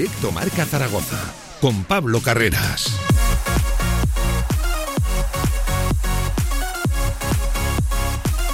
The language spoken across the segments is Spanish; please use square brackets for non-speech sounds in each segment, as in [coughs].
Directo Marca Zaragoza con Pablo Carreras.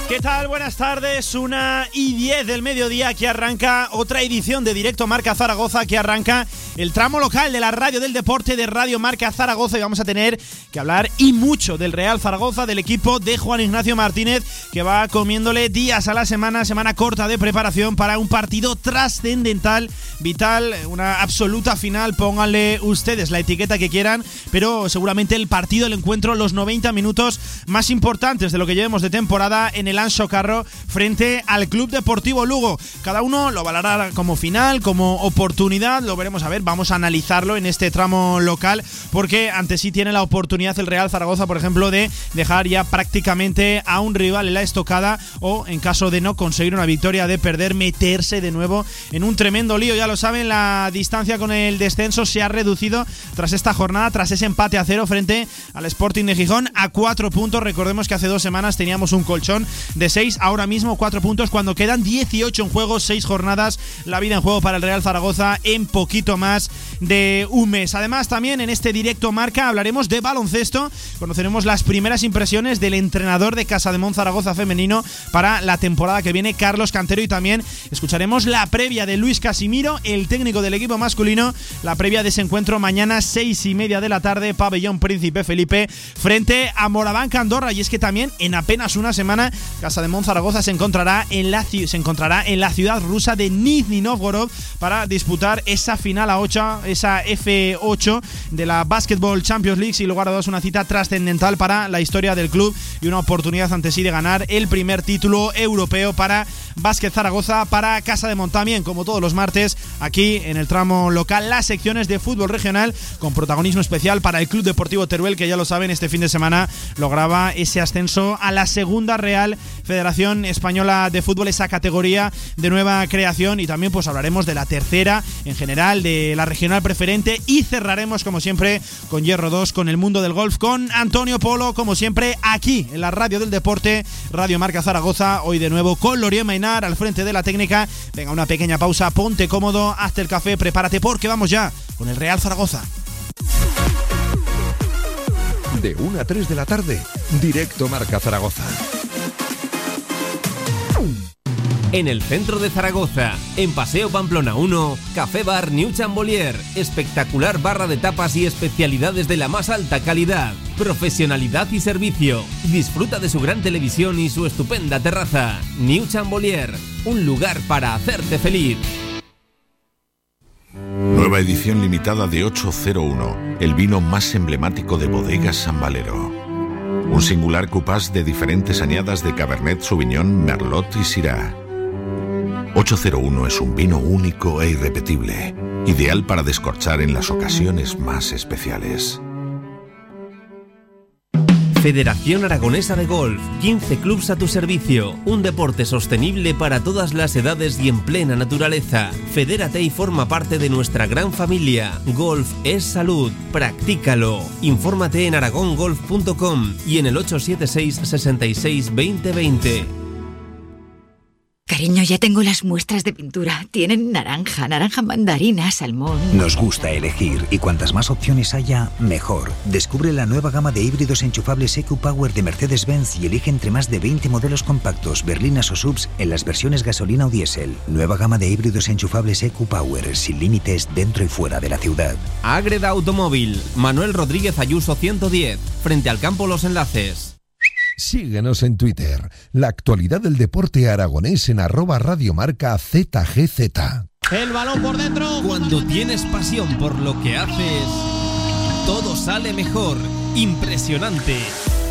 ¿Qué tal? Buenas tardes. Una y diez del mediodía que arranca otra edición de Directo Marca Zaragoza que arranca el tramo local de la radio del deporte de Radio Marca Zaragoza. Y vamos a tener que hablar y mucho del Real Zaragoza, del equipo de Juan Ignacio Martínez que va comiéndole días a la semana, semana corta de preparación para un partido trascendental, vital, una absoluta final, pónganle ustedes la etiqueta que quieran, pero seguramente el partido, el encuentro, los 90 minutos más importantes de lo que llevemos de temporada en el Anso Carro frente al Club Deportivo Lugo. Cada uno lo valorará como final, como oportunidad, lo veremos a ver vamos a analizarlo en este tramo local porque ante sí tiene la oportunidad el Real Zaragoza, por ejemplo, de dejar ya prácticamente a un rival en la estocada o en caso de no conseguir una victoria de perder, meterse de nuevo en un tremendo lío. Ya lo saben, la distancia con el descenso se ha reducido tras esta jornada, tras ese empate a cero frente al Sporting de Gijón a cuatro puntos. Recordemos que hace dos semanas teníamos un colchón de seis, ahora mismo cuatro puntos cuando quedan 18 en juego, seis jornadas, la vida en juego para el Real Zaragoza en poquito más de un mes. Además, también en este directo marca hablaremos de baloncesto. Conoceremos las primeras impresiones del entrenador de Casa de Monzaragoza femenino para la temporada que viene, Carlos Cantero, y también escucharemos la previa de Luis Casimiro, el técnico del equipo masculino, la previa de ese encuentro mañana, seis y media de la tarde, pabellón Príncipe Felipe, frente a Moraván Andorra. Y es que también en apenas una semana, Casa de Monzaragoza se encontrará en la, se encontrará en la ciudad rusa de Nizhny Novgorod para disputar esa final a 8 esa F8 de la Basketball Champions League. Y lugar a una cita trascendental para la historia del club y una oportunidad ante sí de ganar el primer título europeo para Básquet Zaragoza, para Casa de Montamien, como todos los martes, aquí en el tramo local, las secciones de fútbol regional con protagonismo especial para el Club Deportivo Teruel, que ya lo saben, este fin de semana lograba ese ascenso a la segunda Real Federación Española de Fútbol, esa categoría de nueva creación. Y también pues hablaremos de la tercera en general, de la regional preferente. Y cerraremos como siempre con Hierro 2, con el mundo del golf, con Antonio Polo, como siempre aquí en la radio del deporte, Radio Marca Zaragoza, hoy de nuevo con Lorien Al frente de la técnica. Venga, una pequeña pausa, ponte cómodo, hazte el café, prepárate porque vamos ya con el Real Zaragoza. De 1 a 3 de la tarde, directo Marca Zaragoza en el centro de Zaragoza, en Paseo Pamplona 1, Café Bar New Chambolier, espectacular barra de tapas y especialidades de la más alta calidad, profesionalidad y servicio. Disfruta de su gran televisión y su estupenda terraza. New Chambolier, un lugar para hacerte feliz. Nueva edición limitada de 801, el vino más emblemático de bodegas San Valero. Un singular cupás de diferentes añadas de Cabernet Sauvignon, Merlot y Syrah 801 es un vino único e irrepetible, ideal para descorchar en las ocasiones más especiales. Federación Aragonesa de Golf, 15 clubs a tu servicio, un deporte sostenible para todas las edades y en plena naturaleza. Fedérate y forma parte de nuestra gran familia. Golf es salud, practícalo. Infórmate en aragongolf.com y en el 876 66 2020. Cariño, ya tengo las muestras de pintura. Tienen naranja, naranja mandarina, salmón. Nos gusta elegir y cuantas más opciones haya, mejor. Descubre la nueva gama de híbridos enchufables EQ Power de Mercedes-Benz y elige entre más de 20 modelos compactos, berlinas o subs en las versiones gasolina o diésel. Nueva gama de híbridos enchufables EQ Power sin límites dentro y fuera de la ciudad. Agreda Automóvil, Manuel Rodríguez Ayuso 110, frente al campo Los Enlaces. Síguenos en Twitter. La actualidad del deporte aragonés en arroba radiomarca ZGZ. El balón por dentro. Cuando tienes pasión por lo que haces, todo sale mejor. Impresionante.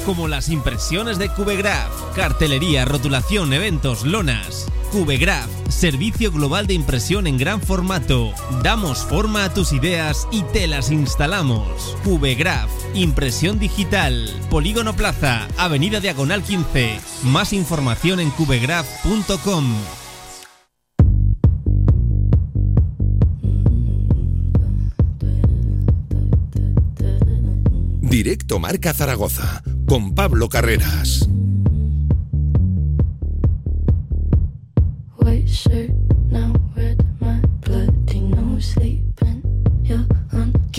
Como las impresiones de Cubegraph. Cartelería, rotulación, eventos, lonas. Cubegraph, servicio global de impresión en gran formato. Damos forma a tus ideas y te las instalamos. Cubegraph, impresión digital. Polígono Plaza, Avenida Diagonal 15. Más información en cubegraph.com. Directo Marca Zaragoza con Pablo Carreras.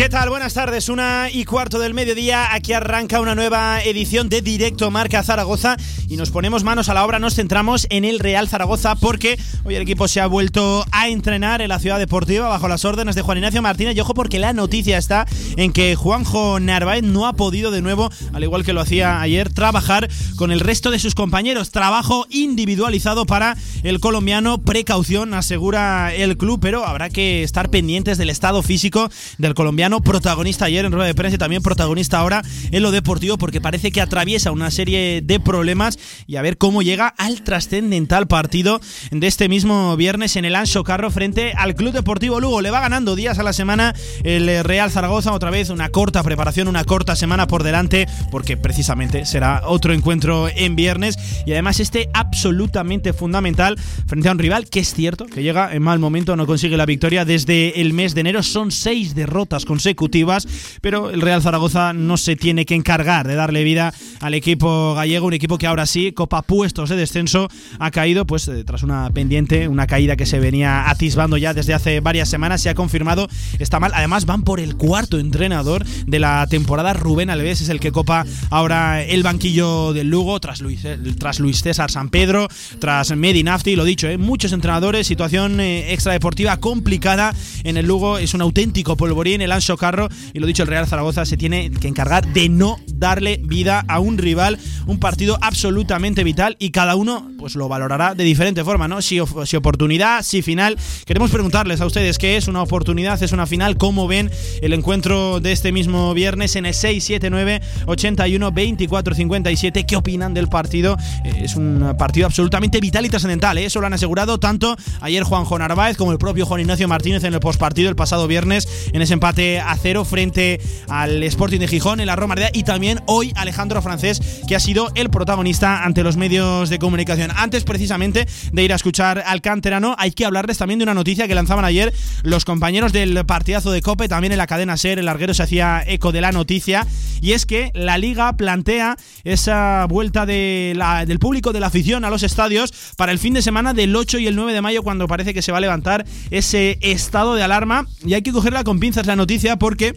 ¿Qué tal? Buenas tardes, una y cuarto del mediodía. Aquí arranca una nueva edición de Directo Marca Zaragoza y nos ponemos manos a la obra. Nos centramos en el Real Zaragoza porque hoy el equipo se ha vuelto a entrenar en la ciudad deportiva bajo las órdenes de Juan Ignacio Martínez. Y ojo, porque la noticia está en que Juanjo Narváez no ha podido de nuevo, al igual que lo hacía ayer, trabajar con el resto de sus compañeros. Trabajo individualizado para el colombiano. Precaución, asegura el club, pero habrá que estar pendientes del estado físico del colombiano protagonista ayer en rueda de prensa y también protagonista ahora en lo deportivo, porque parece que atraviesa una serie de problemas y a ver cómo llega al trascendental partido de este mismo viernes en el Ancho Carro frente al Club Deportivo Lugo. Le va ganando días a la semana el Real Zaragoza, otra vez una corta preparación, una corta semana por delante, porque precisamente será otro encuentro en viernes y además este absolutamente fundamental frente a un rival que es cierto que llega en mal momento, no consigue la victoria desde el mes de enero, son seis derrotas con consecutivas, pero el Real Zaragoza no se tiene que encargar de darle vida al equipo gallego, un equipo que ahora sí, copa puestos de descenso, ha caído pues eh, tras una pendiente, una caída que se venía atisbando ya desde hace varias semanas, se ha confirmado, está mal, además van por el cuarto entrenador de la temporada, Rubén Alves es el que copa ahora el banquillo del Lugo, tras Luis, eh, tras Luis César San Pedro, tras Medinafti, lo dicho, eh, muchos entrenadores, situación extradeportiva complicada en el Lugo, es un auténtico polvorín, el Anso Carro y lo dicho, el Real Zaragoza se tiene que encargar de no darle vida a un rival, un partido absolutamente vital y cada uno pues lo valorará de diferente forma, ¿no? Si, si oportunidad, si final. Queremos preguntarles a ustedes qué es una oportunidad, es una final, cómo ven el encuentro de este mismo viernes en el 679 81 24 57, qué opinan del partido. Eh, es un partido absolutamente vital y trascendental, ¿eh? eso lo han asegurado tanto ayer Juanjo Narváez como el propio Juan Ignacio Martínez en el postpartido el pasado viernes en ese empate a cero frente al Sporting de Gijón en la Romareda y también hoy Alejandro Francés que ha sido el protagonista ante los medios de comunicación. Antes precisamente de ir a escuchar al canterano hay que hablarles también de una noticia que lanzaban ayer los compañeros del partidazo de Cope, también en la cadena SER, el larguero se hacía eco de la noticia y es que la liga plantea esa vuelta de del público de la afición a los estadios para el fin de semana del 8 y el 9 de mayo cuando parece que se va a levantar ese estado de alarma y hay que cogerla con pinzas la noticia porque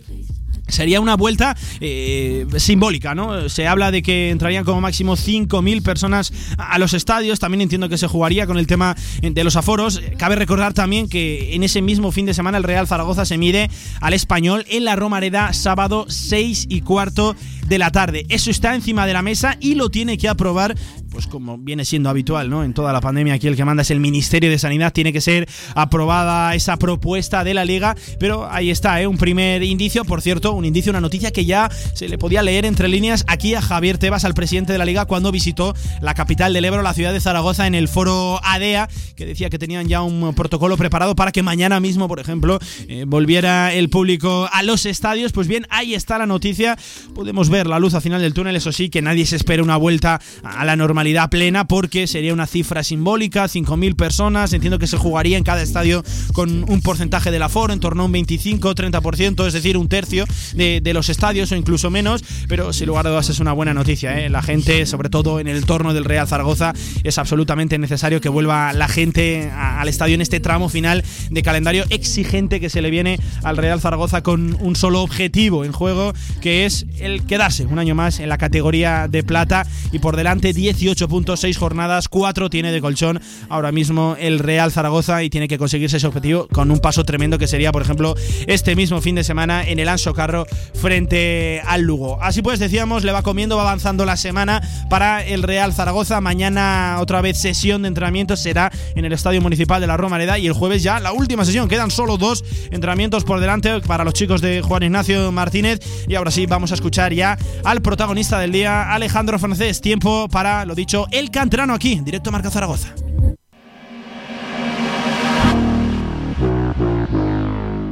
Sería una vuelta eh, simbólica, ¿no? Se habla de que entrarían como máximo 5.000 personas a los estadios. También entiendo que se jugaría con el tema de los aforos. Cabe recordar también que en ese mismo fin de semana el Real Zaragoza se mide al español en la Romareda sábado 6 y cuarto de la tarde. Eso está encima de la mesa y lo tiene que aprobar pues como viene siendo habitual, ¿no? En toda la pandemia aquí el que manda es el Ministerio de Sanidad, tiene que ser aprobada esa propuesta de la liga, pero ahí está, ¿eh? Un primer indicio, por cierto, un indicio, una noticia que ya se le podía leer entre líneas aquí a Javier Tebas, al presidente de la liga, cuando visitó la capital del Ebro, la ciudad de Zaragoza, en el foro ADEA, que decía que tenían ya un protocolo preparado para que mañana mismo, por ejemplo, eh, volviera el público a los estadios. Pues bien, ahí está la noticia, podemos ver la luz al final del túnel, eso sí, que nadie se espera una vuelta a la normalidad plena porque sería una cifra simbólica, 5.000 personas, entiendo que se jugaría en cada estadio con un porcentaje del aforo, en torno a un 25-30%, es decir, un tercio de, los estadios o incluso menos, pero sin lugar a dudas es una buena noticia. ¿eh? La gente, sobre todo en el entorno del Real Zaragoza, es absolutamente necesario que vuelva la gente al estadio en este tramo final de calendario exigente que se le viene al Real Zaragoza con un solo objetivo en juego, que es el quedarse un año más en la categoría de plata y por delante 18 8.6 jornadas, 4 tiene de colchón ahora mismo el Real Zaragoza y tiene que conseguirse ese objetivo con un paso tremendo que sería, por ejemplo, este mismo fin de semana en el Anso Carro frente al Lugo. Así pues, decíamos, le va comiendo, va avanzando la semana para el Real Zaragoza. Mañana otra vez sesión de entrenamiento será en el Estadio Municipal de la Romareda y el jueves ya la última sesión. Quedan solo dos entrenamientos por delante para los chicos de Juan Ignacio Martínez y ahora sí vamos a escuchar ya al protagonista del día, Alejandro Francés. Tiempo para lo dicho, el canterano aquí, directo Marca Zaragoza.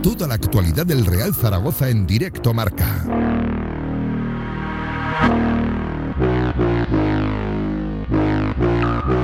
Toda la actualidad del Real Zaragoza en directo Marca.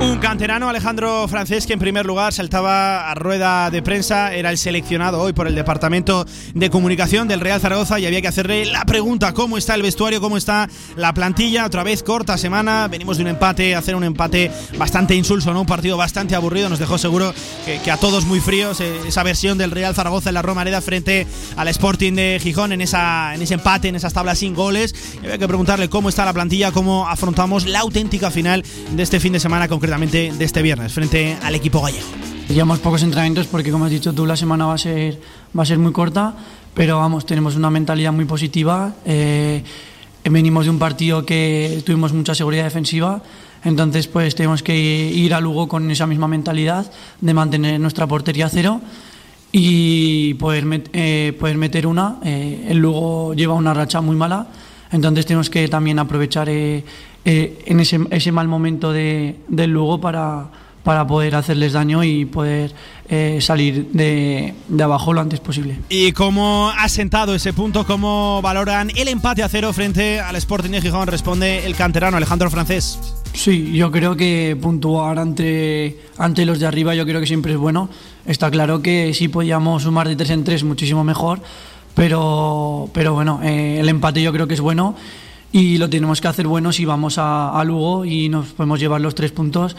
Un canterano, Alejandro Francés, que en primer lugar saltaba a rueda de prensa, era el seleccionado hoy por el Departamento de Comunicación del Real Zaragoza y había que hacerle la pregunta, ¿cómo está el vestuario? ¿Cómo está la plantilla? Otra vez corta semana, venimos de un empate, hacer un empate bastante insulso, ¿no? Un partido bastante aburrido, nos dejó seguro que, a todos muy fríos eh, esa versión del Real Zaragoza en la Romareda frente al Sporting de Gijón en, esa, en ese empate, en esas tablas sin goles. Y había que preguntarle cómo está la plantilla, cómo afrontamos la auténtica final de este fin de semana concretamente de este viernes frente al equipo gallego. Llevamos pocos entrenamientos porque, como has dicho tú, la semana va a ser, va a ser muy corta, pero vamos, tenemos una mentalidad muy positiva. Eh, venimos de un partido que tuvimos mucha seguridad defensiva, entonces pues tenemos que ir a Lugo con esa misma mentalidad de mantener nuestra portería cero y poder, eh, poder meter una. Eh, el Lugo lleva una racha muy mala, entonces tenemos que también aprovechar eh, en ese, ese, mal momento de, del Lugo para, para poder hacerles daño y poder eh, salir de, de, abajo lo antes posible. ¿Y cómo ha sentado ese punto? ¿Cómo valoran el empate a cero frente al Sporting de Gijón? Responde el canterano Alejandro Francés. Sí, yo creo que puntuar ante, ante los de arriba yo creo que siempre es bueno. Está claro que si podíamos sumar de tres en tres muchísimo mejor, pero, pero bueno, eh, el empate yo creo que es bueno y lo tenemos que hacer bueno si vamos a, Lugo y nos podemos llevar los tres puntos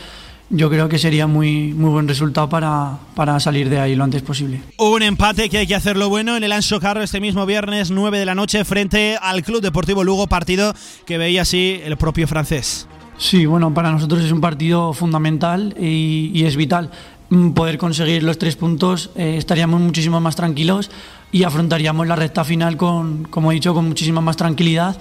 yo creo que sería muy, muy buen resultado para, para, salir de ahí lo antes posible. Un empate que hay que hacerlo bueno en el Anso Carro este mismo viernes 9 de la noche frente al Club Deportivo Lugo, partido que veía así el propio francés. Sí, bueno, para nosotros es un partido fundamental y, es vital. Mm, poder conseguir los tres puntos eh, estaríamos muchísimo más tranquilos y afrontaríamos la recta final con, como he dicho, con muchísima más tranquilidad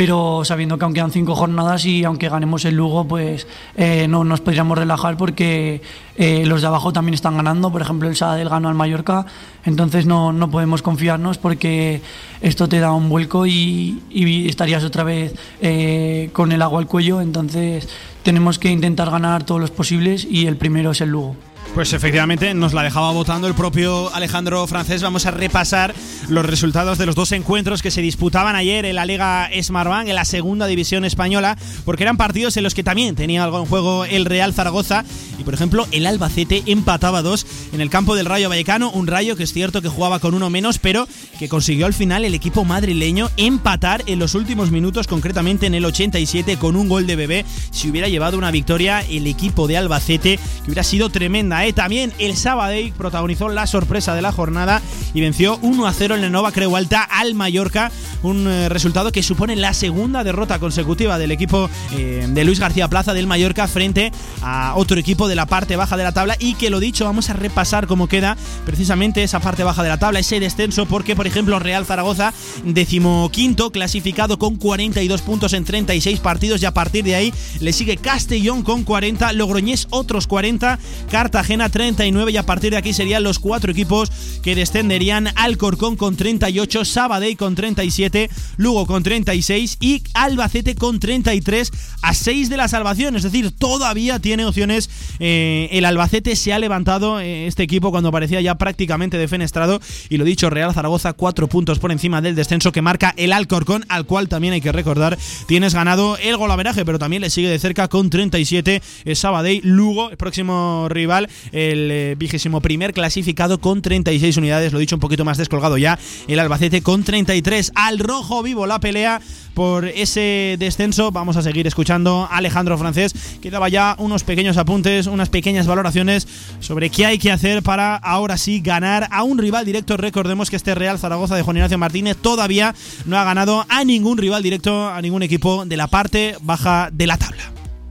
pero sabiendo que aún quedan cinco jornadas y aunque ganemos el Lugo, pues eh, no nos podríamos relajar porque eh, los de abajo también están ganando, por ejemplo el Sadel ganó al Mallorca, entonces no, no, podemos confiarnos porque esto te da un vuelco y, y estarías otra vez eh, con el agua al cuello, entonces tenemos que intentar ganar todos los posibles y el primero es el Lugo. Pues efectivamente nos la dejaba votando el propio Alejandro Francés. Vamos a repasar los resultados de los dos encuentros que se disputaban ayer en la Liga Smartbank, en la segunda división española, porque eran partidos en los que también tenía algo en juego el Real Zaragoza y, por ejemplo, el Albacete empataba dos en el campo del Rayo Vallecano. Un Rayo que es cierto que jugaba con uno menos, pero que consiguió al final el equipo madrileño empatar en los últimos minutos, concretamente en el 87, con un gol de bebé. Si hubiera llevado una victoria el equipo de Albacete, que hubiera sido tremenda También el Sabadell protagonizó la sorpresa de la jornada y venció 1 a 0 en la Nova Creu Alta al Mallorca. Un eh, resultado que supone la segunda derrota consecutiva del equipo eh, de Luis García Plaza del Mallorca frente a otro equipo de la parte baja de la tabla. Y que lo dicho, vamos a repasar cómo queda precisamente esa parte baja de la tabla, ese descenso, porque por ejemplo Real Zaragoza, decimoquinto, clasificado con 42 puntos en 36 partidos y a partir de ahí le sigue Castellón con 40, Logroñés otros 40, Cartagena 39 y a partir de aquí serían los cuatro equipos que descenderían. Alcorcón con 38, Sabadell con 37, Lugo con 36 y Albacete con 33 a 6 de la salvación, es decir, todavía tiene opciones. Eh, el Albacete. Se ha levantado eh, este equipo cuando parecía ya prácticamente defenestrado. Y lo dicho, Real Zaragoza cuatro puntos por encima del descenso que marca el Alcorcón, al cual también hay que recordar, tienes ganado el golaveraje, pero también le sigue de cerca con 37 Sabadell, Lugo, el próximo rival el eh, vigésimo primer clasificado con 36 unidades, lo dicho un poquito más descolgado ya, el Albacete con 33. Al rojo vivo la pelea por ese descenso. Vamos a seguir escuchando a Alejandro Francés, que daba ya unos pequeños apuntes, unas pequeñas valoraciones sobre qué hay que hacer para ahora sí ganar a un rival directo. Recordemos que este Real Zaragoza de Juan Ignacio Martínez todavía no ha ganado a ningún rival directo, a ningún equipo de la parte baja de la tabla.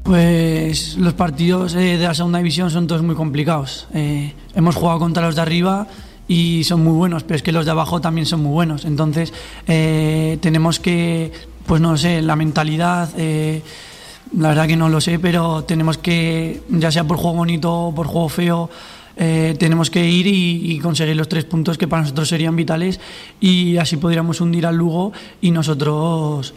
Pues los partidos eh, de la segunda división son todos muy complicados. Eh, hemos jugado contra los de arriba y son muy buenos, pero es que los de abajo también son muy buenos. Entonces eh, tenemos que, pues no sé, la mentalidad, la verdad que no lo sé, pero tenemos que, ya sea por juego bonito o por juego feo, tenemos que ir y, conseguir los tres puntos que para nosotros serían vitales y así podríamos hundir al Lugo y nosotros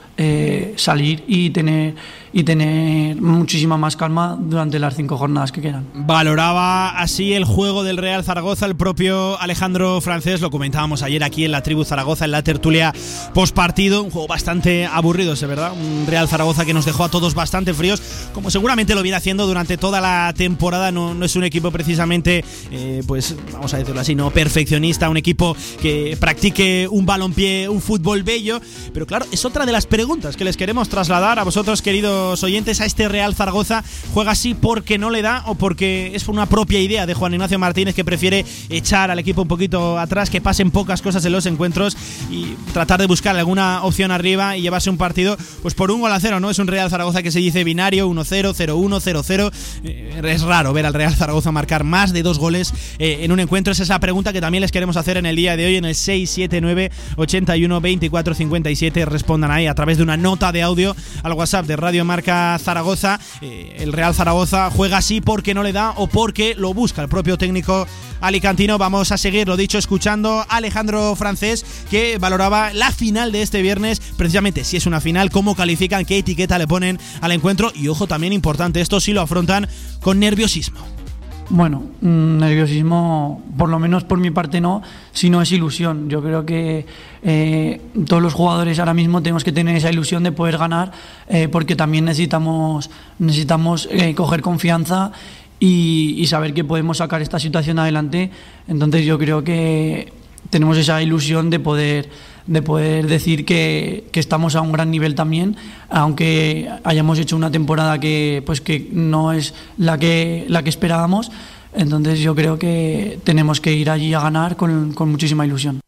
salir y tener y tener muchísima más calma durante las cinco jornadas que quedan. Valoraba así el juego del Real Zaragoza el propio Alejandro Francés, lo comentábamos ayer aquí en la tribu Zaragoza, en la tertulia post partido, un juego bastante aburrido, es verdad, un Real Zaragoza que nos dejó a todos bastante fríos, como seguramente lo viene haciendo durante toda la temporada, no, no es un equipo precisamente, eh, pues vamos a decirlo así, no perfeccionista, un equipo que practique un balonpié, un fútbol bello, pero claro, es otra de las preguntas que les queremos trasladar a vosotros, queridos oyentes, a este Real Zaragoza, juega así porque no le da o porque es una propia idea de Juan Ignacio Martínez que prefiere echar al equipo un poquito atrás, que pasen pocas cosas en los encuentros y tratar de buscar alguna opción arriba y llevarse un partido pues por un gol a cero, ¿no? Es un Real Zaragoza que se dice binario, 1-0, 0-1, 0-0. es raro ver al Real Zaragoza marcar más de dos goles eh, en un encuentro. Es esa pregunta que también les queremos hacer en el día de hoy en el 679 81 24 57. Respondan ahí a través de una nota de audio al WhatsApp de Radio Marca Zaragoza. Eh, el Real Zaragoza juega así porque no le da o porque lo busca el propio técnico alicantino. Vamos a seguir, lo dicho, escuchando a Alejandro Francés que valoraba la final de este viernes, precisamente si es una final, cómo califican, qué etiqueta le ponen al encuentro y ojo también importante, esto si lo afrontan con nerviosismo. Bueno, mm, nerviosismo, por lo menos por mi parte no, sino es ilusión. Yo creo que eh, todos los jugadores ahora mismo tenemos que tener esa ilusión de poder ganar, eh, porque también necesitamos, necesitamos eh, coger confianza y, y, saber que podemos sacar esta situación adelante. Entonces yo creo que tenemos esa ilusión de poder de poder decir que, que, estamos a un gran nivel también, aunque hayamos hecho una temporada que, pues que no es la que, la que esperábamos. Entonces yo creo que tenemos que ir allí a ganar con, con muchísima ilusión.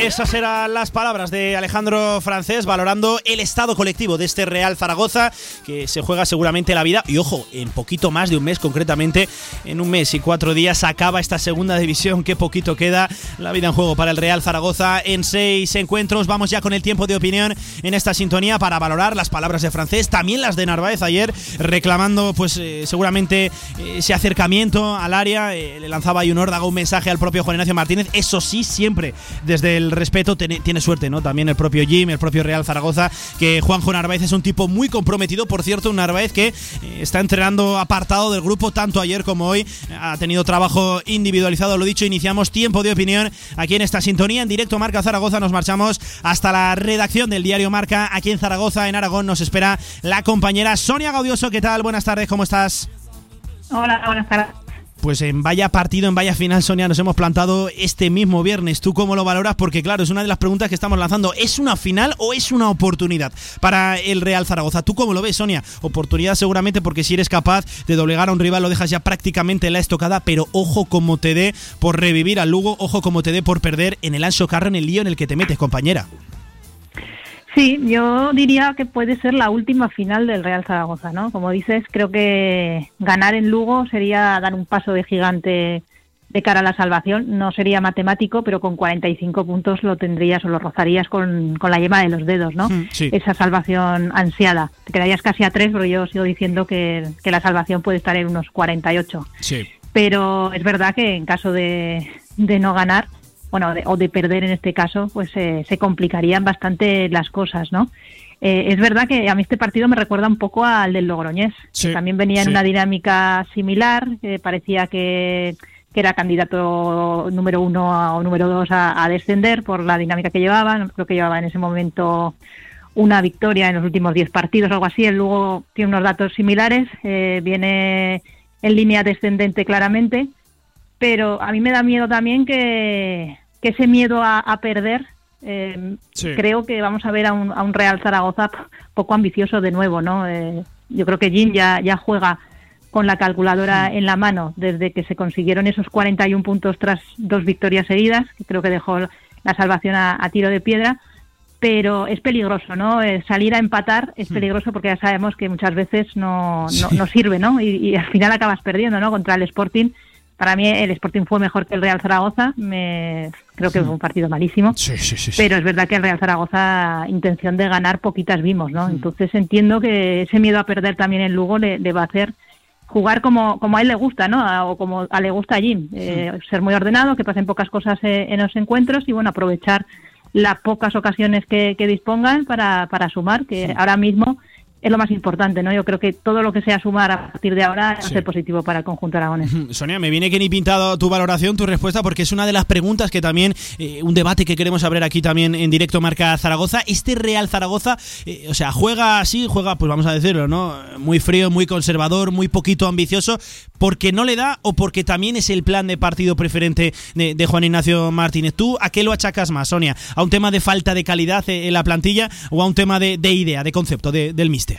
Esas eran las palabras de Alejandro Francés valorando el estado colectivo de este Real Zaragoza que se juega seguramente la vida y ojo, en poquito más de un mes concretamente, en un mes y cuatro días acaba esta segunda división, qué poquito queda la vida en juego para el Real Zaragoza en seis encuentros, vamos ya con el tiempo de opinión en esta sintonía para valorar las palabras de Francés, también las de Narváez ayer reclamando pues eh, seguramente eh, ese acercamiento al área, eh, le lanzaba ahí un órdago un mensaje al propio Juan Ignacio Martínez, eso sí siempre desde el respeto tiene suerte, ¿no? También el propio Jim, el propio Real Zaragoza, que Juanjo Narváez es un tipo muy comprometido, por cierto, un Narváez que eh, está entrenando apartado del grupo tanto ayer como hoy, ha tenido trabajo individualizado, lo dicho, iniciamos tiempo de opinión aquí en esta sintonía, en directo Marca Zaragoza, nos marchamos hasta la redacción del diario Marca, aquí en Zaragoza, en Aragón, nos espera la compañera Sonia Gaudioso, ¿qué tal? Buenas tardes, ¿cómo estás? Hola, buenas tardes. Pues en vaya partido, en vaya final, Sonia, nos hemos plantado este mismo viernes. ¿Tú cómo lo valoras? Porque claro, es una de las preguntas que estamos lanzando. ¿Es una final o es una oportunidad para el Real Zaragoza? ¿Tú cómo lo ves, Sonia? Oportunidad seguramente porque si eres capaz de doblegar a un rival lo dejas ya prácticamente en la estocada, pero ojo como te dé por revivir al Lugo, ojo como te dé por perder en el ancho carro en el lío en el que te metes, compañera. Sí, yo diría que puede ser la última final del Real Zaragoza, ¿no? Como dices, creo que ganar en Lugo sería dar un paso de gigante de cara a la salvación. No sería matemático, pero con 45 puntos lo tendrías o lo rozarías con, con la yema de los dedos, ¿no? Sí. Esa salvación ansiada. Te quedarías casi a tres, pero yo sigo diciendo que, que la salvación puede estar en unos 48. Sí. Pero es verdad que en caso de, de no ganar, bueno, de, o de perder en este caso, pues eh, se complicarían bastante las cosas, ¿no? Eh, es verdad que a mí este partido me recuerda un poco al del Logroñés, Sí, que también venía en una dinámica similar, parecía que, que era candidato número uno a- o número dos a, a descender por la dinámica que llevaban. Creo que llevaba en ese momento una victoria en los últimos 10 partidos, algo así. El Lugo tiene unos datos similares, eh, viene en línea descendente claramente, pero a mí me da miedo también que, que ese miedo a, a perder, eh, Sí. creo que vamos a ver a un, a un Real Zaragoza poco ambicioso de nuevo, ¿no? Eh, yo creo que Jim ya, ya juega con la calculadora en la mano desde que se consiguieron esos 41 puntos tras dos victorias seguidas, que creo que dejó la salvación a, a tiro de piedra, pero es peligroso, ¿no? Eh, salir a empatar es peligroso porque ya sabemos que muchas veces no, no, Sí. no sirve, ¿no? Y, y al final acabas perdiendo, ¿no? Contra el Sporting para mí el Sporting fue mejor que el Real Zaragoza. Me, creo que fue un partido malísimo. Sí, sí, sí, sí. Pero es verdad que el Real Zaragoza, intención de ganar, poquitas vimos, ¿no? Entonces entiendo que ese miedo a perder también en Lugo le, le va a hacer jugar como, como a él le gusta, ¿no? A- o como a le gusta a Jim. Eh, Ser muy ordenado, que pasen pocas cosas eh, en los encuentros y, bueno, aprovechar las pocas ocasiones que, que dispongan para, para sumar, que ahora mismo es lo más importante, ¿no? Yo creo que todo lo que sea sumar a partir de ahora va a ser positivo para el conjunto aragonés. [laughs] Sonia, me viene que ni pintado tu valoración, tu respuesta, porque es una de las preguntas que también, eh, un debate que queremos abrir aquí también en directo Marca Zaragoza. Este Real Zaragoza, eh, o sea, juega así, juega, pues vamos a decirlo, ¿no? Muy frío, muy conservador, muy poquito ambicioso, porque no le da o porque también es el plan de partido preferente de, de Juan Ignacio Martínez. ¿Tú a qué lo achacas más, Sonia? ¿A un tema de falta de calidad eh, en la plantilla o a un tema de, de idea, de concepto de- del míster?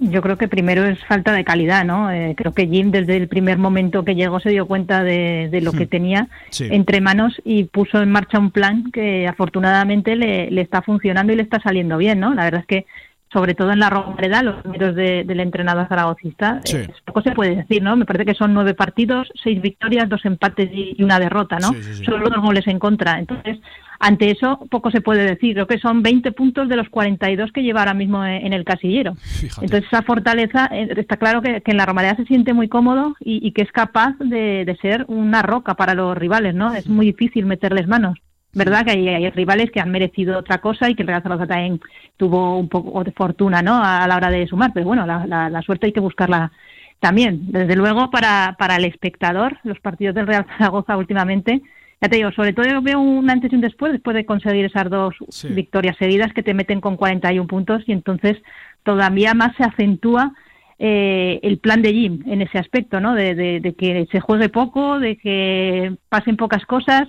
Yo creo que primero es falta de calidad, ¿no? Eh, creo que Jim desde el primer momento que llegó se dio cuenta de, de lo que tenía Sí. entre manos y puso en marcha un plan que afortunadamente le, le está funcionando y le está saliendo bien, ¿no? La verdad es que sobre todo en la Romareda, los números de- del entrenador zaragocista, Sí. eh, poco se puede decir, ¿no? Me parece que son nueve partidos, seis victorias, dos empates y, y una derrota, ¿no? Sí. Solo dos goles en contra. Entonces, ante eso, poco se puede decir. Creo que son 20 puntos de los 42 que lleva ahora mismo en, en el casillero. Fíjate. Entonces, esa fortaleza, eh, está claro que, que en la Romareda se siente muy cómodo y, y que es capaz de, de ser una roca para los rivales, ¿no? Es muy difícil meterles manos. ¿Verdad? Que hay, hay rivales que han merecido otra cosa y que el Real Zaragoza también tuvo un poco de fortuna, ¿no? A la hora de sumar. Pero bueno, la, la- la suerte hay que buscarla también. Desde luego, para, para el espectador, los partidos del Real Zaragoza últimamente, ya te digo, sobre todo yo veo un antes y un después, después de conseguir esas dos Sí. victorias seguidas que te meten con 41 puntos y entonces todavía más se acentúa eh, el plan de Jim en ese aspecto, ¿no? De, de- de que se juegue poco, de que pasen pocas cosas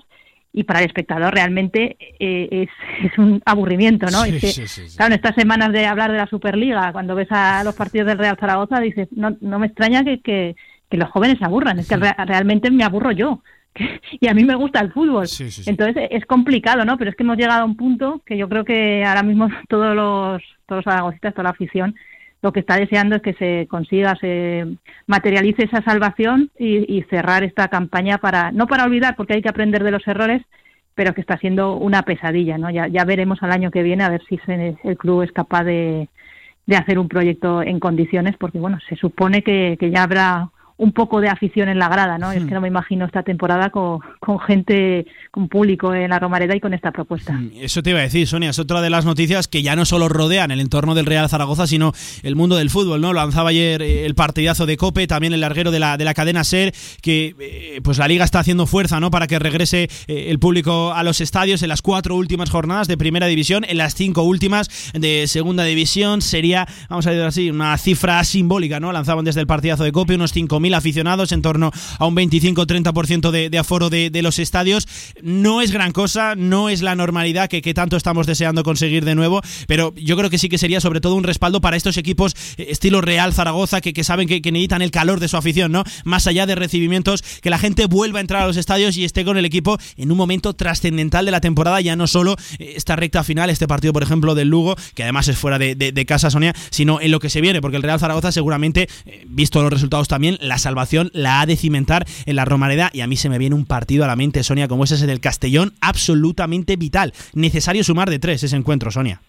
y para el espectador realmente eh, es, [laughs] es un aburrimiento, ¿no? Sí, Es que, sí, sí, sí. Claro, en estas semanas de hablar de la Superliga, cuando ves a los partidos del Real Zaragoza, dices, no, no me extraña que, que, que los jóvenes se aburran, es que re- realmente me aburro yo. [laughs] Y a mí me gusta el fútbol. Sí, sí, sí. Entonces es complicado, ¿no? Pero es que hemos llegado a un punto que yo creo que ahora mismo [laughs] todos los, todos los zaragozistas, toda la afición, lo que está deseando es que se consiga, se materialice esa salvación y, y cerrar esta campaña para, no para olvidar, porque hay que aprender de los errores, pero que está siendo una pesadilla, ¿no? Ya, ya veremos al año que viene a ver si se- el club es capaz de, de hacer un proyecto en condiciones, porque bueno, se supone que, que ya habrá un poco de afición en la grada, ¿no? Es que no me imagino esta temporada con, con gente, con público en la Romareda y con esta propuesta. Mm, Eso te iba a decir, Sonia, es otra de las noticias que ya no solo rodean el entorno del Real Zaragoza, sino el mundo del fútbol, ¿no? Lanzaba ayer eh, el partidazo de Cope, también el larguero de la, de la cadena SER, que eh, pues la liga está haciendo fuerza, ¿no? Para que regrese eh, el público a los estadios en las cuatro últimas jornadas de primera división, en las cinco últimas de segunda división, sería, vamos a decir así, una cifra simbólica, ¿no? Lanzaban desde el partidazo de Cope unos 5.000 aficionados, en torno a un 25-30% de, de aforo de, los estadios. No es gran cosa, no es la normalidad que, que tanto estamos deseando conseguir de nuevo, pero yo creo que sí que sería sobre todo un respaldo para estos equipos eh, estilo Real Zaragoza que, que saben que, que necesitan el calor de su afición, ¿no? Más allá de recibimientos, que la gente vuelva a entrar a los estadios y esté con el equipo en un momento trascendental de la temporada, ya no solo eh, esta recta final, este partido, por ejemplo, del Lugo, que además es fuera de, de- de casa, Sonia, sino en lo que se viene, porque el Real Zaragoza seguramente, eh, visto los resultados también, la salvación la ha de cimentar en la Romareda y a mí se me viene un partido a la mente, Sonia, como ese del Castellón, absolutamente vital. Necesario sumar de tres ese encuentro, Sonia.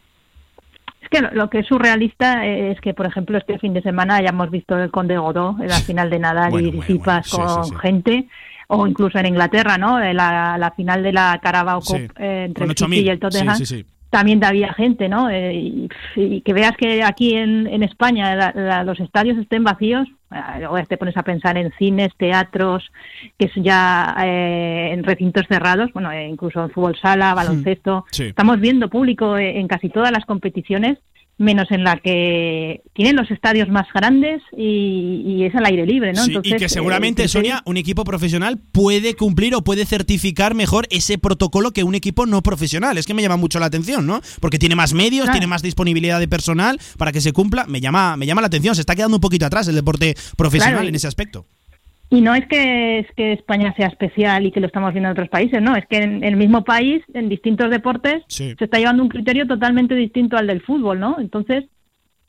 Es que lo, que es surrealista es que, por ejemplo, este fin de semana hayamos visto el Conde Godó en la final de Nadal Bueno, y bueno, Tsitsipas bueno, sí, con sí, sí. gente, o incluso en Inglaterra, ¿no? En La, la final de la Carabao Cup eh, entre el City 8.000. y el Tottenham. Sí, sí, sí. También había gente, ¿no? Eh, y, y que veas que aquí en, en España la- la- los estadios estén vacíos, ah, luego te pones a pensar en cines, teatros, que es ya eh, en recintos cerrados, bueno, eh, incluso en fútbol sala, baloncesto. Sí. Estamos viendo público eh, en casi todas las competiciones, menos en la que tienen los estadios más grandes y, y es al aire libre, ¿no? Sí, Entonces, y que eh, seguramente, criterio- Sonia, un equipo profesional puede cumplir o puede certificar mejor ese protocolo que un equipo no profesional. Es que me llama mucho la atención, ¿no? Porque tiene más medios, Claro. tiene más disponibilidad de personal para que se cumpla. Me llama, me llama la atención. Se está quedando un poquito atrás el deporte profesional Claro, y- en ese aspecto. Y no es que, es que España sea especial y que lo estamos viendo en otros países, no, es que en el mismo país, en distintos deportes, Sí. se está llevando un criterio totalmente distinto al del fútbol, ¿no? Entonces,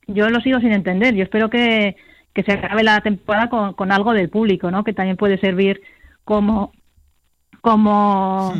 yo lo sigo sin entender. Yo espero que, que se acabe la temporada con, con algo del público, ¿no? Que también puede servir como como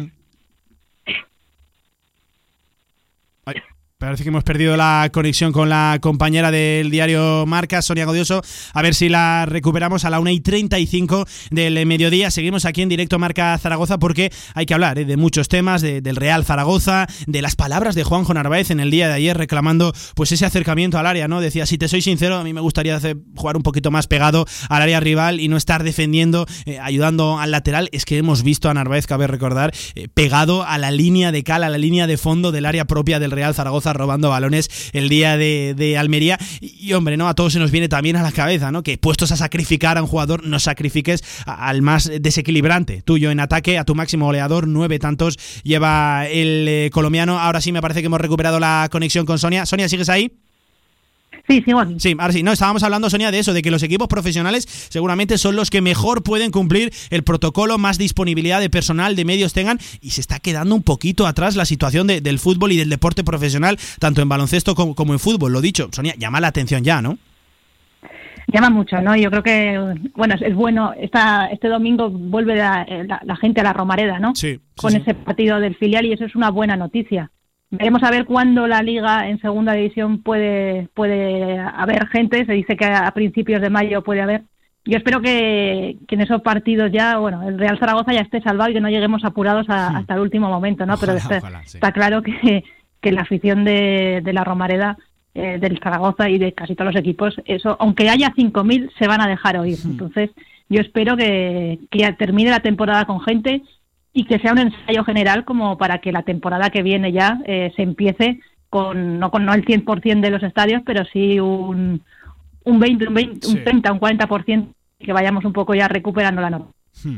Parece que hemos perdido la conexión con la compañera del diario Marca, Sonia Godioso. A ver si la recuperamos a la 1 y 35 del mediodía. Seguimos aquí en directo Marca Zaragoza porque hay que hablar ¿eh? de muchos temas, del Real Zaragoza, de las palabras de Juanjo Narváez en el día de ayer reclamando pues ese acercamiento al área, ¿no? Decía, si te soy sincero, a mí me gustaría jugar un poquito más pegado al área rival y no estar defendiendo, eh, ayudando al lateral. Es que hemos visto a Narváez, cabe recordar, eh, pegado a la línea de cal, a la línea de fondo del área propia del Real Zaragoza robando balones el día de, Almería. Y, hombre, ¿no? A todos se nos viene también a la cabeza, ¿no? Que puestos a sacrificar a un jugador, no sacrifiques al más desequilibrante. Tuyo en ataque, a tu máximo goleador, nueve tantos lleva el eh, colombiano. Ahora sí me parece que hemos recuperado la conexión con Sonia. Sonia, ¿sigues ahí? Sí, sí, bueno. Sí, ahora sí. No, estábamos hablando, Sonia, de eso, de que los equipos profesionales seguramente son los que mejor pueden cumplir el protocolo, más disponibilidad de personal, de medios tengan, y se está quedando un poquito atrás la situación del fútbol y del deporte profesional, tanto en baloncesto como, en fútbol. Lo dicho, Sonia, llama la atención ya, ¿no? llama mucho, ¿no? Yo creo que, bueno, es, bueno, esta, este domingo vuelve la, gente a la Romareda, ¿no? Sí. Con ese partido del filial y eso es una buena noticia. Veremos a ver cuándo la liga en segunda división puede, puede haber gente. Se dice que a principios de mayo puede haber. Yo espero que, en esos partidos ya, bueno, el Real Zaragoza ya esté salvado y que no lleguemos apurados hasta el último momento, ¿no? Pero está, claro que, que, la afición de, de la Romareda, eh, del Zaragoza y de casi todos los equipos, eso, aunque haya 5.000, se van a dejar oír. Entonces, yo espero que, que termine la temporada con gente y que sea un ensayo general como para que la temporada que viene ya eh, se empiece con no con no el 100% de los estadios, pero sí un, un 20, un, 20, un 30, un 40% que vayamos un poco ya recuperando la norma. Hmm.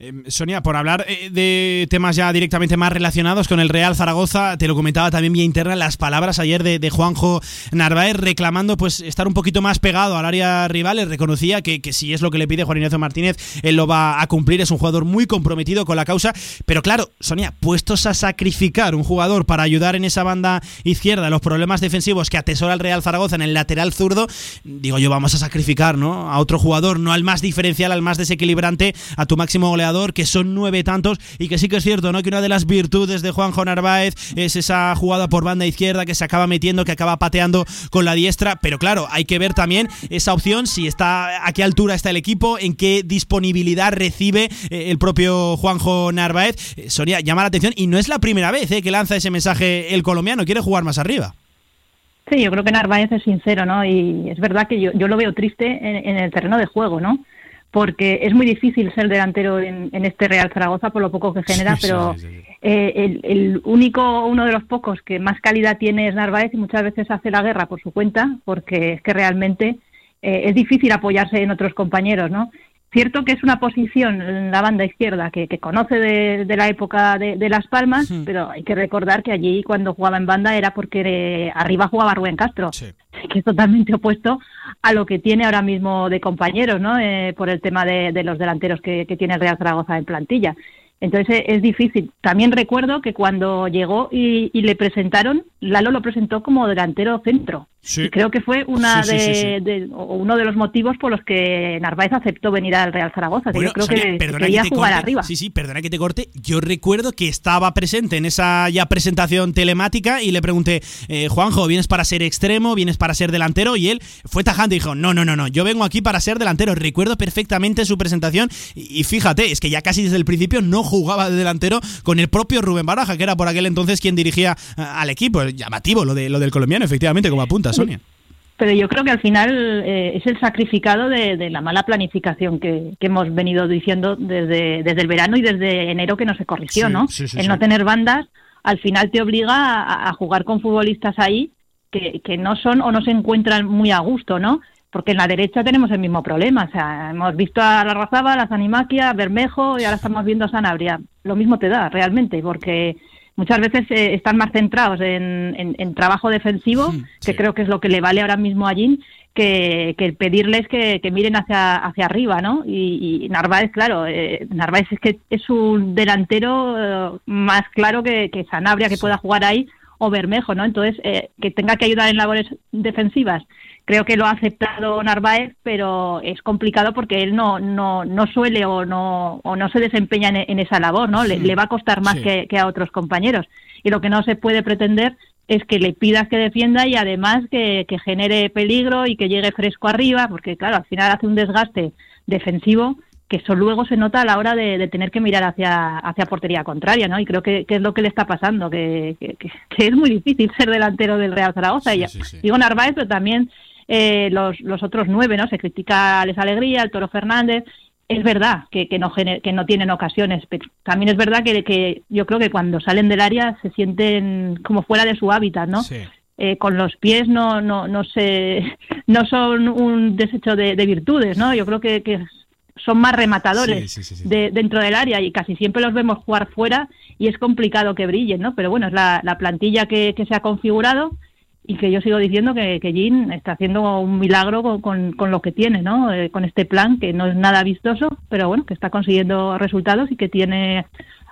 Em, Sonia, por hablar eh, de temas ya directamente más relacionados con el Real Zaragoza, te lo comentaba también vía interna las palabras ayer de, Juanjo Narváez reclamando pues estar un poquito más pegado al área rival. reconocía que, si es lo que le pide Juan Ignacio Martínez, él lo va a cumplir. Es un jugador muy comprometido con la causa. Pero claro, Sonia, puestos a sacrificar un jugador para ayudar en esa banda izquierda los problemas defensivos que atesora el Real Zaragoza en el lateral zurdo, digo yo, vamos a sacrificar ¿no? a otro jugador, no al más diferencial, al más desequilibrante, a tu máximo goleador que son nueve tantos y que sí que es cierto, ¿no? Que una de las virtudes de Juanjo Narváez es esa jugada por banda izquierda que se acaba metiendo, que acaba pateando con la diestra, pero claro, hay que ver también esa opción, si está, a qué altura está el equipo, en qué disponibilidad recibe eh, el propio Juanjo Narváez. Eh, Sonia, llama la atención y no es la primera vez eh, que lanza ese mensaje el colombiano, quiere jugar más arriba. Sí, yo creo que Narváez es sincero, ¿no? Y es verdad que yo, yo lo veo triste en el terreno de juego, ¿no? Porque es muy difícil ser delantero en, este Real Zaragoza por lo poco que genera, pero eh, el, único, uno de los pocos que más calidad tiene es Narváez y muchas veces hace la guerra por su cuenta, porque es que realmente eh, es difícil apoyarse en otros compañeros, ¿no? Cierto que es una posición en la banda izquierda que, conoce de, la época de, Las Palmas, pero hay que recordar que allí cuando jugaba en banda era porque arriba jugaba Rubén Castro, [laughs] que es totalmente opuesto a lo que tiene ahora mismo de compañeros, ¿no? Eh, por el tema de, los delanteros que, que, tiene el Real Zaragoza en plantilla. Entonces es difícil. También recuerdo que cuando llegó y, le presentaron, Lalo lo presentó como delantero centro. Y creo que fue una de, uno de los motivos por los que Narváez aceptó venir al Real Zaragoza. yo creo que quería jugar arriba. Sí, sí, perdona que te corte. Yo recuerdo que estaba presente en esa ya presentación telemática y le pregunté, eh, Juanjo, ¿vienes para ser extremo? ¿Vienes para ser delantero? Y él fue tajante y dijo, no, no, no, no, yo vengo aquí para ser delantero. Recuerdo perfectamente su presentación y, y fíjate, es que ya casi desde el principio no jugaba de delantero con el propio Rubén Baraja, que era por aquel entonces quien dirigía eh, al equipo. Llamativo lo, de, lo del colombiano, efectivamente, como apunta Sonia. Pero yo creo que al final eh, es el sacrificado de, la mala planificación que, hemos venido diciendo desde, desde el verano y desde enero que no se corrigió, ¿no? el no tener bandas al final te obliga a, jugar con futbolistas ahí que, que, no son o no se encuentran muy a gusto, ¿no? porque en la derecha tenemos el mismo problema. O sea, hemos visto a la Razaba, a la Zanimaquia, a Bermejo y ahora estamos viendo a Sanabria. Lo mismo te da realmente, porque muchas veces eh, están más centrados en, en, trabajo defensivo, que creo que es lo que le vale ahora mismo a Jin, que, que pedirles que, que, miren hacia, hacia arriba, ¿no? Y, Narváez, claro, eh, Narváez es que es un delantero eh, más claro que, que Sanabria, que pueda jugar ahí, o Bermejo, ¿no? Entonces, eh, que tenga que ayudar en labores defensivas, creo que lo ha aceptado Narváez, pero es complicado porque él no, no, no suele o no, o no se desempeña en, esa labor, ¿no? Le, va a costar más que, a otros compañeros. Y lo que no se puede pretender es que le pidas que defienda y además que, que genere peligro y que llegue fresco arriba, porque claro, al final hace un desgaste defensivo que eso luego se nota a la hora de, tener que mirar hacia, hacia portería contraria, ¿no? Y creo que, es lo que le está pasando, que, es muy difícil ser delantero del Real Zaragoza. y, Digo Narváez, pero también eh, los, los otros nueve, ¿no? Se critica a Les Alegría, el Toro Fernández. Es verdad que, que, no, que no tienen ocasiones, pero también es verdad que, que yo creo que cuando salen del área se sienten como fuera de su hábitat, ¿no? Eh, con los pies no no no se no son un desecho de, virtudes no yo creo que, que son más rematadores de, dentro del área y casi siempre los vemos jugar fuera y es complicado que brillen, ¿no? Pero bueno, es la, plantilla que, se ha configurado y que yo sigo diciendo que, que Jean está haciendo un milagro con, con, lo que tiene, ¿no? Eh, con este plan que no es nada vistoso, pero bueno, que está consiguiendo resultados y que tiene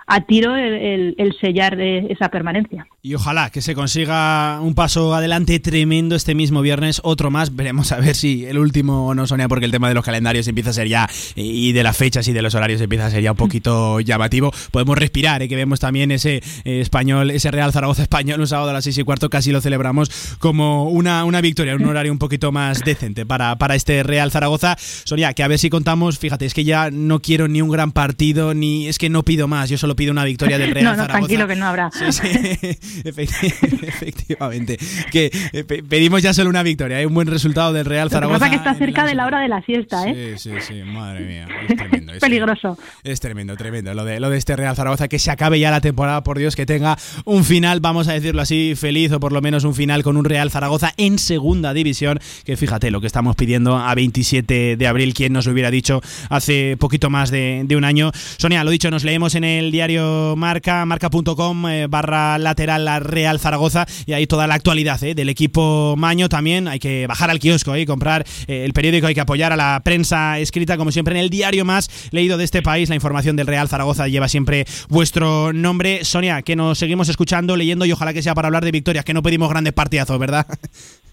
a tiro el, sellar de esa permanencia. Y ojalá que se consiga un paso adelante tremendo este mismo viernes, otro más, veremos a ver si el último no Sonia, porque el tema de los calendarios empieza a ser ya, y de las fechas y de los horarios empieza a ser ya un poquito llamativo. Podemos respirar, ¿eh? que vemos también ese eh, español, ese Real Zaragoza español un sábado a las seis y cuarto, casi lo celebramos como una, una victoria, un horario un poquito más decente para, para este Real Zaragoza. Sonia, que a ver si contamos, fíjate, es que ya no quiero ni un gran partido, ni es que no pido más, yo solo pido una victoria del Real [laughs] no, no, tranquilo que no habrá. Sí, sí, [laughs] [laughs] efectivamente. Que eh, pedimos ya solo una victoria, hay ¿eh? un buen resultado del Real Zaragoza. Lo que pasa que está cerca de la hora de la siesta, ¿eh? Sí, sí, sí, madre mía. Es tremendo. Es peligroso. Es tremendo, tremendo. Lo de, lo de este Real Zaragoza, que se acabe ya la temporada, por Dios, que tenga un final, vamos a decirlo así, feliz o por lo menos un final con un Real Zaragoza en segunda división. Que fíjate lo que estamos pidiendo a 27 de abril, quien nos lo hubiera dicho hace poquito más de, de un año. Sonia, lo dicho, nos leemos en el diario Marca, marca.com eh, barra lateral la Real Zaragoza y ahí toda la actualidad eh, del equipo Maño también. Hay que bajar al kiosco y comprar eh, el periódico, hay que apoyar a la prensa escrita, como siempre en el diario más leído de este país. La información del Real Zaragoza lleva siempre vuestro nombre. Sonia, que nos seguimos escuchando, leyendo y ojalá que sea para hablar de victorias, que no pedimos grandes partidazos, ¿verdad? [laughs]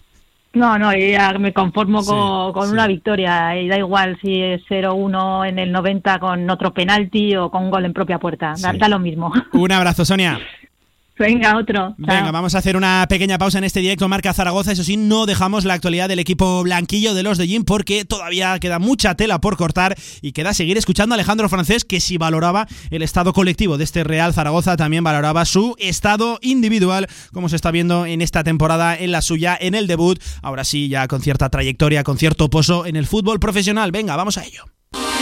No, no, ya me conformo con, una victoria y da igual si es 0-1 en el 90 con otro penalti o con gol en propia puerta, da lo mismo. Un abrazo, Sonia. [laughs] Venga, otro. Venga, vamos a hacer una pequeña pausa en este directo Marca Zaragoza. Eso sí, no dejamos la actualidad del equipo blanquillo de los de Jim porque todavía queda mucha tela por cortar y queda seguir escuchando a Alejandro Francés que si valoraba el estado colectivo de este Real Zaragoza, también valoraba su estado individual, como se está viendo en esta temporada, en la suya, en el debut. Ahora sí, ya con cierta trayectoria, con cierto pozo en el fútbol profesional. Venga, vamos a ello.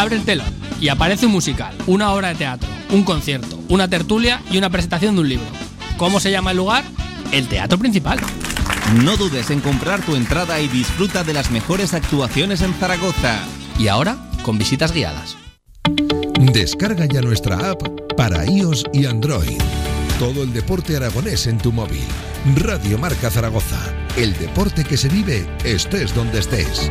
Abre el telón y aparece un musical, una obra de teatro, un concierto, una tertulia y una presentación de un libro. ¿Cómo se llama el lugar? El teatro principal. No dudes en comprar tu entrada y disfruta de las mejores actuaciones en Zaragoza. Y ahora, con visitas guiadas. Descarga ya nuestra app para iOS y Android. Todo el deporte aragonés en tu móvil. Radio Marca Zaragoza. El deporte que se vive estés donde estés.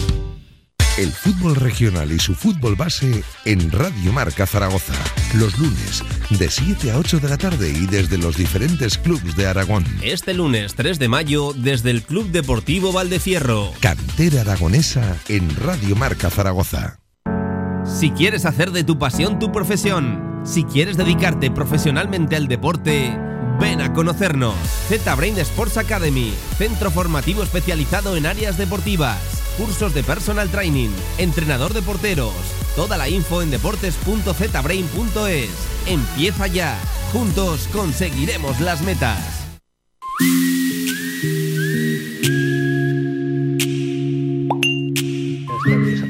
El fútbol regional y su fútbol base en Radio Marca Zaragoza. Los lunes, de 7 a 8 de la tarde y desde los diferentes clubes de Aragón. Este lunes 3 de mayo, desde el Club Deportivo Valdefierro. Cantera aragonesa en Radio Marca Zaragoza. Si quieres hacer de tu pasión tu profesión, si quieres dedicarte profesionalmente al deporte, Ven a conocernos. ZBrain Sports Academy, centro formativo especializado en áreas deportivas, cursos de personal training, entrenador de porteros. Toda la info en deportes.zbrain.es. Empieza ya. Juntos conseguiremos las metas.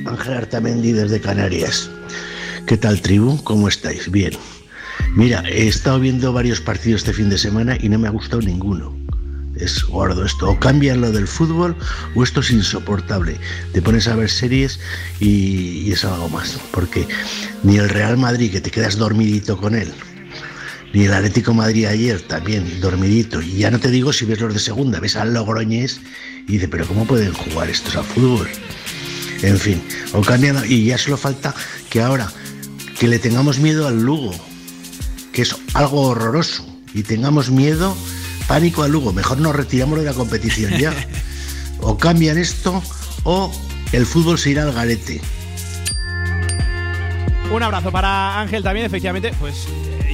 Ángel Artamendi desde Canarias. ¿Qué tal tribu? ¿Cómo estáis? Bien. Mira, he estado viendo varios partidos este fin de semana y no me ha gustado ninguno. Es gordo esto. O cambian lo del fútbol o esto es insoportable. Te pones a ver series y, es algo más. Porque ni el Real Madrid, que te quedas dormidito con él, ni el Atlético Madrid ayer también dormidito. Y ya no te digo si ves los de segunda, ves al Logroñés y dices, pero ¿cómo pueden jugar estos al fútbol? En fin, o cambian, y ya solo falta que ahora que le tengamos miedo al Lugo, que es algo horroroso, y tengamos miedo, pánico al Lugo. Mejor nos retiramos de la competición ya. [laughs] O cambian esto o el fútbol se irá al garete. Un abrazo para Ángel también, efectivamente, pues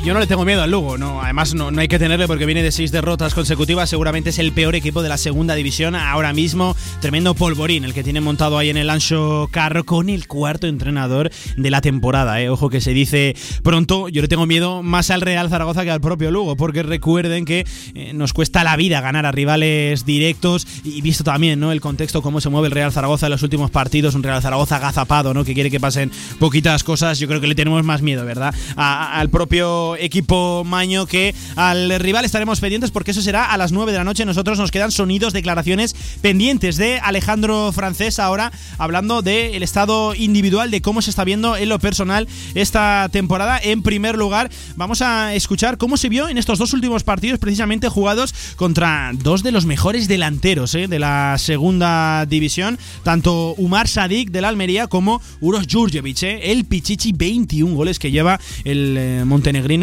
yo no le tengo miedo al Lugo, no, además no, no, hay que tenerle porque viene de seis derrotas consecutivas, seguramente es el peor equipo de la segunda división ahora mismo, tremendo polvorín el que tiene montado ahí en el Ancho Carro con el cuarto entrenador de la temporada, eh. ojo que se dice pronto, yo le tengo miedo más al Real Zaragoza que al propio Lugo, porque recuerden que eh, nos cuesta la vida ganar a rivales directos y visto también ¿no? el contexto, cómo se mueve el Real Zaragoza en los últimos partidos, un Real Zaragoza agazapado, ¿no? que quiere que pasen poquitas cosas, yo creo que le tenemos más miedo, ¿verdad? Al propio equipo Maño que al rival estaremos pendientes porque eso será a las 9 de la noche. Nosotros nos quedan sonidos, declaraciones pendientes de Alejandro Francés ahora hablando del estado individual, de cómo se está viendo en lo personal esta temporada. En primer lugar, vamos a escuchar cómo se vio en estos dos últimos partidos precisamente jugados contra dos de los mejores delanteros ¿eh? de la segunda división, tanto Umar Sadik del Almería como Uros Jurjevic, ¿eh? el Pichichi 21 goles que lleva el eh,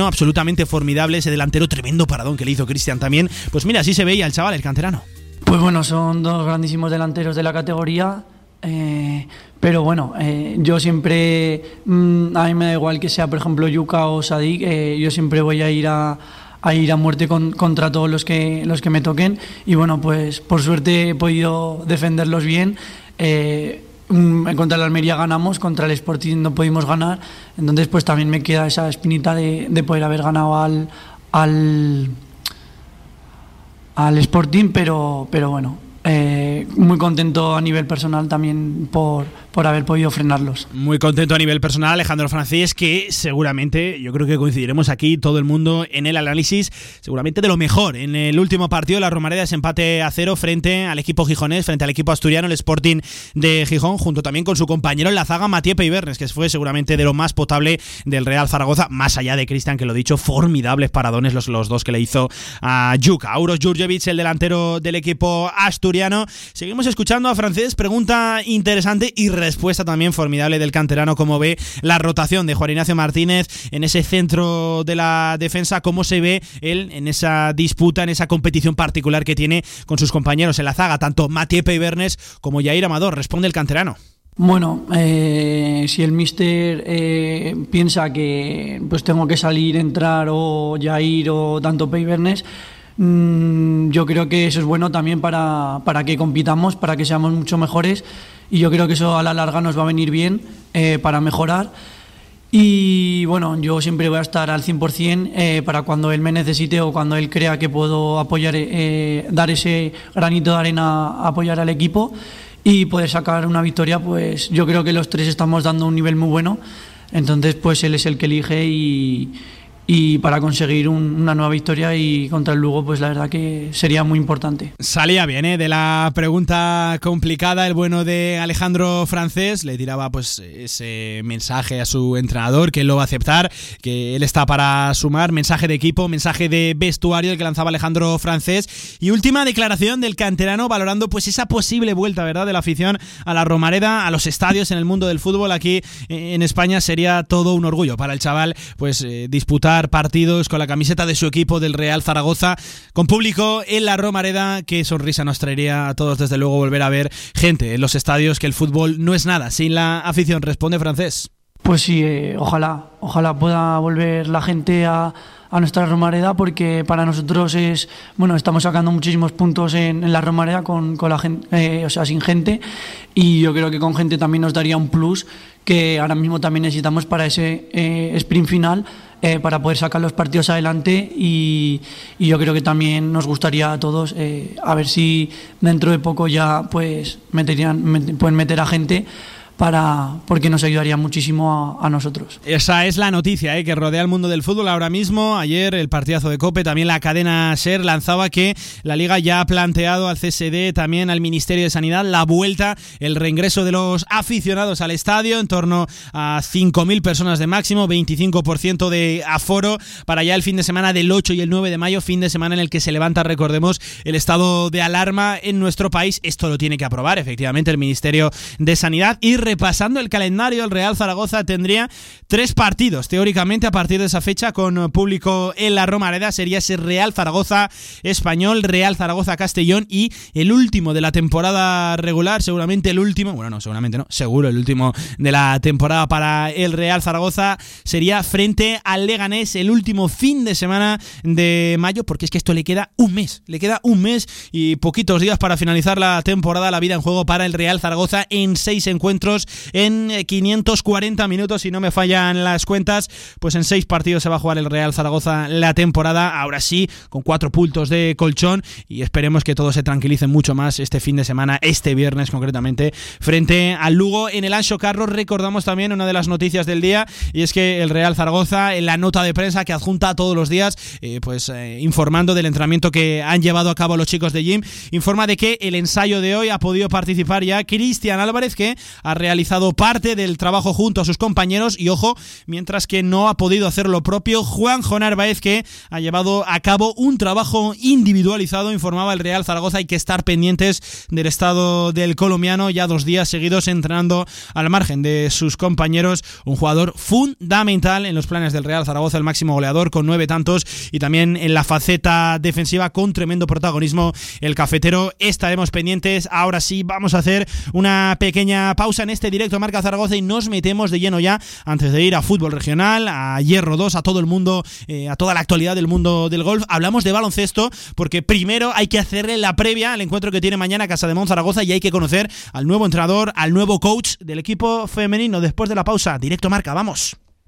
absolutamente formidable, ese delantero tremendo paradón que le hizo Cristian también. Pues mira, así se veía el chaval, el canterano. Pues bueno, son dos grandísimos delanteros de la categoría. Eh, pero bueno, eh, yo siempre, mmm, a mí me da igual que sea, por ejemplo, Yuka o Sadik, eh, yo siempre voy a ir a, ir a muerte con, contra todos los que, los que me toquen. Y bueno, pues por suerte he podido defenderlos bien. Contra el Almería ganamos, contra el Sporting no pudimos ganar, entonces pues también me queda esa espinita de, de poder haber ganado al, al, al Sporting, pero, pero bueno, eh, muy contento a nivel personal también por, por haber podido frenarlos. Muy contento a nivel personal, Alejandro Francés, que seguramente, yo creo que coincidiremos aquí todo el mundo en el análisis, seguramente de lo mejor. En el último partido, la Romareda es empate a cero frente al equipo gijonés, frente al equipo asturiano, el Sporting de Gijón, junto también con su compañero en la zaga, Matías Peibernes, que fue seguramente de lo más potable del Real Zaragoza, más allá de Cristian, que lo dicho, formidables paradones los, los dos que le hizo a Juk. Auros Jurjevic, el delantero del equipo asturiano. Seguimos escuchando a Francés, pregunta interesante y respuesta también formidable del canterano, cómo ve la rotación de Juan Ignacio Martínez en ese centro de la defensa, cómo se ve él en esa disputa, en esa competición particular que tiene con sus compañeros en la zaga, tanto Mathieu Peibernes como Jair Amador. Responde el canterano. Bueno, eh, si el mister eh, piensa que pues tengo que salir, entrar o Jair o tanto Peibernes, mmm, yo creo que eso es bueno también para, para, que compitamos, para que seamos mucho mejores y yo creo que eso a la larga nos va a venir bien eh, para mejorar. Y bueno, yo siempre voy a estar al 100% eh, para cuando él me necesite o cuando él crea que puedo apoyar, eh, dar ese granito de arena apoyar al equipo y poder sacar una victoria, pues yo creo que los tres estamos dando un nivel muy bueno. Entonces, pues él es el que elige y, y para conseguir un, una nueva victoria y contra el Lugo pues la verdad que sería muy importante. Salía bien ¿eh? de la pregunta complicada el bueno de Alejandro Francés, le tiraba pues ese mensaje a su entrenador que él lo va a aceptar, que él está para sumar, mensaje de equipo, mensaje de vestuario el que lanzaba Alejandro Francés y última declaración del canterano valorando pues esa posible vuelta, ¿verdad?, de la afición a la Romareda, a los estadios en el mundo del fútbol aquí en España sería todo un orgullo para el chaval pues eh, disputar partidos con la camiseta de su equipo del Real Zaragoza, con público en la Romareda. Qué sonrisa nos traería a todos, desde luego, volver a ver gente en los estadios, que el fútbol no es nada sin la afición. Responde francés. Pues sí, eh, ojalá, ojalá pueda volver la gente a, a, nuestra Romareda porque para nosotros es, bueno, estamos sacando muchísimos puntos en, en la Romareda con, con la gente, eh, o sea, sin gente y yo creo que con gente también nos daría un plus que ahora mismo también necesitamos para ese eh, sprint final eh, para poder sacar los partidos adelante y, yo creo que también nos gustaría a todos eh, a ver si dentro de poco ya pues meterían, met, pueden meter a gente para, porque nos ayudaría muchísimo a, nosotros. Esa es la noticia ¿eh? que rodea el mundo del fútbol ahora mismo. Ayer el partidazo de Cope, también la cadena SER lanzaba que la liga ya ha planteado al CSD, también al Ministerio de Sanidad, la vuelta, el reingreso de los aficionados al estadio en torno a 5.000 personas de máximo, 25% de aforo para ya el fin de semana del 8 y el 9 de mayo, fin de semana en el que se levanta, recordemos, el estado de alarma en nuestro país. Esto lo tiene que aprobar efectivamente el Ministerio de Sanidad y repasando el calendario, el Real Zaragoza tendría tres partidos teóricamente a partir de esa fecha con público en la Romareda. Sería ese Real Zaragoza español, Real Zaragoza Castellón y el último de la temporada regular, seguramente el último, bueno, no, seguramente no, seguro el último de la temporada para el Real Zaragoza sería frente al Leganés el último fin de semana de mayo, porque es que esto le queda un mes, le queda un mes y poquitos días para finalizar la temporada, la vida en juego para el Real Zaragoza en seis encuentros en 540 minutos, si no me fallan las cuentas, pues en seis partidos se va a jugar el Real Zaragoza la temporada, ahora sí, con cuatro puntos de colchón y esperemos que todo se tranquilice mucho más este fin de semana, este viernes concretamente, frente al Lugo en el Ancho Carros. Recordamos también una de las noticias del día y es que el Real Zaragoza, en la nota de prensa que adjunta todos los días, eh, pues eh, informando del entrenamiento que han llevado a cabo los chicos de Jim, informa de que el ensayo de hoy ha podido participar ya Cristian Álvarez, que ha realizado parte del trabajo junto a sus compañeros y ojo, mientras que no ha podido hacer lo propio Juan Narváez, que ha llevado a cabo un trabajo individualizado, informaba el Real Zaragoza, hay que estar pendientes del estado del colombiano, ya dos días seguidos entrenando al margen de sus compañeros, un jugador fundamental en los planes del Real Zaragoza, el máximo goleador con nueve tantos y también en la faceta defensiva con tremendo protagonismo el cafetero. Estaremos pendientes, ahora sí vamos a hacer una pequeña pausa en este directo Marca Zaragoza y nos metemos de lleno ya antes de ir a fútbol regional, a Hierro 2, a todo el mundo, eh, a toda la actualidad del mundo del golf. Hablamos de baloncesto porque primero hay que hacerle la previa al encuentro que tiene mañana Casa de Mon Zaragoza y hay que conocer al nuevo entrenador, al nuevo coach del equipo femenino después de la pausa. Directo Marca, vamos.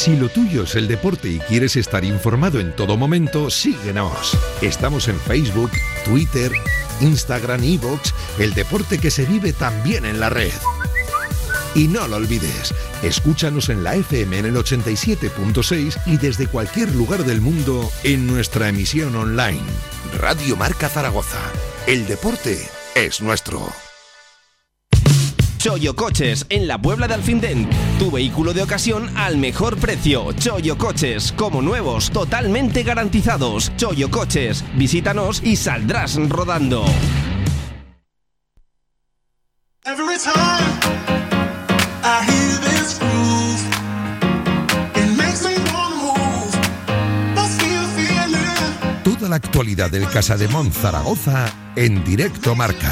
Si lo tuyo es el deporte y quieres estar informado en todo momento, síguenos. Estamos en Facebook, Twitter, Instagram, Evox, el deporte que se vive también en la red. Y no lo olvides, escúchanos en la FM en el 87.6 y desde cualquier lugar del mundo en nuestra emisión online. Radio Marca Zaragoza. El deporte es nuestro. Choyo Coches en la Puebla de Alfindén. Tu vehículo de ocasión al mejor precio. Choyo Coches, como nuevos, totalmente garantizados. Choyo Coches, visítanos y saldrás rodando. Toda la actualidad del Casa de Mon Zaragoza en directo marca.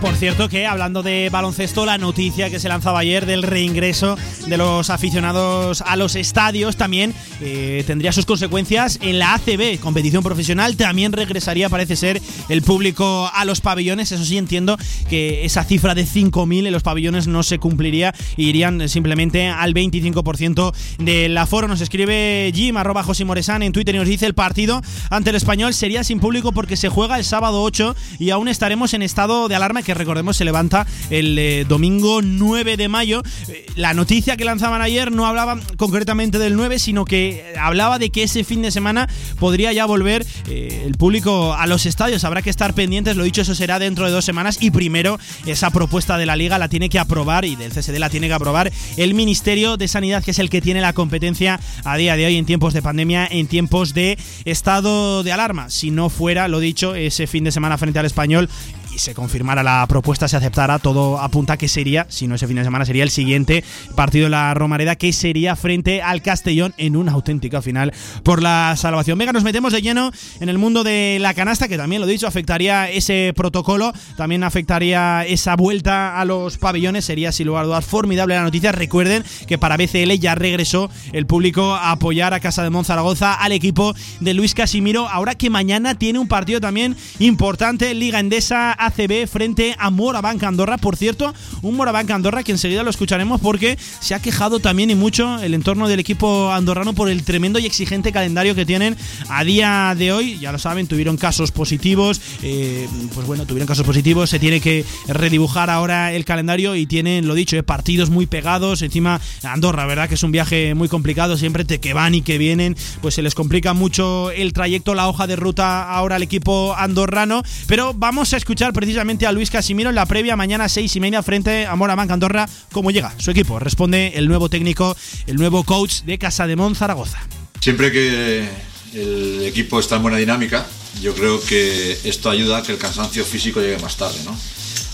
Por cierto que hablando de baloncesto, la noticia que se lanzaba ayer del reingreso de los aficionados a los estadios también eh, tendría sus consecuencias en la ACB, competición profesional. También regresaría, parece ser, el público a los pabellones. Eso sí, entiendo que esa cifra de 5.000 en los pabellones no se cumpliría e irían simplemente al 25% del aforo. Nos escribe Jim, arroba Moresan en Twitter y nos dice el partido ante el español sería sin público porque se juega el sábado 8 y aún estaremos en estado de alarma que recordemos se levanta el eh, domingo 9 de mayo. Eh, la noticia que lanzaban ayer no hablaba concretamente del 9, sino que hablaba de que ese fin de semana podría ya volver eh, el público a los estadios. Habrá que estar pendientes, lo dicho, eso será dentro de dos semanas y primero esa propuesta de la liga la tiene que aprobar y del CSD la tiene que aprobar el Ministerio de Sanidad, que es el que tiene la competencia a día de hoy en tiempos de pandemia, en tiempos de estado de alarma. Si no fuera, lo dicho, ese fin de semana frente al español y se confirmara la propuesta, se aceptara, todo apunta que sería, si no ese fin de semana, sería el siguiente partido de la Romareda, que sería frente al Castellón en una auténtica final por la salvación. Venga, nos metemos de lleno en el mundo de la canasta, que también lo dicho, afectaría ese protocolo, también afectaría esa vuelta a los pabellones, sería sin lugar a dudas formidable la noticia. Recuerden que para BCL ya regresó el público a apoyar a Casa de Monzaragoza al equipo de Luis Casimiro, ahora que mañana tiene un partido también importante, Liga Endesa ACB frente a Morabanca Andorra. Por cierto, un Morabanca Andorra que enseguida lo escucharemos porque se ha quejado también y mucho el entorno del equipo andorrano por el tremendo y exigente calendario que tienen a día de hoy. Ya lo saben, tuvieron casos positivos, eh, pues bueno, tuvieron casos positivos, se tiene que redibujar ahora el calendario y tienen, lo dicho, eh, partidos muy pegados. Encima, Andorra, ¿verdad? Que es un viaje muy complicado, siempre te que van y que vienen, pues se les complica mucho el trayecto, la hoja de ruta ahora al equipo andorrano. Pero vamos a escuchar precisamente a Luis Casimiro en la previa mañana seis y media frente a Moramanca Andorra. ¿Cómo llega su equipo? Responde el nuevo técnico, el nuevo coach de Casa de Mon Zaragoza. Siempre que el equipo está en buena dinámica, yo creo que esto ayuda a que el cansancio físico llegue más tarde, ¿no?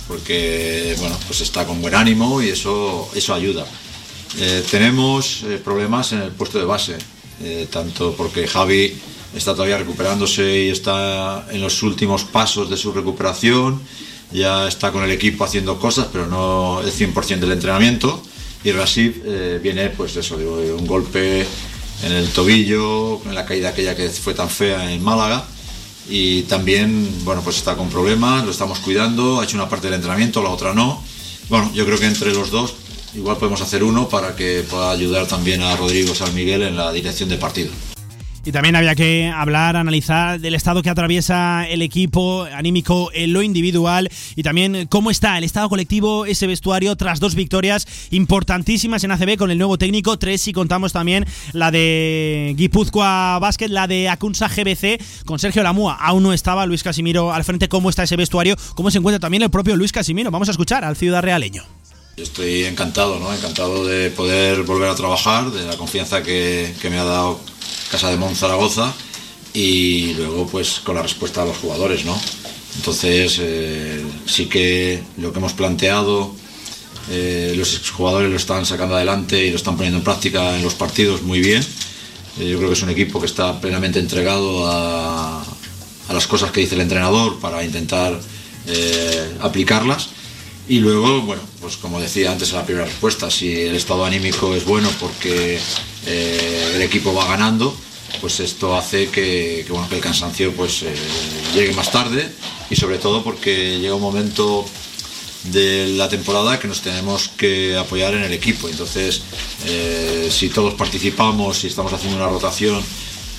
Porque, bueno, pues está con buen ánimo y eso, eso ayuda. Eh, tenemos eh, problemas en el puesto de base, eh, tanto porque Javi está todavía recuperándose y está en los últimos pasos de su recuperación. Ya está con el equipo haciendo cosas, pero no el 100% del entrenamiento. Y Rasif eh, viene, pues eso, de un golpe en el tobillo, en la caída aquella que fue tan fea en Málaga. Y también, bueno, pues está con problemas, lo estamos cuidando, ha hecho una parte del entrenamiento, la otra no. Bueno, yo creo que entre los dos igual podemos hacer uno para que pueda ayudar también a Rodrigo San Miguel en la dirección de partido. Y también había que hablar, analizar del estado que atraviesa el equipo anímico en lo individual y también cómo está el estado colectivo, ese vestuario tras dos victorias importantísimas en ACB con el nuevo técnico, tres si contamos también la de Guipúzcoa Basket, la de Acunsa GBC con Sergio Lamúa. Aún no estaba Luis Casimiro al frente, cómo está ese vestuario, cómo se encuentra también el propio Luis Casimiro. Vamos a escuchar al ciudad realeño. Estoy encantado, ¿no? Encantado de poder volver a trabajar, de la confianza que, que me ha dado Casa de Monzaragoza y luego pues con la respuesta de los jugadores, ¿no? Entonces eh, sí que lo que hemos planteado eh, los jugadores lo están sacando adelante y lo están poniendo en práctica en los partidos muy bien. Eh, yo creo que es un equipo que está plenamente entregado a, a las cosas que dice el entrenador para intentar aplicarlas. Y luego, bueno, pues como decía antes en la primera respuesta, si el estado anímico es bueno porque eh, el equipo va ganando, pues esto hace que, bueno, que el cansancio pues, eh, llegue más tarde y sobre todo porque llega un momento de la temporada que nos tenemos que apoyar en el equipo. Entonces, eh, si todos participamos, si estamos haciendo una rotación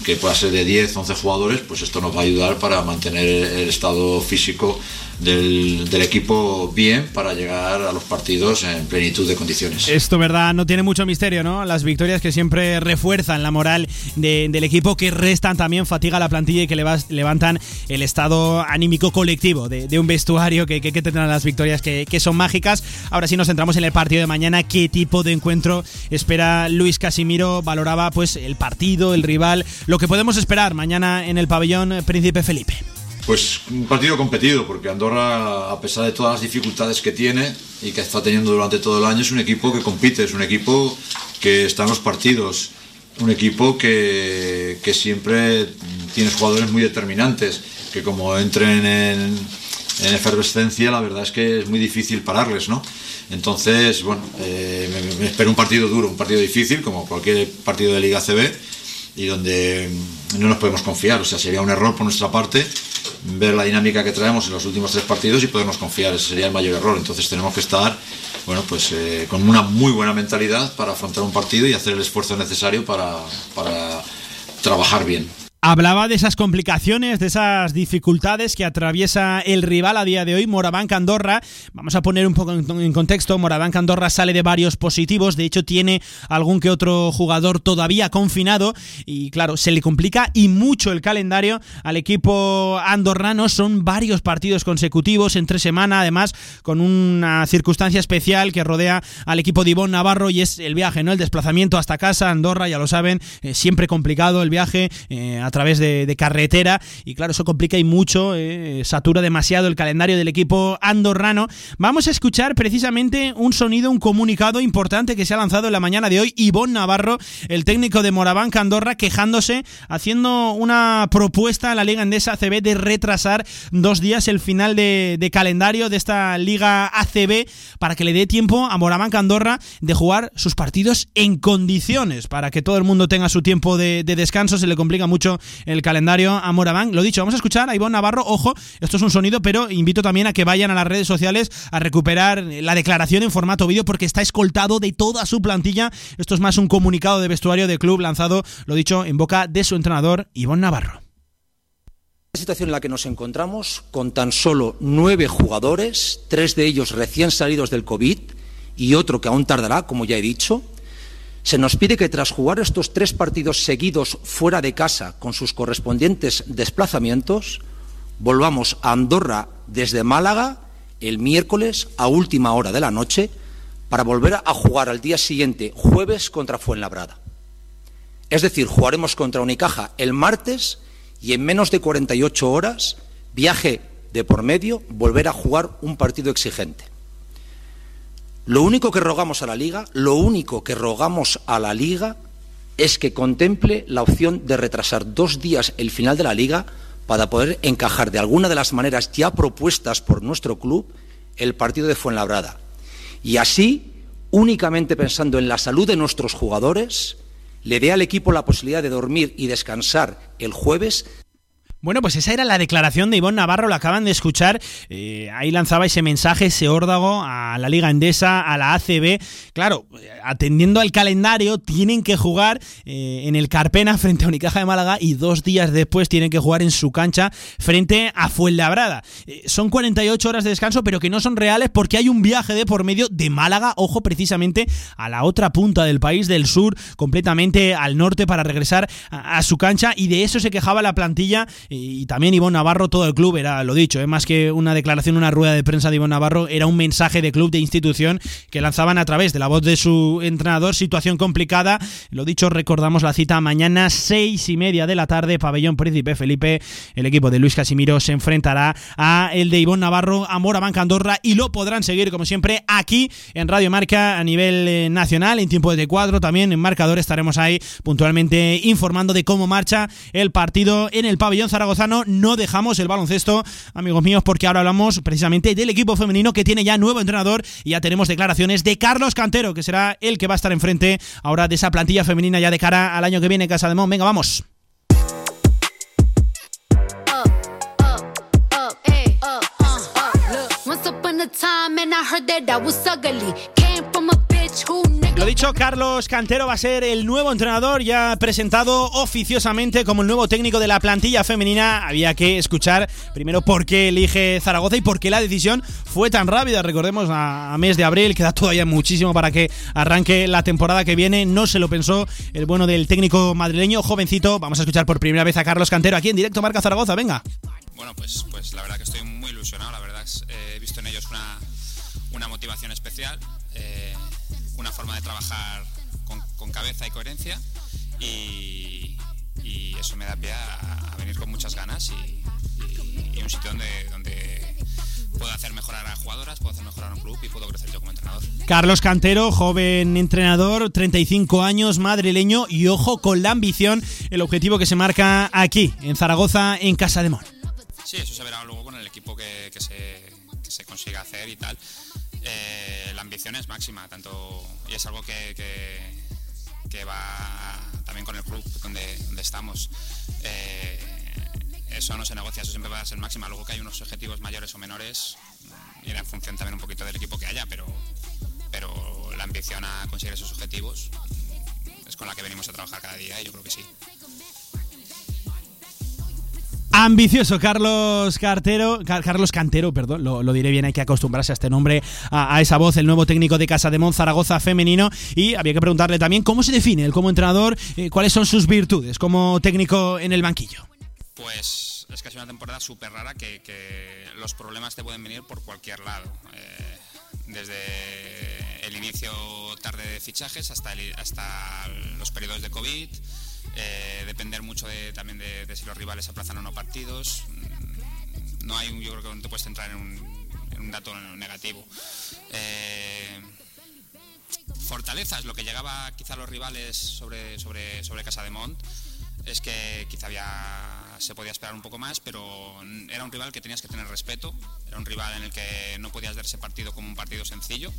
que pueda ser de 10, 11 jugadores, pues esto nos va a ayudar para mantener el estado físico del, equipo bien para llegar a los partidos en plenitud de condiciones. Esto, verdad, no tiene mucho misterio, ¿no? Las victorias que siempre refuerzan la moral del equipo, que restan también fatiga a la plantilla y que levantan el estado anímico colectivo de, un vestuario que, que, que tendrán las victorias que, que son mágicas. Ahora sí nos centramos en el partido de mañana. ¿Qué tipo de encuentro espera Luis Casimiro? Valoraba pues el partido, el rival, lo que podemos esperar mañana en el pabellón Príncipe Felipe. Pues un partido competido, porque Andorra, a pesar de todas las dificultades que tiene y que está teniendo durante todo el año, es un equipo que compite, es un equipo que está en los partidos, un equipo que, siempre tiene jugadores muy determinantes, que como entren en, efervescencia, la verdad es que es muy difícil pararles, ¿no? Entonces, bueno, eh, me espero un partido duro, un partido difícil, como cualquier partido de Liga CB, y donde no nos podemos confiar, o sea, sería un error por nuestra parte ver la dinámica que traemos en los últimos tres partidos y podernos confiar. Ese sería el mayor error. Entonces tenemos que estar bueno, pues, eh, con una muy buena mentalidad para afrontar un partido y hacer el esfuerzo necesario para, para trabajar bien. Hablaba de esas complicaciones, de esas dificultades que atraviesa el rival a día de hoy, Moraván Andorra. Vamos a poner un poco en contexto, Moraván Andorra sale de varios positivos, de hecho tiene algún que otro jugador todavía confinado y claro, se le complica y mucho el calendario al equipo andorrano, son varios partidos consecutivos entre semana, además con una circunstancia especial que rodea al equipo de Ivonne Navarro y es el viaje, ¿no? El desplazamiento hasta casa, Andorra, ya lo saben, eh, siempre complicado el viaje. Eh, a través de, carretera y claro, eso complica y mucho, eh, satura demasiado el calendario del equipo andorrano. Vamos a escuchar precisamente un sonido, un comunicado importante que se ha lanzado en la mañana de hoy. Ivonne Navarro, el técnico de Morabanca Andorra, quejándose, haciendo una propuesta a la Liga Endesa ACB de retrasar dos días el final de, calendario de esta Liga ACB para que le dé tiempo a Morabanca Andorra de jugar sus partidos en condiciones, para que todo el mundo tenga su tiempo de descanso. Se le complica mucho el calendario a Moraván. Lo dicho, vamos a escuchar a Ivonne Navarro. Ojo, esto es un sonido, pero invito también a que vayan a las redes sociales a recuperar la declaración en formato vídeo porque está escoltado de toda su plantilla. Esto es más un comunicado de vestuario de club lanzado, lo dicho, en boca de su entrenador, Ivonne Navarro. La situación en la que nos encontramos con tan solo nueve jugadores, tres de ellos recién salidos del COVID y otro que aún tardará, como ya he dicho, se nos pide que tras jugar estos tres partidos seguidos fuera de casa con sus correspondientes desplazamientos, volvamos a Andorra desde Málaga el miércoles a última hora de la noche para volver a jugar al día siguiente, jueves, contra Fuenlabrada. Es decir, jugaremos contra Unicaja el martes y en menos de 48 horas, viaje de por medio, volver a jugar un partido exigente. Lo único que rogamos a la Liga, lo único que rogamos a la Liga es que contemple la opción de retrasar dos días el final de la Liga para poder encajar de alguna de las maneras ya propuestas por nuestro club el partido de Fuenlabrada. Y así, únicamente pensando en la salud de nuestros jugadores, le dé al equipo la posibilidad de dormir y descansar el jueves bueno, pues esa era la declaración de Ivonne Navarro, lo acaban de escuchar. Eh, ahí lanzaba ese mensaje, ese órdago a la Liga Endesa, a la ACB. Claro, atendiendo al calendario, tienen que jugar eh, en el Carpena [laughs] frente a Unicaja de Málaga y dos días después tienen que jugar en su cancha frente a Fuenlabrada. Eh, son 48 horas de descanso, pero que no son reales porque hay un viaje de por medio de Málaga, ojo, precisamente a la otra punta del país del sur, completamente al norte para regresar a su cancha y de eso se quejaba la plantilla y, también Ivonne Navarro, todo el club, era lo dicho, ¿eh? más que una declaración, una rueda de prensa de Ivonne Navarro, era un mensaje de club, de institución que lanzaban a través de la voz de su entrenador. Situación complicada, lo dicho, recordamos la cita mañana, seis y media de la tarde, Pabellón Príncipe Felipe, el equipo de Luis Casimiro se enfrentará a el de Ivonne Navarro, a Mora Banca Andorra y lo podrán seguir, como siempre, aquí en Radio Marca a nivel eh, nacional, en tiempo de cuadro, también en marcador estaremos ahí puntualmente informando de cómo marcha el partido en el Pabellón zaragozano no dejamos el baloncesto, amigos míos, porque ahora hablamos precisamente del equipo femenino que tiene ya nuevo entrenador y ya tenemos declaraciones de Carlos Cantero, que será el que va a estar enfrente ahora de esa plantilla femenina ya de cara al año que viene Casa de Mon. Venga, vamos. Lo dicho, Carlos Cantero va a ser el nuevo entrenador, ya presentado oficiosamente como el nuevo técnico de la plantilla femenina. Había que escuchar primero por qué elige Zaragoza y por qué la decisión fue tan rápida. Recordemos a, mes de abril, queda todavía muchísimo para que arranque la temporada que viene. No se lo pensó el bueno del técnico madrileño, jovencito. Vamos a escuchar por primera vez a Carlos Cantero aquí en directo Marca Zaragoza. Venga. Bueno, pues, pues la verdad que estoy muy ilusionado. La verdad es, eh, he visto en ellos una, una motivación especial. Eh, una forma de trabajar con, cabeza y coherencia y, eso me da pie a, venir con muchas ganas y, un sitio donde, donde puedo hacer mejorar a jugadoras, puedo hacer mejorar a un club y puedo crecer yo como entrenador. Carlos Cantero, joven entrenador, 35 años, madrileño y ojo con la ambición, el objetivo que se marca aquí, en Zaragoza, en Casa de Mon. Sí, eso se verá luego con el equipo que, se, que se consiga hacer y tal. Eh, la ambición es máxima, tanto y es algo que, que, va también con el club donde, donde estamos. Eh, eso no se negocia, eso siempre va a ser máxima. Luego que hay unos objetivos mayores o menores, y en función también un poquito del equipo que haya, pero, pero la ambición a conseguir esos objetivos es con la que venimos a trabajar cada día y yo creo que sí. Ambicioso, Carlos Cartero, Carlos Cantero, perdón, lo, diré bien, hay que acostumbrarse a este nombre, a, esa voz, el nuevo técnico de Casa de Mon Zaragoza femenino. Y había que preguntarle también cómo se define él como entrenador, eh, cuáles son sus virtudes como técnico en el banquillo. Pues es es una temporada súper rara que, los problemas te pueden venir por cualquier lado. Eh, desde el inicio tarde de fichajes hasta, hasta los periodos de COVID eh, depender mucho también de, si los rivales aplazan o no partidos. Mm, no hay un, yo creo que no te puedes centrar en un, dato negativo. Eh, fortalezas, lo que llegaba quizá a los rivales sobre, sobre, sobre Casa de Mont es que quizá había, se podía esperar un poco más, pero era un rival que tenías que tener respeto, era un rival en el que no podías ver ese partido como un partido sencillo,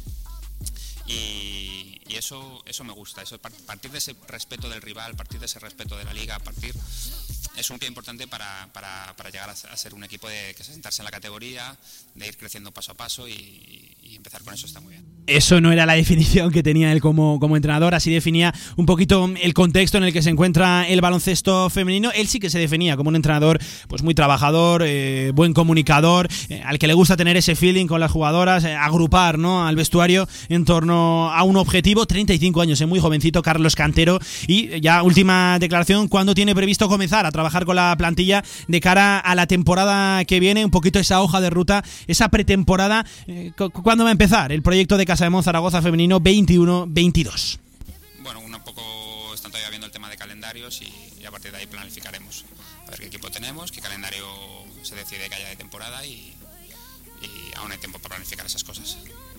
y, eso, eso me gusta, eso, partir de ese respeto del rival, partir de ese respeto de la liga, partir es un pie importante para, llegar a, ser un equipo de que se sentarse en la categoría, de ir creciendo paso a paso y, empezar con eso está muy bien. Eso no era la [laughs] definición que tenía él como, como entrenador, así definía un poquito el contexto en el que se encuentra el baloncesto femenino. Él sí que se definía como un entrenador pues muy trabajador, eh, buen comunicador, eh, al que le gusta tener ese feeling con las jugadoras, eh, agrupar ¿no? al vestuario en torno a un objetivo. 35 años, muy jovencito Carlos Cantero. Y ya última declaración, ¿cuándo tiene previsto comenzar a trabajar? con la plantilla de cara a la temporada que viene, un poquito esa hoja de ruta, esa pretemporada. Eh, ¿Cuándo va a empezar el proyecto de Casa de Mon Zaragoza Femenino 21-22? Bueno, un poco están todavía viendo el tema de calendarios y, a partir de ahí planificaremos. A ver qué equipo tenemos, qué calendario se decide que haya de temporada y, y aún hay tiempo para planificar esas cosas.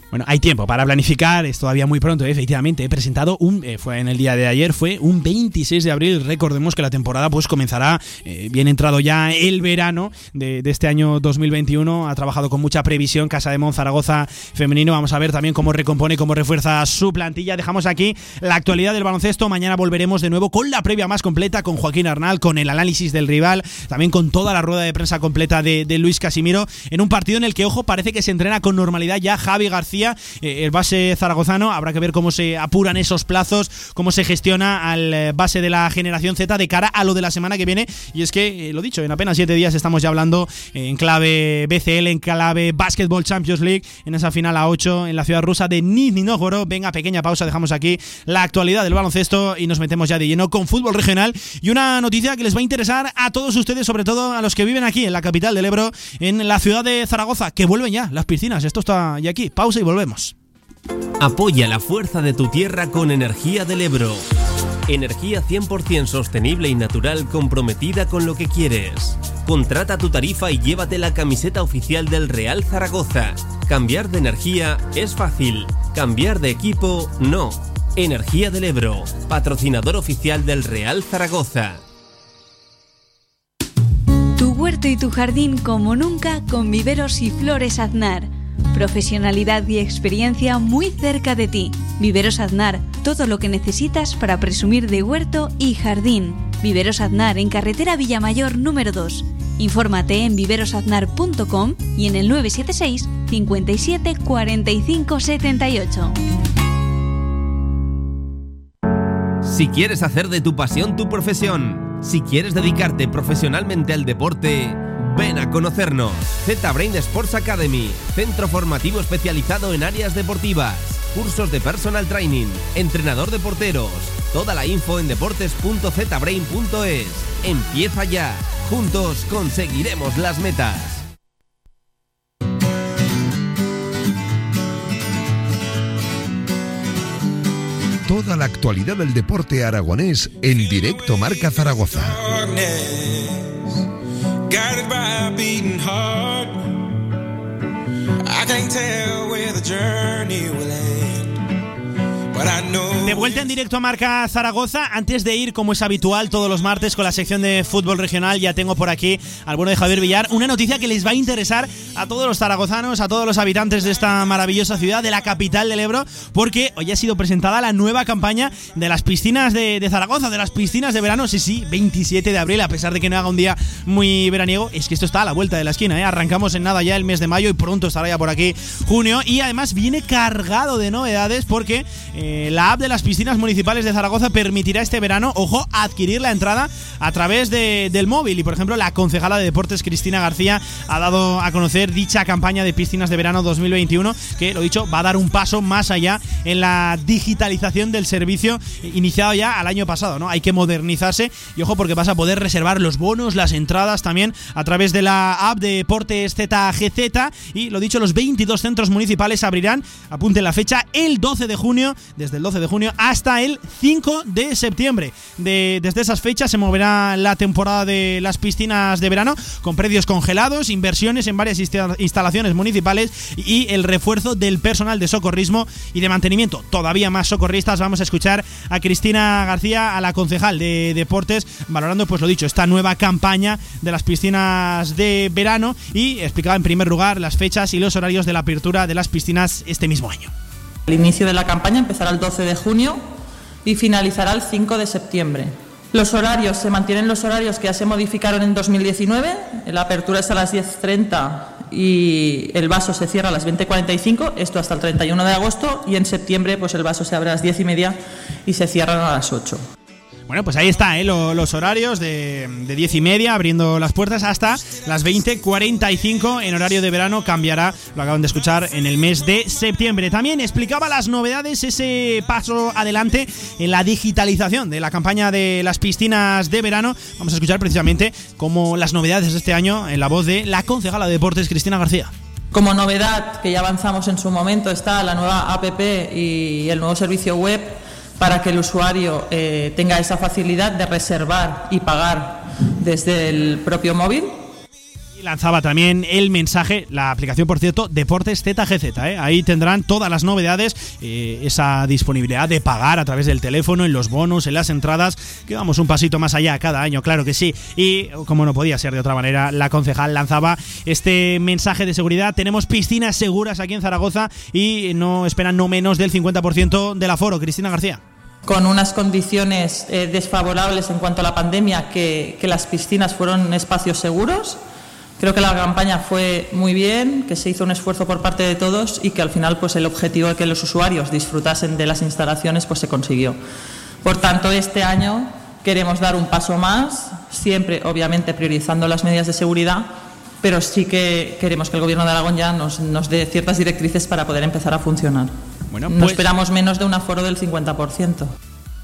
Bueno, hay tiempo para planificar, es todavía muy pronto, efectivamente. He presentado un, eh, fue en el día de ayer, fue un 26 de abril. Recordemos que la temporada pues comenzará eh, bien entrado ya el verano de, este año 2021. Ha trabajado con mucha previsión Casa de Mon Zaragoza femenino. Vamos a ver también cómo recompone, cómo refuerza su plantilla. Dejamos aquí la actualidad del baloncesto. Mañana volveremos de nuevo con la previa más completa, con Joaquín Arnal, con el análisis del rival, también con toda la rueda de prensa completa de Luis Casimiro, en un partido en el que, ojo, parece que se entrena con normalidad ya Javi García eh, el base zaragozano. Habrá que ver cómo se apuran esos plazos, cómo se gestiona al eh, base de la generación Z de cara a lo de la semana que viene. Y es que, eh, lo dicho, en apenas siete días estamos ya hablando en clave BCL, en clave Basketball Champions League, en esa final a 8 en la ciudad rusa de Nizhny Novgorod. Venga, pequeña pausa, dejamos aquí la actualidad del baloncesto y nos metemos ya de lleno con fútbol regional y una noticia que les va a interesar a todos ustedes, sobre todo a los que viven aquí en la capital del Ebro, en la ciudad de Zaragoza, que vuelven ya las piscinas. Esto está ya aquí. Pausa y volvemos. Apoya la fuerza de tu tierra con Energía del Ebro. Energía 100% sostenible y natural comprometida con lo que quieres. Contrata tu tarifa y llévate la camiseta oficial del Real Zaragoza. Cambiar de energía es fácil, cambiar de equipo no. Energía del Ebro, patrocinador oficial del Real Zaragoza. Tu huerto y tu jardín como nunca con viveros y flores aznar Profesionalidad y experiencia muy cerca de ti. Viveros Aznar, todo lo que necesitas para presumir de huerto y jardín. Viveros Aznar en carretera Villamayor número 2. Infórmate en viverosaznar.com y en el 976 57 45 78. Si quieres hacer de tu pasión tu profesión, si quieres dedicarte profesionalmente al deporte, Ven a conocernos. Z-Brain Sports Academy, centro formativo especializado en áreas deportivas, cursos de personal training, entrenador de porteros. Toda la info en deportes.zbrain.es. Empieza ya. Juntos conseguiremos las metas. Toda la actualidad del deporte aragonés en directo Marca Zaragoza. Guided by a beating heart. I can't tell where the journey will end. De vuelta en directo a Marca Zaragoza. Antes de ir, como es habitual, todos los martes con la sección de fútbol regional, ya tengo por aquí al bueno de Javier Villar. Una noticia que les va a interesar a todos los zaragozanos, a todos los habitantes de esta maravillosa ciudad, de la capital del Ebro, porque hoy ha sido presentada la nueva campaña de las piscinas de, Zaragoza, de las piscinas de verano. Sí, sí, 27 de abril, a pesar de que no haga un día muy veraniego. Es que esto está a la vuelta de la esquina, ¿eh? Arrancamos en nada ya el mes de mayo y pronto estará ya por aquí junio. Y además viene cargado de novedades porque eh, la app de las piscinas municipales de Zaragoza permitirá este verano, ojo, adquirir la entrada a través de, del móvil. Y por ejemplo, la concejala de deportes Cristina García ha dado a conocer dicha campaña de piscinas de verano 2021, que lo dicho, va a dar un paso más allá en la digitalización del servicio iniciado ya al año pasado, ¿no? Hay que modernizarse y ojo porque vas a poder reservar los bonos, las entradas también a través de la app de Deportes ZGZ y lo dicho, los 22 centros municipales abrirán, apunte la fecha, el 12 de junio, desde el 12 de junio hasta el 5 de septiembre. De, desde esas fechas se moverá la temporada de las piscinas de verano con predios congelados, inversiones en varias instalaciones municipales y el refuerzo del personal de socorrismo y de mantenimiento. Todavía más socorristas. Vamos a escuchar a Cristina García, a la concejal de deportes, valorando, pues lo dicho, esta nueva campaña de las piscinas de verano y explicaba en primer lugar las fechas y los horarios de la apertura de las piscinas este mismo año. El inicio de la campaña empezará el 12 de junio y finalizará el 5 de septiembre. Los horarios, se mantienen los horarios que ya se modificaron en 2019. La apertura es a las 10.30 y el vaso se cierra a las 20.45, esto hasta el 31 de agosto, y en septiembre pues el vaso se abre a las 10 y media y se cierran a las 8. Bueno, pues ahí está, ¿eh? los horarios de, de 10 y media, abriendo las puertas hasta las 20.45 en horario de verano. Cambiará, lo acaban de escuchar, en el mes de septiembre. También explicaba las novedades, ese paso adelante en la digitalización de la campaña de las piscinas de verano. Vamos a escuchar precisamente como las novedades de este año en la voz de la concejala de deportes, Cristina García. Como novedad, que ya avanzamos en su momento, está la nueva APP y el nuevo servicio web para que el usuario eh, tenga esa facilidad de reservar y pagar desde el propio móvil. Lanzaba también el mensaje, la aplicación, por cierto, Deportes ZGZ. ¿eh? Ahí tendrán todas las novedades, eh, esa disponibilidad de pagar a través del teléfono, en los bonos, en las entradas, que vamos un pasito más allá cada año, claro que sí. Y como no podía ser de otra manera, la concejal lanzaba este mensaje de seguridad. Tenemos piscinas seguras aquí en Zaragoza y no esperan no menos del 50% del aforo. Cristina García con unas condiciones eh, desfavorables en cuanto a la pandemia, que, las piscinas fueron espacios seguros. Creo que la campaña fue muy bien, que se hizo un esfuerzo por parte de todos y que al final pues, el objetivo de que los usuarios disfrutasen de las instalaciones pues, se consiguió. Por tanto, este año queremos dar un paso más, siempre obviamente priorizando las medidas de seguridad, pero sí que queremos que el Gobierno de Aragón ya nos, nos dé ciertas directrices para poder empezar a funcionar. Bueno, no esperamos menos de un aforo del 50%.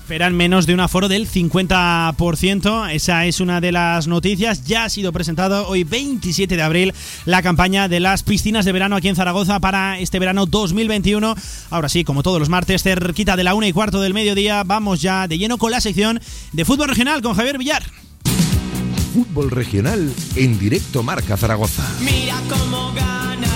Esperan menos de un aforo del 50%. Esa es una de las noticias. Ya ha sido presentado hoy 27 de abril la campaña de las piscinas de verano aquí en Zaragoza para este verano 2021. Ahora sí, como todos los martes, cerquita de la una y cuarto del mediodía, vamos ya de lleno con la sección de fútbol regional con Javier Villar. Fútbol regional en directo Marca Zaragoza. Mira cómo gana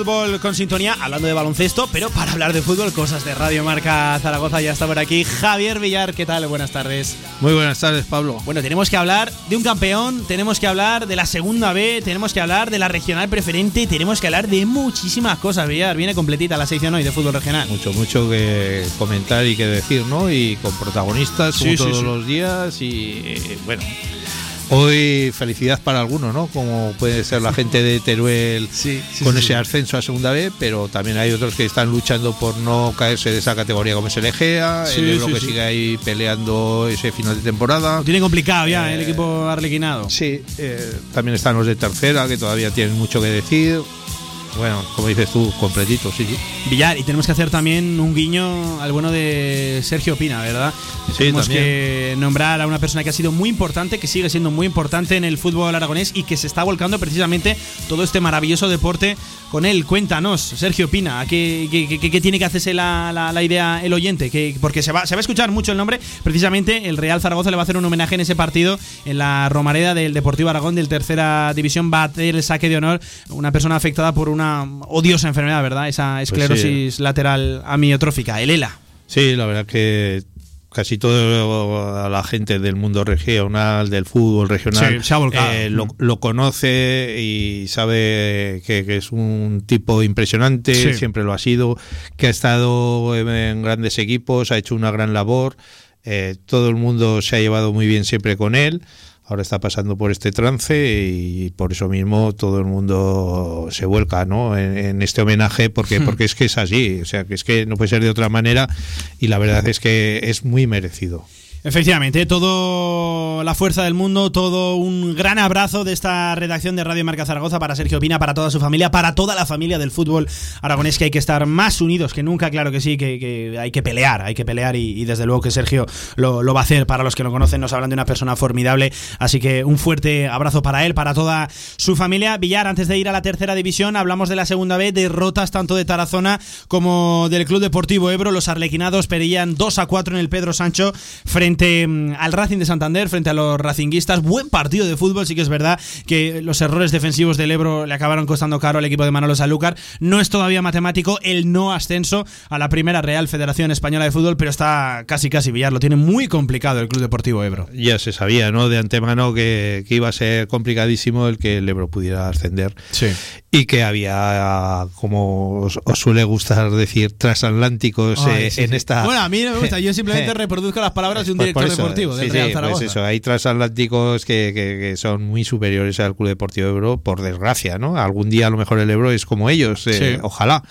Fútbol con sintonía, hablando de baloncesto, pero para hablar de fútbol, cosas de Radio Marca Zaragoza, ya está por aquí Javier Villar. ¿Qué tal? Buenas tardes. Muy buenas tardes, Pablo. Bueno, tenemos que hablar de un campeón, tenemos que hablar de la segunda B, tenemos que hablar de la regional preferente, tenemos que hablar de muchísimas cosas, Villar. Viene completita la sección hoy de fútbol regional. Mucho, mucho que comentar y que decir, ¿no? Y con protagonistas como Sí, todos sí. los días y eh, bueno. Hoy felicidad para algunos, ¿no? Como puede ser la gente de Teruel [laughs] sí, con sí, ese ascenso a segunda B, pero también hay otros que están luchando por no caerse de esa categoría como es el Egea, el Ebro que sigue ahí peleando ese final de temporada. Lo tiene complicado ya el equipo arlequinado. Sí, eh, también están los de tercera que todavía tienen mucho que decir. Bueno, como dices tú, completito, sí, sí. Villar, y tenemos que hacer también un guiño al bueno de Sergio Pina, ¿verdad? Sí, tenemos también. que nombrar a una persona que ha sido muy importante, que sigue siendo muy importante en el fútbol aragonés y que se está volcando precisamente todo este maravilloso deporte con él. Cuéntanos, Sergio Pina, ¿qué, qué- qué- qué tiene que hacerse la, la- la idea el oyente? Que, porque se va, se va a escuchar mucho el nombre. Precisamente el Real Zaragoza le va a hacer un homenaje en ese partido en la Romareda del Deportivo Aragón del Tercera División. Va a tener el saque de honor una persona afectada por una odiosa enfermedad, ¿verdad? Esa esclerosis lateral amiotrófica, el ELA. Sí, la verdad que casi toda la gente del mundo regional, del fútbol regional, Sí, eh, lo, Mm. lo conoce y sabe que, que es un tipo impresionante, Sí. siempre lo ha sido, que ha estado en grandes equipos, ha hecho una gran labor, eh, todo el mundo se ha llevado muy bien siempre con él. Ahora está pasando por este trance y por eso mismo todo el mundo se vuelca ¿no? en, en este homenaje porque, Hmm. porque es que es así, o sea que es que no puede ser de otra manera y la verdad es que es muy merecido. Efectivamente, todo la fuerza del mundo, todo un gran abrazo de esta redacción de Radio Marca Zaragoza para Sergio Pina, para toda su familia, para toda la familia del fútbol aragonés, que hay que estar más unidos que nunca, claro que sí, que, hay que pelear, hay que pelear y, desde luego que Sergio lo, va a hacer. Para los que lo conocen, nos hablan de una persona formidable, así que un fuerte abrazo para él, para toda su familia. Villar, antes de ir a la tercera división, hablamos de la segunda vez, derrotas tanto de Tarazona como del Club Deportivo Ebro. Los arlequinados perillan 2 a 4 en el Pedro Sancho frente mm, al Racing de Santander, frente a los racinguistas. Buen partido de fútbol, sí que es verdad que los errores defensivos del Ebro le acabaron costando caro al equipo de Manolo Sanlúcar. No es todavía matemático el no ascenso a la primera Real Federación Española de Fútbol, pero está casi casi Villar. Lo tiene muy complicado el Club Deportivo Ebro. Ya se sabía, ¿no? De antemano que, que iba a ser complicadísimo el que el Ebro pudiera ascender. Sí. Y que había, como os, os suele gustar decir, transatlánticos Ay, eh, sí, en sí. esta. Bueno, a mí no me gusta. Yo simplemente [laughs] reproduzco las palabras de un director eso, deportivo sí, Real sí, Zaragoza. Pues eso, hay transatlánticos que, que- que son muy superiores al Club Deportivo Ebro, por desgracia, ¿no? Algún día a lo mejor el Ebro es como ellos, eh, Sí. ojalá.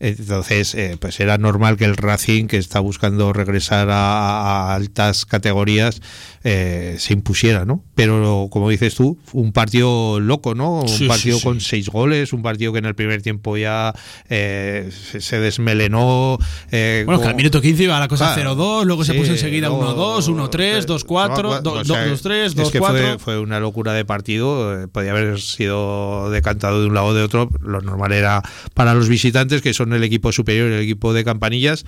Entonces, eh, pues era normal que el Racing, que está buscando regresar a, a altas categorías, eh, se impusiera, ¿no? Pero como dices tú, un partido loco, ¿no? Un partido con seis goles, un partido que en el primer tiempo ya eh, se, desmelenó. Bueno, que al minuto 15 iba la cosa Claro. 0-2, luego se puso enseguida luego- 1-2, 1-3, 2-4, no, o sea, 2-3, es que 2-4. fue, fue una locura de partido. eh, Podía haber sido decantado de un lado o de otro. Lo normal era para los visitantes, que son el equipo superior, el equipo de campanillas,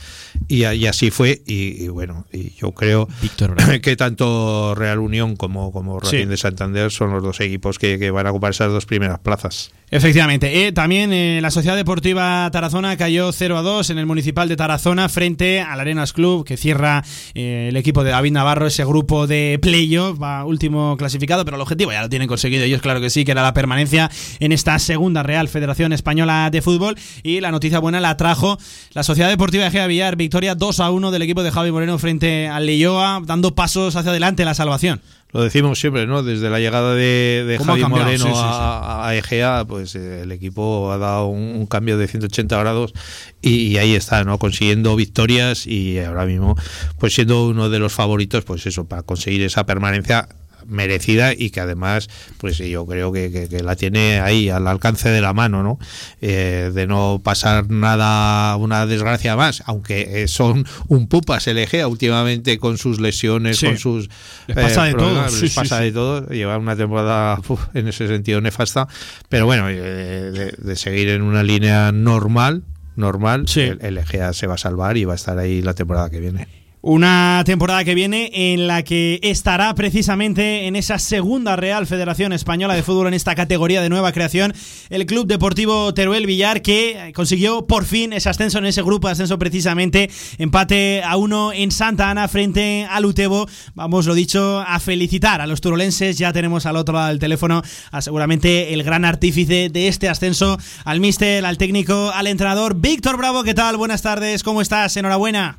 y, y así fue. Y, y bueno, y yo creo [coughs] que tanto Real Unión como, como Racing Sí. de Santander son los dos equipos que, que van a ocupar esas dos primeras plazas. Efectivamente. Eh, también eh, la Sociedad Deportiva Tarazona cayó 0 a 2 en el Municipal de Tarazona frente al Arenas Club, que cierra eh, el equipo de David Navarro, ese grupo de playoff, va último clasificado, pero el objetivo ya lo tienen conseguido ellos, claro que sí, que era la permanencia en esta segunda Real Federación Española de Fútbol. Y la noticia buena la trajo la Sociedad Deportiva de Gea Villar, victoria 2 a 1 del equipo de Javi Moreno frente al Leyoa, dando pasos hacia adelante en la salvación. Lo decimos siempre, ¿no? Desde la llegada de, de ¿Cómo ha Javi? Moreno Sí, sí, sí. a, a Egea, pues eh, el equipo ha dado un, un cambio de 180 grados y, y ahí está, ¿no? Consiguiendo victorias y ahora mismo, pues siendo uno de los favoritos, pues eso, para conseguir esa permanencia merecida y que además pues yo creo que, que- que la tiene ahí al alcance de la mano no Eh, de no pasar nada una desgracia más aunque eh, son un pupas el Egea últimamente con sus lesiones Sí. con sus Les pasa de todo, sí, les sí, pasa sí. de todo lleva una temporada uf, en ese sentido nefasta pero bueno eh, de, de seguir en una línea normal normal el, el Egea se va a salvar y va a estar ahí la temporada que viene Una temporada que viene en la que estará precisamente en esa segunda Real Federación Española de Fútbol en esta categoría de nueva creación el Club Deportivo Teruel Villar que consiguió por fin ese ascenso en ese grupo de ascenso precisamente. Empate a uno en Santa Ana frente al Utebo. Vamos lo dicho a felicitar a los turolenses. Ya tenemos al otro lado del teléfono a seguramente el gran artífice de este ascenso al míster al técnico al entrenador Víctor Bravo. ¿qué tal? buenas tardes. ¿cómo estás? enhorabuena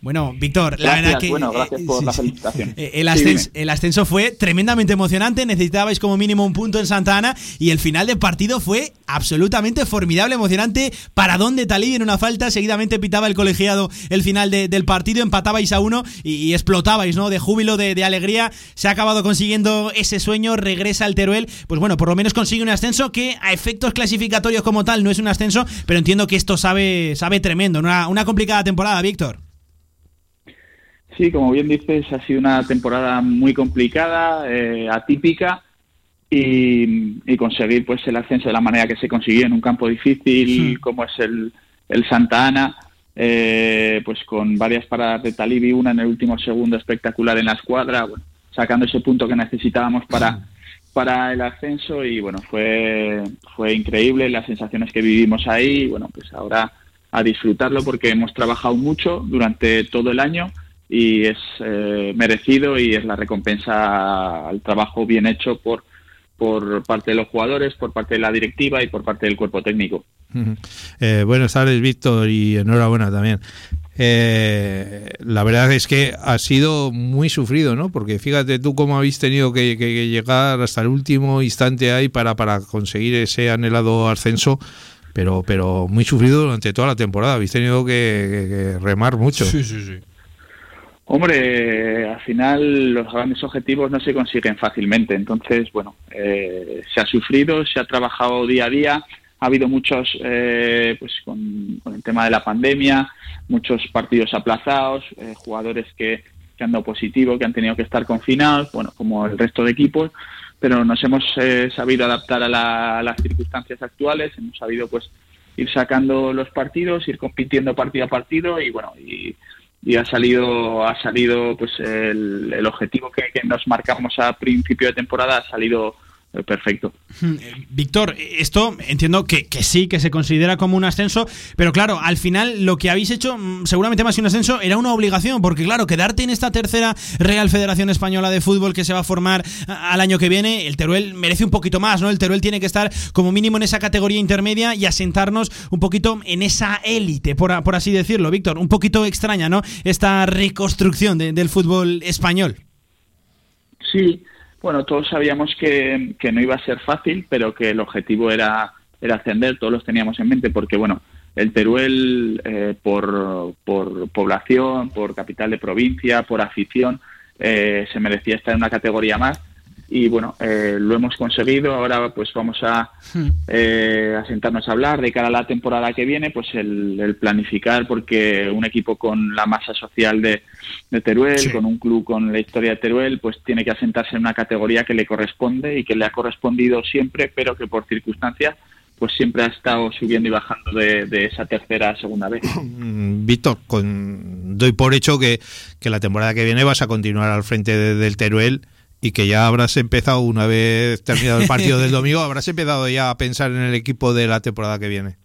Bueno, Víctor, la Gracias, verdad que bueno, gracias eh, por sí, la felicitación. Eh, el, ascenso, dime. el ascenso fue tremendamente emocionante, necesitabais como mínimo un punto en Santa Ana y el final del partido fue absolutamente formidable, emocionante. Para dónde Talí en una falta, seguidamente pitaba el colegiado el final de- del partido, empatabais a uno y, y explotabais, ¿no? De júbilo, de, de alegría. Se ha acabado consiguiendo ese sueño, regresa al Teruel. Pues bueno, por lo menos consigue un ascenso que a efectos clasificatorios como tal no es un ascenso, pero entiendo que esto sabe, sabe tremendo. Una, una complicada temporada, Víctor. Sí, como bien dices, ha sido una temporada muy complicada, eh, atípica y, y conseguir pues el ascenso de la manera que se consiguió en un campo difícil como es el, el Santa Ana, eh, pues con varias paradas de Talibi, una en el último segundo espectacular en la escuadra, bueno, sacando ese punto que necesitábamos para para el ascenso y bueno fue fue increíble las sensaciones que vivimos ahí y bueno pues ahora a disfrutarlo porque hemos trabajado mucho durante todo el año y es eh, merecido y es la recompensa al trabajo bien hecho por, por parte de los jugadores, por parte de la directiva y por parte del cuerpo técnico. Eh, buenas tardes, Víctor, y enhorabuena también. Eh, la verdad es que ha sido muy sufrido, ¿no? Porque fíjate tú cómo habéis tenido que, que- que llegar hasta el último instante ahí para, para conseguir ese anhelado ascenso, pero, pero muy sufrido durante toda la temporada. Habéis tenido que, que- que remar mucho. sí, sí. Hombre, al final los grandes objetivos no se consiguen fácilmente. Entonces, bueno, eh, se ha sufrido, se ha trabajado día a día. Ha habido muchos, eh, pues con, con el tema de la pandemia, muchos partidos aplazados, eh, jugadores que, que han dado positivo, que han tenido que estar confinados, bueno, como el resto de equipos. Pero nos hemos eh, sabido adaptar a, la- a las circunstancias actuales, hemos sabido, pues, ir sacando los partidos, ir compitiendo partido a partido y, bueno, y y ha salido ha salido pues el, el objetivo que, que nos marcamos a principio de temporada ha salido perfecto. Víctor, esto entiendo que, que sí, que se considera como un ascenso, pero claro, al final lo que habéis hecho, mm, seguramente más que un ascenso, era una obligación, porque claro, quedarte en esta tercera Real Federación Española de Fútbol que se va a formar al año que viene, el Teruel merece un poquito más, ¿no? El Teruel tiene que estar como mínimo en esa categoría intermedia y asentarnos un poquito en esa élite, por, por así decirlo, Víctor. Un poquito extraña, ¿no? Esta reconstrucción de- del fútbol español. Sí, bueno, todos sabíamos que, que no iba a ser fácil, pero que el objetivo era, era ascender, todos los teníamos en mente, porque bueno, el Teruel eh, por, por población, por capital de provincia, por afición, eh, se merecía estar en una categoría más y bueno, eh, lo hemos conseguido, ahora pues vamos a, eh, a sentarnos a hablar de cara a la temporada que viene, pues el, el planificar, porque un equipo con la masa social de, de Teruel, con un club con la historia de Teruel, pues tiene que asentarse en una categoría que le corresponde y que le ha correspondido siempre, pero que por circunstancias pues siempre ha estado subiendo y bajando de, de esa tercera a segunda vez. [clears throat] Víctor, con, doy por hecho que, que la temporada que viene vas a continuar al frente de- del Teruel y que ya habrás empezado, una vez terminado el partido del [laughs] domingo, habrás empezado ya a pensar en el equipo de la temporada que viene.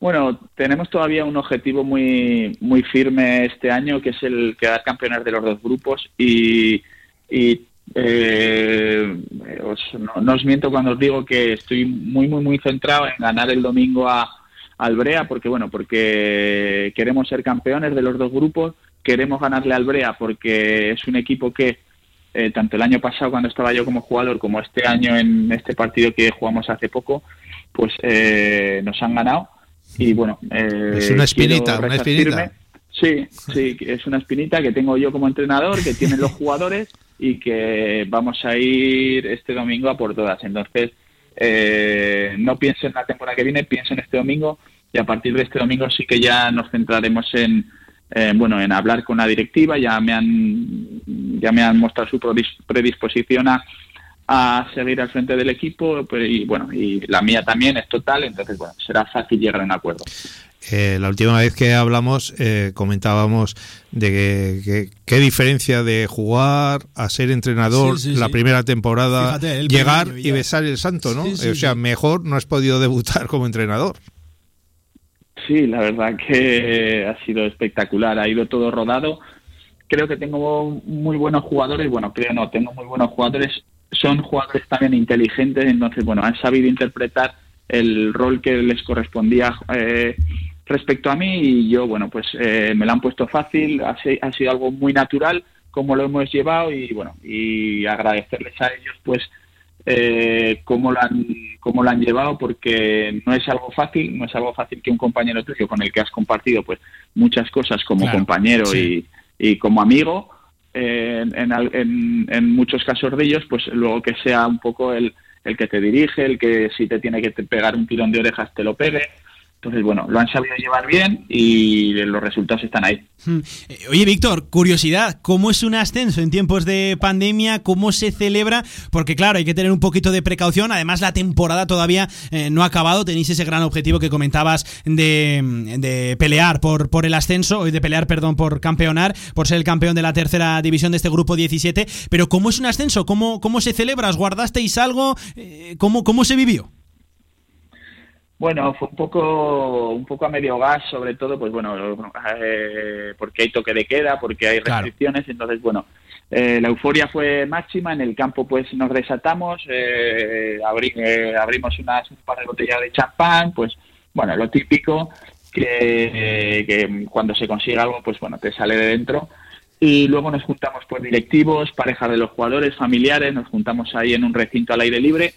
Bueno, tenemos todavía un objetivo muy muy firme este año, que es el quedar campeones de los dos grupos y, y, eh, os- no, no os miento cuando os digo que estoy muy muy muy centrado en ganar el domingo a al Brea, porque bueno, porque queremos ser campeones de los dos grupos, queremos ganarle al Brea porque es un equipo que eh, tanto el año pasado cuando estaba yo como jugador como este año en este partido que jugamos hace poco, pues eh, nos han ganado y bueno, eh, Es una espinita, una espinita. Sí, sí, es una espinita que tengo yo como entrenador, que tienen los jugadores y que vamos a ir este domingo a por todas. Entonces, eh, no pienso en la temporada que viene, pienso en este domingo y a partir de este domingo sí que ya nos centraremos en, eh, bueno, en hablar con la directiva. Ya me han, ya me han mostrado su predis- predisposición a, a seguir al frente del equipo pero, y bueno, y la mía también es total. Entonces, bueno, será fácil llegar a un acuerdo. Eh, la última vez que hablamos eh, comentábamos de que, que- qué diferencia de jugar a ser entrenador Sí, sí, la sí. primera temporada, Fíjate, llegar y besar el santo, ¿no? Sí, sí, o sea, sí. mejor no has podido debutar como entrenador. Sí, la verdad que ha sido espectacular, ha ido todo rodado. Creo que tengo muy buenos jugadores, bueno, creo no, tengo muy buenos jugadores, son jugadores también inteligentes, entonces, bueno, han sabido interpretar el rol que les correspondía eh, respecto a mí y yo, bueno, pues eh, me lo han puesto fácil, ha, ha sido algo muy natural como lo hemos llevado y, bueno, y agradecerles a ellos, pues, eh, cómo, lo han, cómo lo han llevado, porque no es algo fácil, no es algo fácil que un compañero tuyo con el que has compartido pues muchas cosas como Claro, compañero sí. y, y como amigo, eh, en, en- en muchos casos de ellos, pues luego que sea un poco el, el que te dirige, el que si te tiene que te pegar un tirón de orejas te lo pegue. Entonces, bueno, lo han sabido llevar bien y los resultados están ahí. Mm. Eh, Oye, Víctor, curiosidad, ¿cómo es un ascenso en tiempos de pandemia? ¿Cómo se celebra? Porque claro, hay que tener un poquito de precaución. Además, la temporada todavía eh, no ha acabado. Tenéis ese gran objetivo que comentabas de, pelear por, por el ascenso, de pelear, perdón, por campeonar, por ser el campeón de la tercera división de este grupo 17. Pero ¿cómo es un ascenso? ¿Cómo, cómo se celebra? ¿Os guardasteis algo? Eh, ¿cómo, ¿Cómo se vivió? Bueno, fue un poco, un poco a medio gas, sobre todo, pues bueno, eh, porque hay toque de queda, porque hay restricciones, entonces bueno, eh, la euforia fue máxima, en el campo pues nos desatamos, eh, abrí- eh, abrimos unas un par de botellas de champán, pues bueno, lo típico que, que cuando se consigue algo, pues bueno, te sale de dentro. Y luego nos juntamos pues directivos, parejas de los jugadores, familiares, nos juntamos ahí en un recinto al aire libre,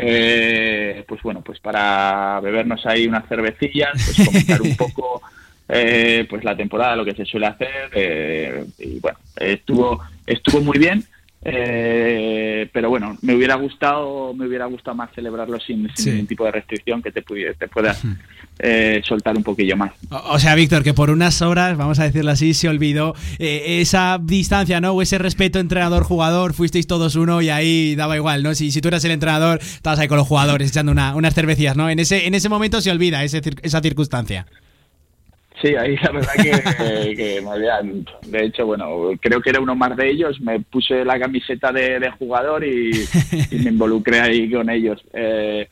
eh, pues bueno, pues para bebernos ahí unas cervecillas, pues comentar un [laughs] poco eh, pues la temporada, lo que se suele hacer, eh, y bueno, estuvo, estuvo muy bien. Eh, pero bueno, me hubiera gustado, me hubiera gustado más celebrarlo sin, sin ningún tipo de restricción que te, pudi- te puedas eh, soltar un poquillo más. O o sea, Víctor, que por unas horas, vamos a decirlo así, se olvidó eh, esa distancia, ¿no? O ese respeto entrenador-jugador, fuisteis todos uno y ahí daba igual, ¿no? Si, si tú eras el entrenador, estabas ahí con los jugadores echando una- unas cervecillas, ¿no? En ese, en ese momento se olvida ese esa circunstancia. Sí, ahí la verdad que, que me había- de hecho, bueno, creo que era uno más de ellos, me puse la camiseta de, de jugador y, y me involucré ahí con ellos. Eh,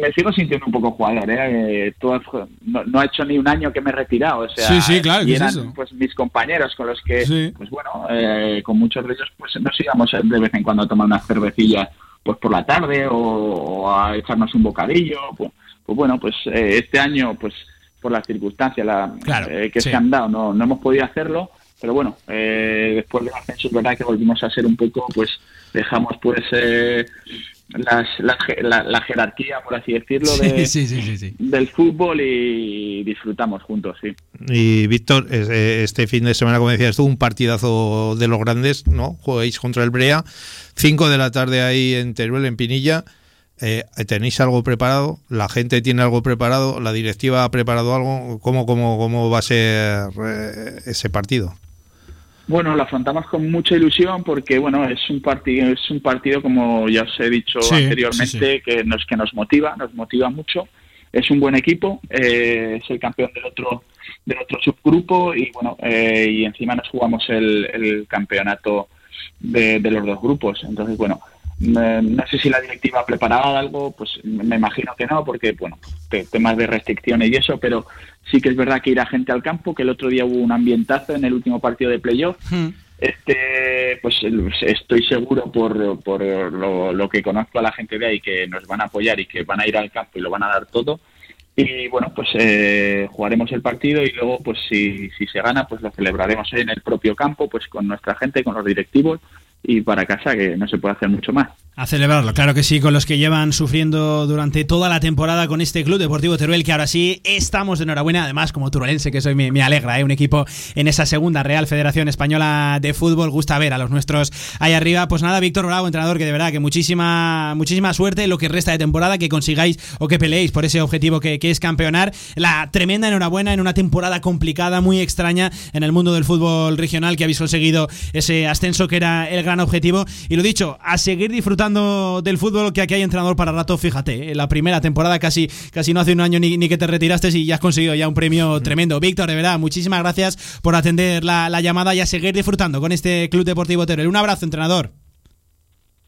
me sigo sintiendo un poco jugador, ¿eh? Eh, no, no ha hecho ni un año que me he retirado, o sea, Sí, sí, claro, y ¿qué es eran eso? pues mis compañeros con los que, Sí. pues bueno, eh, con muchos de ellos pues nos íbamos de vez en cuando a tomar unas cervecillas pues por la tarde o, o a echarnos un bocadillo, pues, pues bueno, pues eh, este año pues por las circunstancias la, eh, que sí. se han dado no, no hemos podido hacerlo, pero bueno, eh, después del ascenso es verdad que volvimos a ser un poco, pues dejamos pues eh, las, la, la- la jerarquía, por así decirlo, de, Sí, sí, sí, sí. del fútbol y disfrutamos juntos, sí. Y Víctor, eh, este fin de semana, como decías tú, un partidazo de los grandes, ¿no? Jugáis contra el Brea, 5 de la tarde ahí en Teruel, en Pinilla. Eh, ¿Tenéis algo preparado? ¿La gente tiene algo preparado? ¿La directiva ha preparado algo? ¿Cómo, cómo, cómo va a ser eh, ese partido? Bueno, lo afrontamos con mucha ilusión porque bueno es un partido es un partido como ya os he dicho Sí, anteriormente sí, que nos que nos motiva nos motiva mucho es un buen equipo eh, es el campeón del otro del otro subgrupo y bueno eh, y encima nos jugamos el, el campeonato de, de los dos grupos entonces bueno no sé si la directiva ha preparado algo, pues me imagino que no, porque bueno, te- temas de restricciones y eso, pero sí que es verdad que irá gente al campo, que el otro día hubo un ambientazo en el último partido de playoff. Este, pues estoy seguro por, por lo, lo que conozco a la gente de ahí que nos van a apoyar y que van a ir al campo y lo van a dar todo. Y bueno, pues eh, jugaremos el partido y luego, pues si, si se gana, pues lo celebraremos en el propio campo, pues con nuestra gente, con los directivos y para casa, que no se puede hacer mucho más. A celebrarlo, claro que sí, con los que llevan sufriendo durante toda la temporada con este Club Deportivo Teruel, que ahora sí estamos de enhorabuena. Además, como turolense que soy, me, me alegra, ¿eh? un equipo en esa segunda Real Federación Española de Fútbol. Gusta ver a los nuestros ahí arriba. Pues nada, Víctor Bravo, entrenador, que de verdad que muchísima, muchísima suerte lo que resta de temporada, que consigáis o que peleéis por ese objetivo que, que es campeonar. La tremenda enhorabuena en una temporada complicada, muy extraña en el mundo del fútbol regional, que habéis conseguido ese ascenso que era el gran objetivo. Y lo dicho, a seguir disfrutando del fútbol, que aquí hay entrenador para rato, fíjate, ¿eh? la primera temporada casi, casi no hace un año ni, ni que te retiraste y ya has conseguido ya un premio tremendo. Víctor, de verdad, muchísimas gracias por atender la, la llamada y a seguir disfrutando con este Club Deportivo Teruel. Un abrazo, entrenador.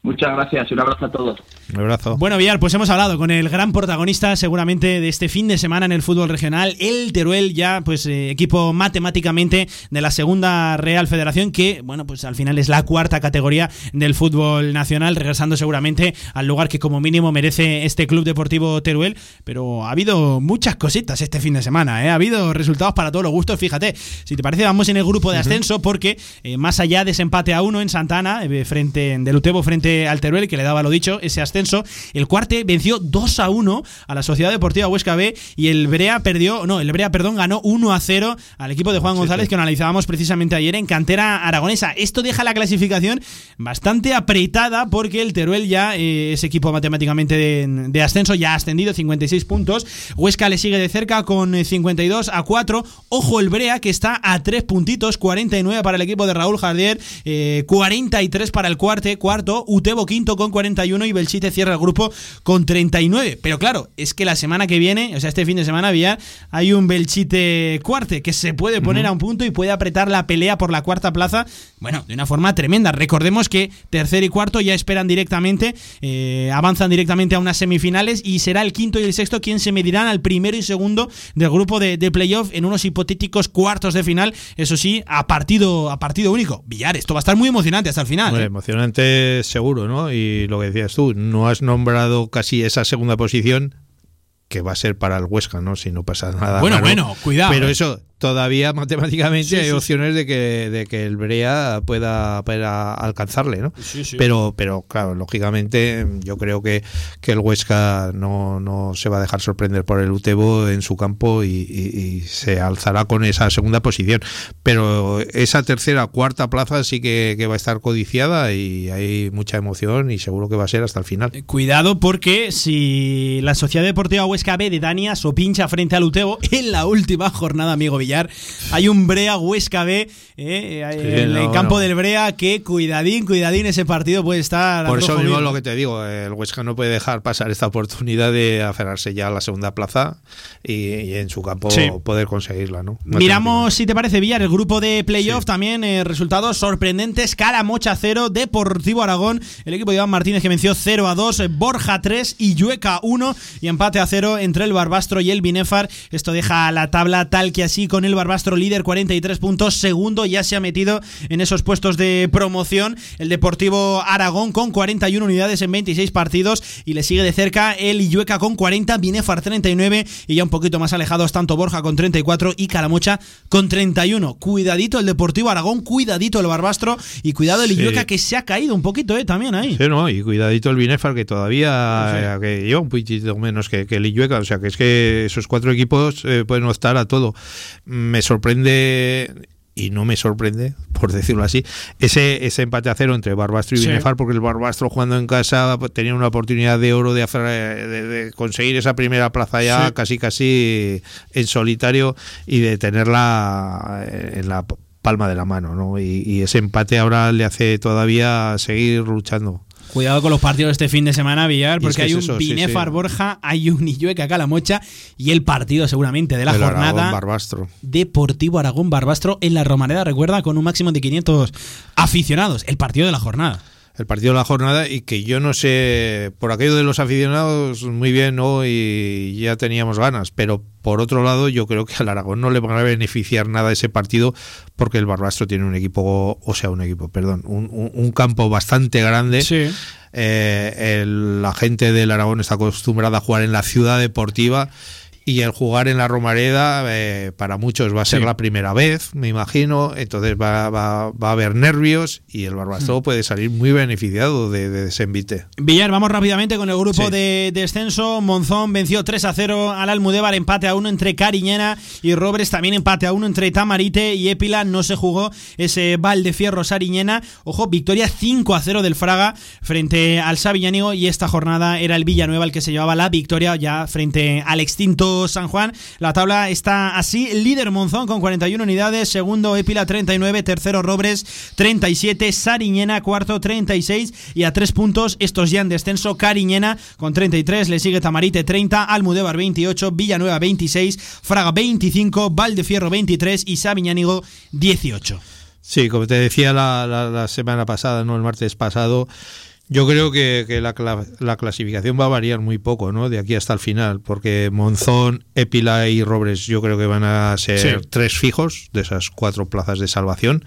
Muchas gracias, un abrazo a todos. Un abrazo. Bueno, Villar, pues hemos hablado con el gran protagonista seguramente de este fin de semana en el fútbol regional, el Teruel, ya pues eh, equipo matemáticamente de la segunda Real Federación, que bueno, pues al final es la cuarta categoría del fútbol nacional, regresando seguramente al lugar que como mínimo merece este Club Deportivo Teruel, pero ha habido muchas cositas este fin de semana, ¿eh? ha habido resultados para todos los gustos, fíjate, si te parece vamos en el grupo de ascenso porque eh, más allá de ese empate a uno en Santana, eh, frente del Utebo frente al Teruel, que le daba lo dicho, ese ascenso, el Cuarte venció 2 a 1 a la Sociedad Deportiva Huesca B y el Brea perdió, no, el Brea, perdón, ganó 1 a 0 al equipo de Juan González que analizábamos precisamente ayer en cantera aragonesa. Esto deja la clasificación bastante apretada porque el Teruel ya eh, es equipo matemáticamente de, de ascenso, ya ha ascendido 56 puntos. Huesca le sigue de cerca con eh, 52 a 4. Ojo el Brea que está a 3 puntitos, 49 para el equipo de Raúl Jardier, eh, 43 para el cuarte, cuarto. Utebo quinto con 41 y Belchite cierra el grupo con 39. Pero claro, es que la semana que viene, o sea, este fin de semana, Villar, hay un Belchite cuarte que se puede poner a un punto y puede apretar la pelea por la cuarta plaza, bueno, de una forma tremenda. Recordemos que tercero y cuarto ya esperan directamente, eh, avanzan directamente a unas semifinales y será el quinto y el sexto quien se medirán al primero y segundo del grupo de, de playoff en unos hipotéticos cuartos de final, eso sí, a partido, a partido único. Villar, esto va a estar muy emocionante hasta el final. Hombre, ¿eh? emocionante seguro, ¿no? Y lo que decías tú, no has nombrado casi esa segunda posición que va a ser para el Huesca, ¿no? Si no pasa nada. Bueno, bueno, cuidado, Pero ¿eh? eso, todavía matemáticamente Sí, hay sí, opciones de que, de que el Brea pueda, pueda alcanzarle, ¿no? Sí, sí. Pero, pero claro, lógicamente yo creo que, que el Huesca no, no se va a dejar sorprender por el Utebo en su campo y, y- y se alzará con esa segunda posición. Pero esa tercera, cuarta plaza sí que, que va a estar codiciada y hay mucha emoción y seguro que va a ser hasta el final. Cuidado porque si la Sociedad Deportiva Huesca B de Dania so pincha frente al Utebo en la última jornada, amigo Villar, hay un Brea Huesca B eh, en el no, campo no. del Brea que cuidadín, cuidadín, ese partido puede estar... Por eso mismo lo que te digo, el Huesca no puede dejar pasar esta oportunidad de aferrarse ya a la segunda plaza y, y en su campo Sí. poder conseguirla, ¿no? Miramos, si te parece, Villar, el grupo de playoff también, eh, resultados sorprendentes, Calamocha 0, Deportivo Aragón, el equipo de Iván Martínez que venció 0 a 2, eh, Borja 3 y Llueca 1 y empate a 0 entre el Barbastro y el Binefar. Esto deja la tabla tal que así con el Barbastro líder 43 puntos, segundo ya se ha metido en esos puestos de promoción el Deportivo Aragón con 41 unidades en 26 partidos y le sigue de cerca el Illueca con 40, Binefar 39 y ya un poquito más alejados tanto Borja con 34 y Calamocha con 31. Cuidadito el Deportivo Aragón, cuidadito el Barbastro y cuidado el Sí. Illueca que se ha caído un poquito eh, también ahí. Sí, ¿no? Y cuidadito el Binefar que todavía eh, que lleva un poquito menos que, que el Illueca. O sea, que es que esos cuatro equipos eh, pueden optar a todo. Me sorprende y no me sorprende, por decirlo así, ese, ese empate a cero entre Barbastro y Sí. Binefar, porque el Barbastro jugando en casa tenía una oportunidad de oro de, hacer, de, de conseguir esa primera plaza ya Sí. casi casi en solitario y de tenerla en la palma de la mano, ¿no? Y, y ese empate ahora le hace todavía seguir luchando. Cuidado con los partidos de este fin de semana, Villar, es porque que hay es un eso, Binefar sí. Borja, hay un Illueca Calamocha y el partido seguramente de la El Aragón jornada. Barbastro. Deportivo Aragón Barbastro en la Romareda, recuerda, con un máximo de 500 aficionados. El partido de la jornada. el partido de la jornada y que yo no sé, por aquello de los aficionados, muy bien, ¿no? Y ya teníamos ganas, pero por otro lado yo creo que al Aragón no le van a beneficiar nada ese partido porque el Barbastro tiene un equipo, o sea, un equipo, perdón, un, un- un campo bastante grande. Eh, el- la gente del Aragón está acostumbrada a jugar en la ciudad deportiva y el jugar en la Romareda eh, para muchos va a ser Sí. la primera vez, me imagino, entonces va, va- va a haber nervios y el Barbastro puede salir muy beneficiado de, de ese envite. Villar, vamos rápidamente con el grupo Sí. de descenso. Monzón venció 3 a 0 al Almudévar, empate a 1 entre Cariñena y Robres, también empate a 1 entre Tamarite y Épila. No se jugó ese Valdefierro Sariñena. Ojo, victoria 5 a 0 del Fraga frente al Sabiñánigo y esta jornada era el Villanueva el que se llevaba la victoria ya frente al extinto San Juan. La tabla está así: líder Monzón con 41 unidades, segundo Épila 39, tercero Robres 37, Sariñena cuarto 36 y a tres puntos estos ya en descenso. Cariñena con 33, le sigue Tamarite 30, Almudévar 28, Villanueva 26, Fraga 25, Valdefierro 23 y Sabiñánigo 18. Sí, como te decía la, la- la semana pasada, no el martes pasado, yo creo que, que la, cla- la clasificación va a variar muy poco, ¿no? De aquí hasta el final, porque Monzón, Épila y Robres yo creo que van a ser Sí. tres fijos de esas cuatro plazas de salvación.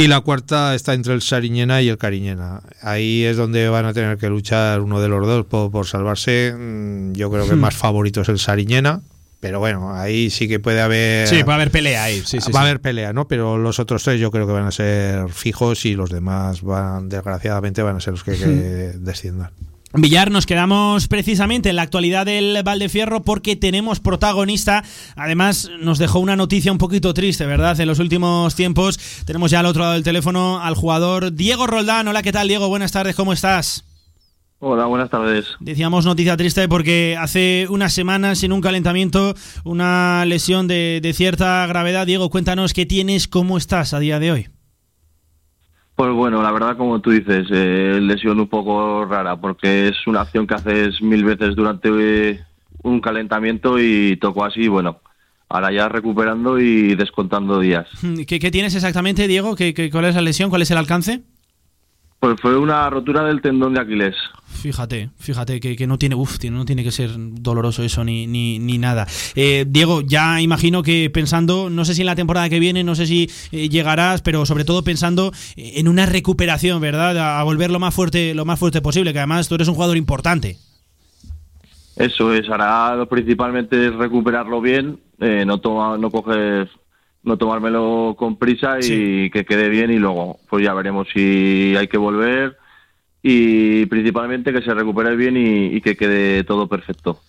Y la cuarta está entre el Sariñena y el Cariñena. Ahí es donde van a tener que luchar uno de los dos por, por salvarse. Mm, Yo creo que el Hmm. más favorito es el Sariñena. Pero bueno, ahí sí que puede haber. Sí, va a haber pelea ahí. Sí, sí, va a haber pelea, ¿no? Pero los otros tres yo creo que van a ser fijos y los demás van, desgraciadamente, van a ser los que, que [laughs] desciendan. Villar, nos quedamos precisamente en la actualidad del Valdefierro porque tenemos protagonista. Además, nos dejó una noticia un poquito triste, ¿verdad? En los últimos tiempos tenemos ya al otro lado del teléfono al jugador Diego Roldán. Hola, ¿qué tal, Diego? Buenas tardes, ¿cómo estás? Hola, buenas tardes. Decíamos noticia triste porque hace unas semanas en un calentamiento, una lesión de, de cierta gravedad. Diego, cuéntanos qué tienes, cómo estás a día de hoy. Pues bueno, la verdad, como tú dices, eh, lesión un poco rara, porque es una acción que haces mil veces durante eh, un calentamiento y tocó así, bueno, ahora ya recuperando y descontando días. [laughs] ¿Qué, qué tienes exactamente, Diego? ¿Qué, qué- cuál es la lesión? ¿Cuál es el alcance? Pues fue una rotura del tendón de Aquiles. Fíjate, fíjate que, que no tiene, uf, no tiene que ser doloroso eso ni, ni, ni nada. Eh, Diego, ya imagino que pensando, no sé si en la temporada que viene, no sé si eh, llegarás, pero sobre todo pensando en una recuperación, ¿verdad? A, a volver lo más fuerte, lo más fuerte posible, que además tú eres un jugador importante. Eso es, ahora lo principalmente recuperarlo bien, eh, no toma, no coger, no tomármelo con prisa y que quede bien y luego pues ya veremos si hay que volver y principalmente que se recupere bien y, y que quede todo perfecto.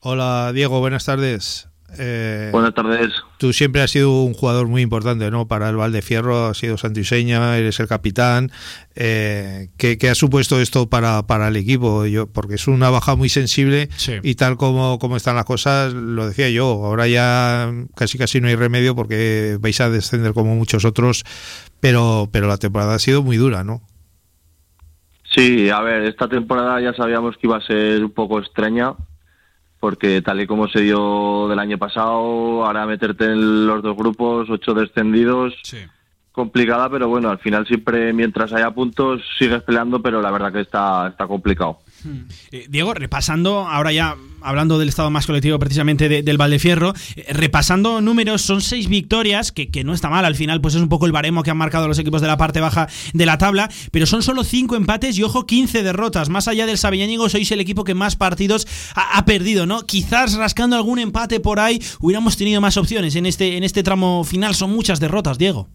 Hola Diego, buenas tardes. Eh, Buenas tardes. Tú siempre has sido un jugador muy importante, ¿no? Para el Valdefierro, has sido santiseña, eres el capitán. Eh, ¿qué, qué ha supuesto esto para, para el equipo? Yo, porque es una baja muy sensible y tal como, como están las cosas, lo decía yo, ahora ya casi casi no hay remedio porque vais a descender como muchos otros, pero, pero la temporada ha sido muy dura, ¿no? Sí, a ver, esta temporada ya sabíamos que iba a ser un poco extraña, porque tal y como se dio del año pasado, ahora meterte en los dos grupos, ocho descendidos, complicada, pero bueno, al final siempre mientras haya puntos sigues peleando, pero la verdad que está, está complicado. Eh, Diego, repasando, ahora ya hablando del estado más colectivo precisamente de- del Valdefierro, eh, repasando números, son seis victorias, que, que no está mal, al final pues es un poco el baremo que han marcado los equipos de la parte baja de la tabla, pero son solo cinco empates y ojo, 15 derrotas. Más allá del Sabiñánigo, sois el equipo que más partidos ha, ha perdido, ¿no? Quizás rascando algún empate por ahí hubiéramos tenido más opciones en este, en este tramo final, son muchas derrotas, Diego.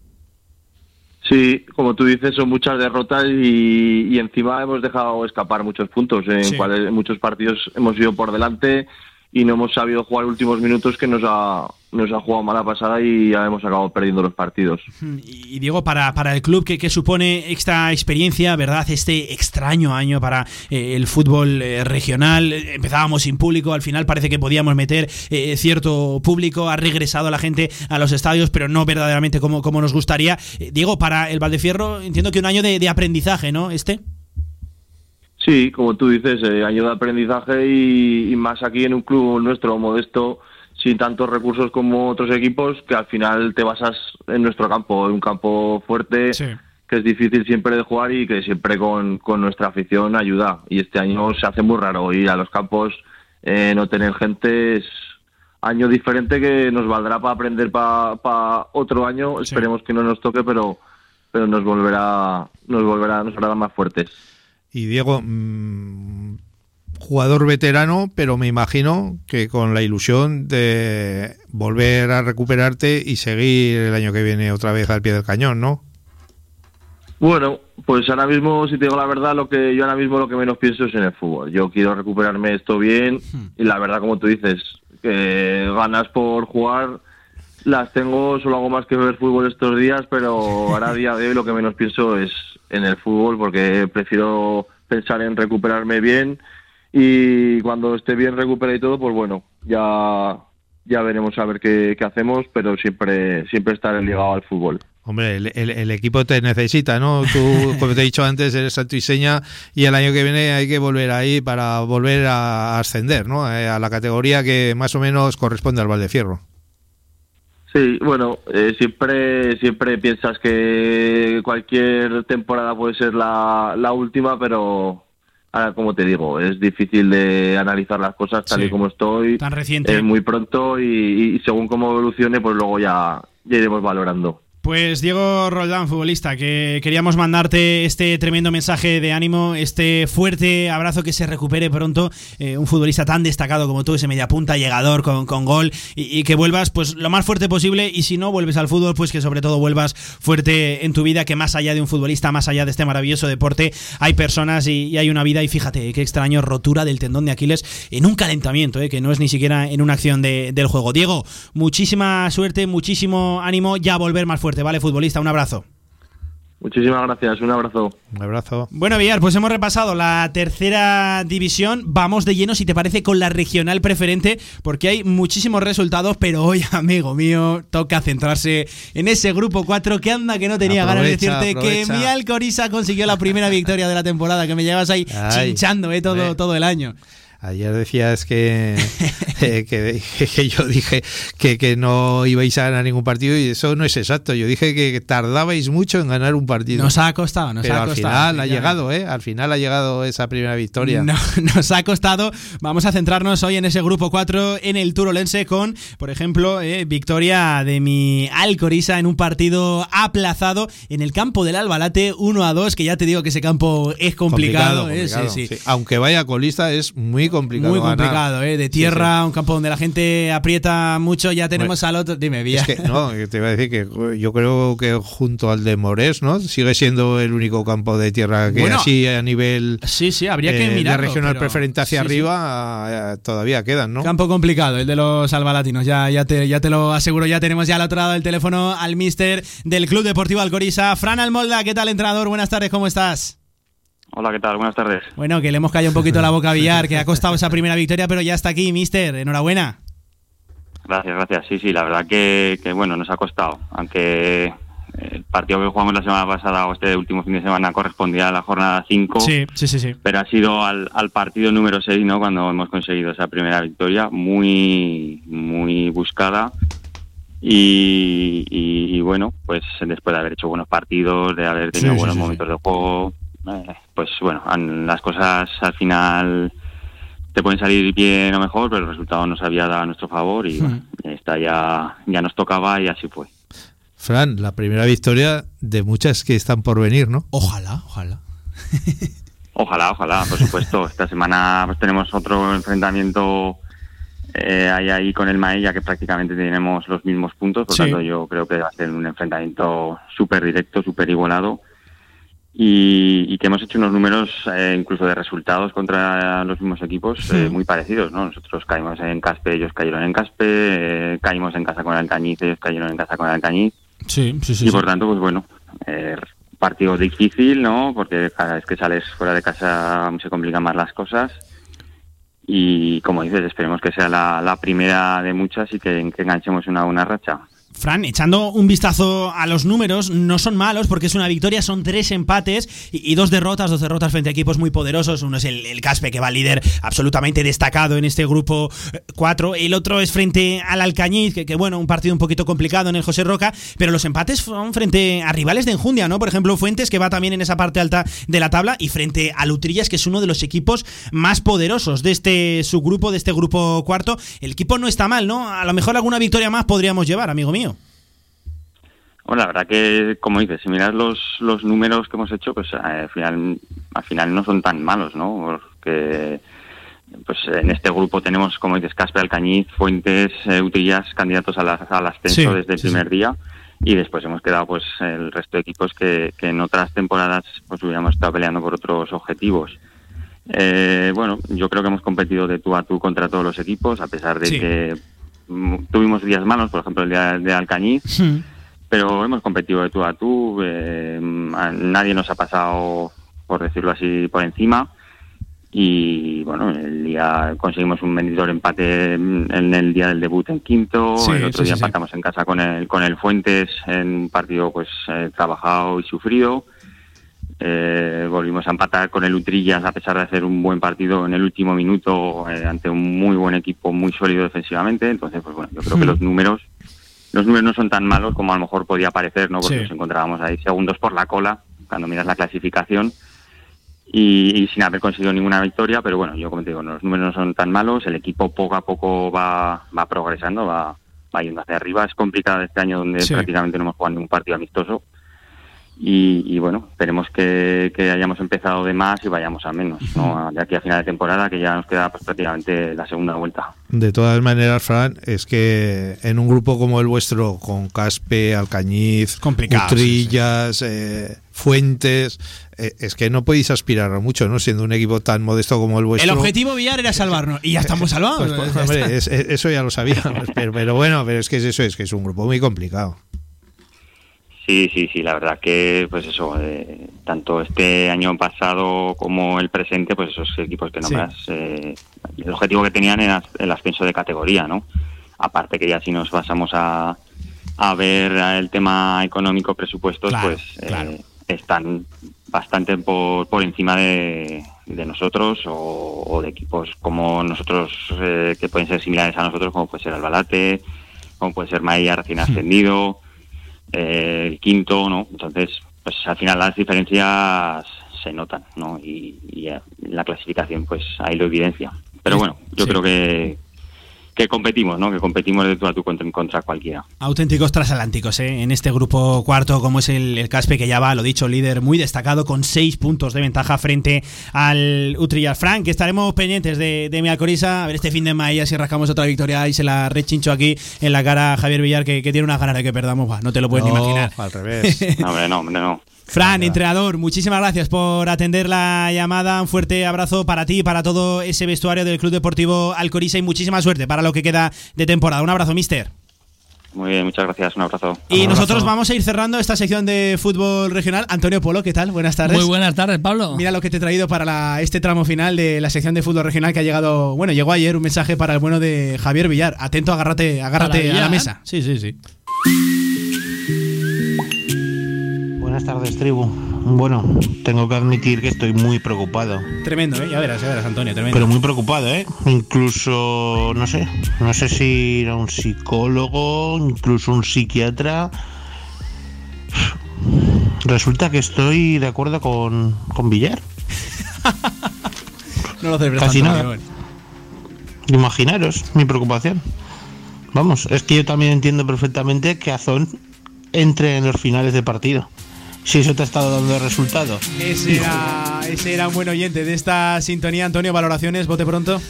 Sí, como tú dices, son muchas derrotas y, y encima hemos dejado escapar muchos puntos. En Sí. cuales- en muchos partidos hemos ido por delante y no hemos sabido jugar últimos minutos que nos ha, nos ha jugado mala pasada y ya hemos acabado perdiendo los partidos. Y Diego, para, para el club, ¿qué, qué supone esta experiencia, verdad? Este extraño año para eh, el fútbol eh, regional. Empezábamos sin público, al final parece que podíamos meter eh, cierto público, ha regresado la gente a los estadios, pero no verdaderamente como, como nos gustaría. Diego, para el Valdefierro, entiendo que un año de, de aprendizaje, ¿no? Este. Sí, como tú dices, eh, año de aprendizaje y, y más aquí en un club nuestro modesto, sin tantos recursos como otros equipos, que al final te basas en nuestro campo, en un campo fuerte, que es difícil siempre de jugar y que siempre con, con nuestra afición ayuda. Y este año se hace muy raro ir a los campos, eh, no tener gente, es año diferente que nos valdrá para aprender para otro año. Esperemos que no nos toque, pero pero nos volverá nos volverá nos hará más fuertes. Y Diego, mm, jugador veterano, pero me imagino que con la ilusión de volver a recuperarte y seguir el año que viene otra vez al pie del cañón, ¿no? Bueno, pues ahora mismo, si te digo la verdad, lo que yo ahora mismo lo que menos pienso es en el fútbol. Yo quiero recuperarme esto bien y la verdad, como tú dices, que ganas por jugar las tengo, solo hago más que ver fútbol estos días, pero ahora a día de hoy lo que menos pienso es en el fútbol porque prefiero pensar en recuperarme bien y cuando esté bien recuperado y todo, pues bueno, ya ya veremos a ver qué, qué hacemos, pero siempre siempre estar ligado al fútbol. Hombre, el, el- el equipo te necesita, ¿no? Tú, [laughs] como te he dicho antes, eres santo y seña y el año que viene hay que volver ahí para volver a ascender, ¿no? Eh, A la categoría que más o menos corresponde al Valdefierro. Sí, bueno, eh, siempre siempre piensas que cualquier temporada puede ser la, la última, pero ahora, como te digo, es difícil de analizar las cosas tal Sí. y como estoy. Tan reciente. Es muy pronto y, y según cómo evolucione, pues luego ya, ya iremos valorando. Pues Diego Roldán, futbolista, que queríamos mandarte este tremendo mensaje de ánimo, este fuerte abrazo que se recupere pronto, eh, un futbolista tan destacado como tú, ese mediapunta, llegador con, con gol, y, que vuelvas pues lo más fuerte posible, y si no vuelves al fútbol, pues que sobre todo vuelvas fuerte en tu vida, que más allá de un futbolista, más allá de este maravilloso deporte, hay personas y, hay una vida, y fíjate, qué extraño, rotura del tendón de Aquiles en un calentamiento, eh, que no es ni siquiera en una acción de- del juego. Diego, muchísima suerte, muchísimo ánimo, ya volver más fuerte, ¿vale, futbolista? Un abrazo. Muchísimas gracias, un abrazo. Un abrazo. Bueno, Villar, pues hemos repasado la tercera división. Vamos de lleno, si te parece, con la regional preferente, porque hay muchísimos resultados, pero hoy, [laughs] amigo mío, toca centrarse en ese grupo 4 que anda que no tenía ganas de Aprovecha, decirte que mi Alcoriza consiguió la primera victoria de la temporada, que me llevas ahí Ay, chinchando eh, todo, todo el año. Ayer decías que, [laughs] eh, que, que yo dije que, que no ibais a ganar ningún partido y eso no es exacto. Yo dije que tardabais mucho en ganar un partido. Nos ha costado, nos Pero ha al costado. final ha llegado, ¿eh? Al final ha llegado esa primera victoria. No, [laughs] nos ha costado. Vamos a centrarnos hoy en ese grupo 4 en el Turolense con, por ejemplo, eh, victoria de mi Alcoriza en un partido aplazado en el campo del Albalate 1 a 2, que ya te digo que ese campo es complicado. eh, sí, complicado, sí. sí. Aunque vaya colista es muy complicado. Muy ganar. complicado, ¿eh? de Sí, tierra, un campo donde la gente aprieta mucho, ya tenemos al otro. Dime, Villa. Es que, no, te iba a decir que yo creo que junto al de Morés, ¿no? Sigue siendo el único campo de tierra que Bueno, así a nivel Sí, sí, habría que eh, de mirarlo, regional pero- preferente hacia sí, arriba eh, todavía quedan, ¿no? Campo complicado, el de los albalatinos. Ya, ya, te, ya te lo aseguro. Ya tenemos ya al otro lado del teléfono al mister del Club Deportivo Alcoriza, Fran Almolda. ¿Qué tal, entrenador? Buenas tardes, ¿cómo estás? Hola, ¿qué tal? Buenas tardes. Bueno, que le hemos caído un poquito la boca a [laughs] Villar, que ha costado esa primera victoria, pero ya está aquí, mister. Enhorabuena. Gracias, gracias. Sí, sí, la verdad que, que, bueno, nos ha costado. Aunque el partido que jugamos la semana pasada o este último fin de semana correspondía a la jornada 5. Sí, sí, sí, sí. Pero ha sido al, al partido número 6, ¿no? Cuando hemos conseguido esa primera victoria, muy, muy buscada. Y, y- y bueno, pues después de haber hecho buenos partidos, de haber tenido Sí, buenos sí, momentos de juego, eh, pues bueno, las cosas al final te pueden salir bien o mejor, pero el resultado nos había dado a nuestro favor y bueno, esta ya, ya nos tocaba y así fue. Fran, la primera victoria de muchas que están por venir, ¿no? Ojalá, ojalá. Ojalá, ojalá, por supuesto. [laughs] Esta semana pues tenemos otro enfrentamiento eh, ahí, ahí con el Maella, que prácticamente tenemos los mismos puntos, por Sí. tanto yo creo que va a ser un enfrentamiento súper directo, súper igualado. Y, y que hemos hecho unos números, eh, incluso de resultados contra los mismos equipos, eh, muy parecidos, ¿no? Nosotros caímos en Caspe, ellos cayeron en Caspe, eh, caímos en casa con Alcañiz, ellos cayeron en casa con Alcañiz. Sí, sí, sí. y sí. por tanto, pues bueno, eh, partido difícil, ¿no? Porque cada vez que sales fuera de casa se complican más las cosas. Y como dices, esperemos que sea la, la primera de muchas y que, que enganchemos una buena racha. Fran, echando un vistazo a los números, no son malos porque es una victoria, son tres empates y, dos derrotas, dos derrotas frente a equipos muy poderosos. Uno es el, Caspe, que va líder absolutamente destacado en este grupo 4. El otro es frente al Alcañiz, que, que, bueno, un partido un poquito complicado en el José Roca, pero los empates son frente a rivales de enjundia, ¿no? Por ejemplo, Fuentes, que va también en esa parte alta de la tabla, y frente a Lutrillas, que es uno de los equipos más poderosos de este subgrupo, de este grupo cuarto. El equipo no está mal, ¿no? A lo mejor alguna victoria más podríamos llevar, amigo mío. Bueno, la verdad que, como dices, si miras los, los números que hemos hecho, pues eh, al, final, al final no son tan malos, ¿no? Porque pues en este grupo tenemos, como dices, Casper Alcañiz, Fuentes, eh, Utillas, candidatos a la- al ascenso Sí, desde el sí, primer día. Y después hemos quedado pues el resto de equipos que, que en otras temporadas pues hubiéramos estado peleando por otros objetivos. Eh, bueno, yo creo que hemos competido de tú a tú contra todos los equipos, a pesar de que mm, tuvimos días malos, por ejemplo el día de Alcañiz, pero hemos competido de tú a tú, eh, nadie nos ha pasado, por decirlo así, por encima. Y bueno, el día conseguimos un vendidor empate en el día del debut en quinto, Sí, el otro sí, día sí, empatamos en casa con el, con el Fuentes en un partido pues eh, trabajado y sufrido. Eh, volvimos a empatar con el Utrillas a pesar de hacer un buen partido en el último minuto eh, ante un muy buen equipo, muy sólido defensivamente. Entonces, pues bueno, yo creo que Hmm. los números los números no son tan malos como a lo mejor podía parecer, ¿no? Porque Sí. nos encontrábamos ahí segundos por la cola cuando miras la clasificación y, y sin haber conseguido ninguna victoria, pero bueno, yo como te digo, no, los números no son tan malos, el equipo poco a poco va, va progresando, va, va yendo hacia arriba. Es complicado este año donde Sí. prácticamente no hemos jugado ningún partido amistoso. Y, y bueno, esperemos que, que hayamos empezado de más y vayamos a menos, ¿no? De aquí a final de temporada, que ya nos queda pues, prácticamente la segunda vuelta. De todas maneras, Fran, es que en un grupo como el vuestro, con Caspe, Alcañiz, Complicado, Utrillas, eh, Fuentes, eh, es que no podéis aspirar a mucho, ¿no? Siendo un equipo tan modesto como el vuestro. El objetivo Villar era salvarnos y ya estamos salvados. Pues, pues, Ya hombre, está. es- es- eso ya lo sabíamos, [laughs] pero, pero bueno, pero es que es eso, es que es un grupo muy complicado. Sí, sí, sí, la verdad que, pues eso, eh, tanto este año pasado como el presente, pues esos equipos que nombras, eh, el objetivo que tenían era el ascenso de categoría, ¿no? Aparte que ya si nos basamos a, a ver el tema económico, presupuestos, Claro, pues eh, están bastante por, por encima de, de nosotros o, o de equipos como nosotros, eh, que pueden ser similares a nosotros, como puede ser Albalate, como puede ser Maía recién ascendido, eh, el quinto, ¿no? Entonces, pues al final las diferencias se notan, ¿no? Y, y, eh, la clasificación, pues ahí lo evidencia. Pero bueno, yo Sí. creo que, que competimos, ¿no? Que competimos de tú a tú contra, contra cualquiera. Auténticos transatlánticos, ¿eh? En este grupo cuarto, como es el, el Caspe, que ya va, lo dicho, líder muy destacado, con seis puntos de ventaja frente al Utrillas. Frank, estaremos pendientes de, de mi Alcoriza. A ver este fin de mayo si rascamos otra victoria y se la rechincho aquí en la cara a Javier Villar, que, que tiene una ganas de que perdamos. No te lo puedes ni imaginar. al revés. [laughs] No, hombre, no, hombre, no. Fran, entrenador, muchísimas gracias por atender la llamada. Un fuerte abrazo para ti y para todo ese vestuario del Club Deportivo Alcoriza y muchísima suerte para lo que queda de temporada. Un abrazo, mister. Muy bien, muchas gracias, un abrazo. Y nosotros vamos a ir cerrando esta sección de fútbol regional. Antonio Polo, ¿qué tal? Buenas tardes. Muy buenas tardes, Pablo. Mira lo que te he traído para la- este tramo final de la sección de fútbol regional que ha llegado. Bueno, llegó ayer un mensaje para el bueno de Javier Villar. Atento, agárrate, agárrate a la mesa. Sí, sí, sí. Buenas tardes, tribu. Bueno, tengo que admitir que estoy muy preocupado. Tremendo, ¿eh? Ya verás, ya verás, Antonio, tremendo. Pero muy preocupado, ¿eh? Incluso, no sé, no sé si ir a un psicólogo, incluso un psiquiatra. Resulta que estoy de acuerdo con, con Villar. [laughs] No lo celebres Casi tanto, nada. Miguel. Imaginaros mi preocupación. Vamos, es que yo también entiendo perfectamente que Azón entre en los finales de partido. Si eso te ha estado dando resultado. Ese era, ese era un buen oyente de esta sintonía. Antonio, valoraciones, bote pronto.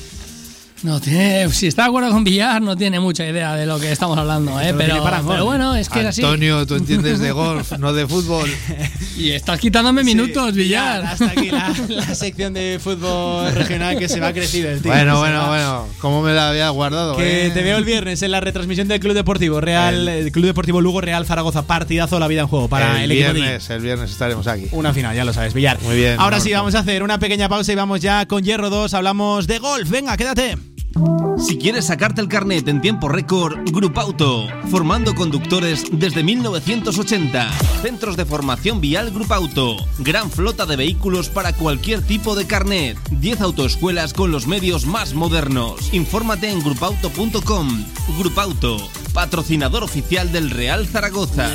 No tiene, si está de acuerdo con Villar, no tiene mucha idea de lo que estamos hablando, [laughs] ¿eh? Pero, bueno, es que es así. Antonio, tú entiendes de golf, no de fútbol. [laughs] Y estás quitándome minutos, Villar. Hasta aquí la, [laughs] la sección de fútbol regional que se va crecido. el tío. Bueno, bueno, va. bueno, ¿cómo me la había guardado? Que eh? te veo el viernes en la retransmisión del Club Deportivo Real, el Club Deportivo Lugo Real Zaragoza, partidazo la vida en juego para el, el equipo de viernes, el viernes estaremos aquí. Una final, ya lo sabes, Villar. Muy bien. Ahora sí, vamos a hacer una pequeña pausa y vamos ya con Hierro 2. Hablamos de golf. Venga, quédate. Si quieres sacarte el carnet en tiempo récord, Grupauto, formando conductores desde 1980. Centros de formación vial Grupauto. Gran flota de vehículos para cualquier tipo de carnet. 10 autoescuelas con los medios más modernos. Infórmate en grupauto.com. Grupauto, patrocinador oficial del Real Zaragoza.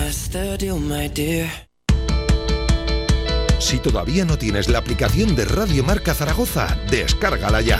Si todavía no tienes la aplicación de Radio Marca Zaragoza, descárgala ya.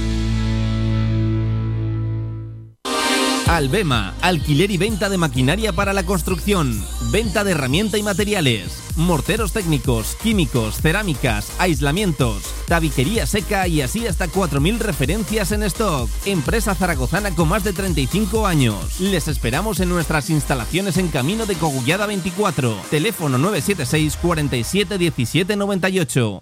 Albema, alquiler y venta de maquinaria para la construcción, venta de herramienta y materiales, morteros técnicos, químicos, cerámicas, aislamientos, tabiquería seca y así hasta 4.000 referencias en stock. Empresa zaragozana con más de 35 años. Les esperamos en nuestras instalaciones en Camino de Cogullada 24, teléfono 976 47 17 98.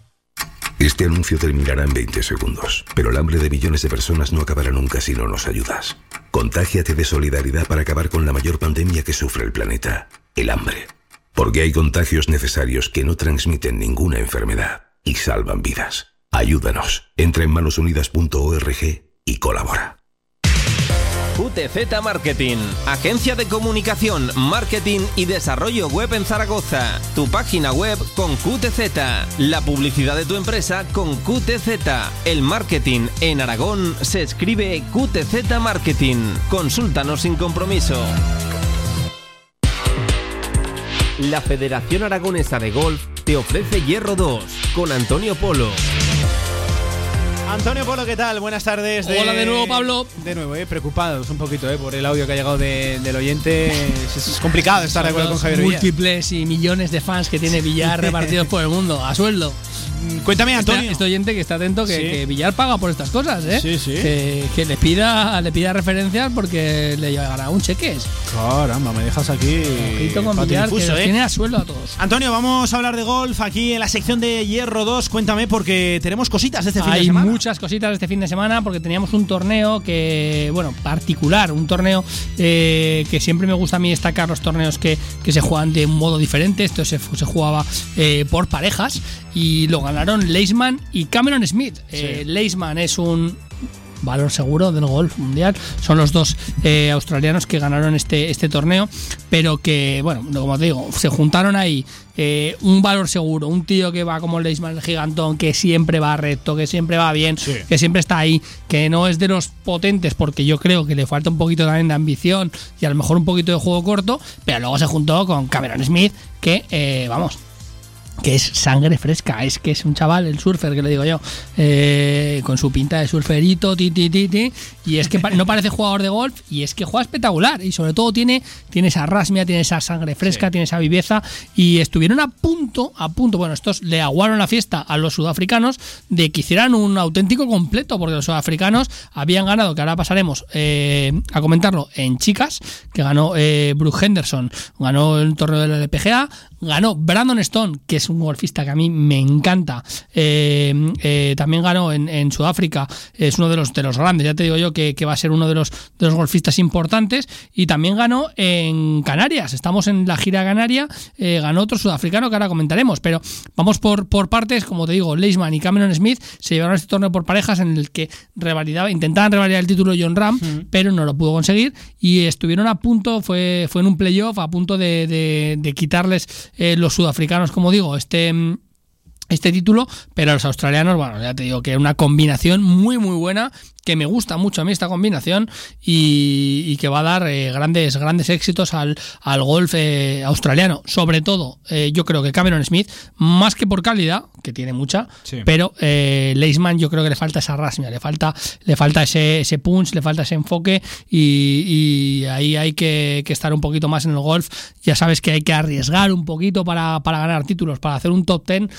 Este anuncio terminará en 20 segundos, pero el hambre de millones de personas no acabará nunca si no nos ayudas. Contágiate de solidaridad para acabar con la mayor pandemia que sufre el planeta, el hambre. Porque hay contagios necesarios que no transmiten ninguna enfermedad y salvan vidas. Ayúdanos. Entra en manosunidas.org y colabora. QTZ Marketing, agencia de comunicación, marketing y desarrollo web en Zaragoza. Tu página web con QTZ, la publicidad de tu empresa con QTZ. El marketing en Aragón se escribe QTZ Marketing. Consúltanos sin compromiso. La Federación Aragonesa de Golf te ofrece Hierro 2 con Antonio Polo. Antonio Polo, ¿qué tal? Buenas tardes. Hola de nuevo, Pablo. De nuevo, eh, preocupados un poquito eh, por el audio que ha llegado de- del oyente. Es, es complicado estar de acuerdo con Javier Villar. múltiples y millones de fans que tiene Villar [laughs] repartidos por el mundo, a sueldo. Cuéntame, Este- Antonio. Este, oyente que está atento que, Sí. que Villar paga por estas cosas, ¿eh? Sí, sí. Que, que le pida le pida referencias porque le llegará un cheque. Caramba, me dejas aquí. Ojito con Villar, que eh. tiene a sueldo a todos. Antonio, vamos a hablar de golf aquí en la sección de Hierro 2. Cuéntame, porque tenemos cositas este fin de Hay semana. Muchas cositas este fin de semana porque teníamos un torneo que, bueno, particular, un torneo eh, que siempre me gusta a mí destacar los torneos que, que se juegan de un modo diferente. Esto se, se jugaba eh, por parejas y lo ganaron Leisman y Cameron Smith. Eh, Leisman es un valor seguro del golf mundial. Son los dos eh, australianos que ganaron este, este torneo, pero que, bueno, como te digo, se juntaron ahí eh, un valor seguro, un tío que va como Leisman el gigantón, que siempre va recto, que siempre va bien, que siempre está ahí, que no es de los potentes, porque yo creo que le falta un poquito también de ambición y a lo mejor un poquito de juego corto, pero luego se juntó con Cameron Smith, que, eh, vamos, que es sangre fresca, es que es un chaval, el surfer, que le digo yo, eh, con su pinta de surferito, ti, ti, ti, ti, y es que no parece jugador de golf, y es que juega espectacular, y sobre todo tiene, tiene esa rasmia, tiene esa sangre fresca, tiene esa viveza, y estuvieron a punto, a punto, bueno, estos le aguaron la fiesta a los sudafricanos de que hicieran un auténtico completo, porque los sudafricanos habían ganado, que ahora pasaremos eh, a comentarlo, en chicas, que ganó eh, Brooke Henderson, ganó el torneo de la LPGA, ganó Brandon Stone, que es un golfista que a mí me encanta. Eh, eh, también ganó en, en Sudáfrica, es uno de los, de los grandes, ya te digo yo que, que va a ser uno de los, de los golfistas importantes. Y también ganó en Canarias, estamos en la gira canaria, eh, ganó otro sudafricano que ahora comentaremos. Pero vamos por, por partes, como te digo, Leisman y Cameron Smith se llevaron este torneo por parejas en el que revalidaba, intentaban revalidar el título John Ram, pero no lo pudo conseguir y estuvieron a punto, fue, fue en un playoff, a punto de, de- de quitarles eh, los sudafricanos, como digo, este este título, pero los australianos, bueno, ya te digo que es una combinación muy muy buena, que me gusta mucho a mí esta combinación y, y que va a dar eh, grandes grandes éxitos al, al golf eh, australiano. Sobre todo, eh, yo creo que Cameron Smith, más que por calidad, que tiene mucha, Sí. pero eh, Leisman yo creo que le falta esa rasmia, le falta, le falta ese, ese punch, le falta ese enfoque y, y ahí hay que, que estar un poquito más en el golf. Ya sabes que hay que arriesgar un poquito para, para ganar títulos, para hacer un top ten.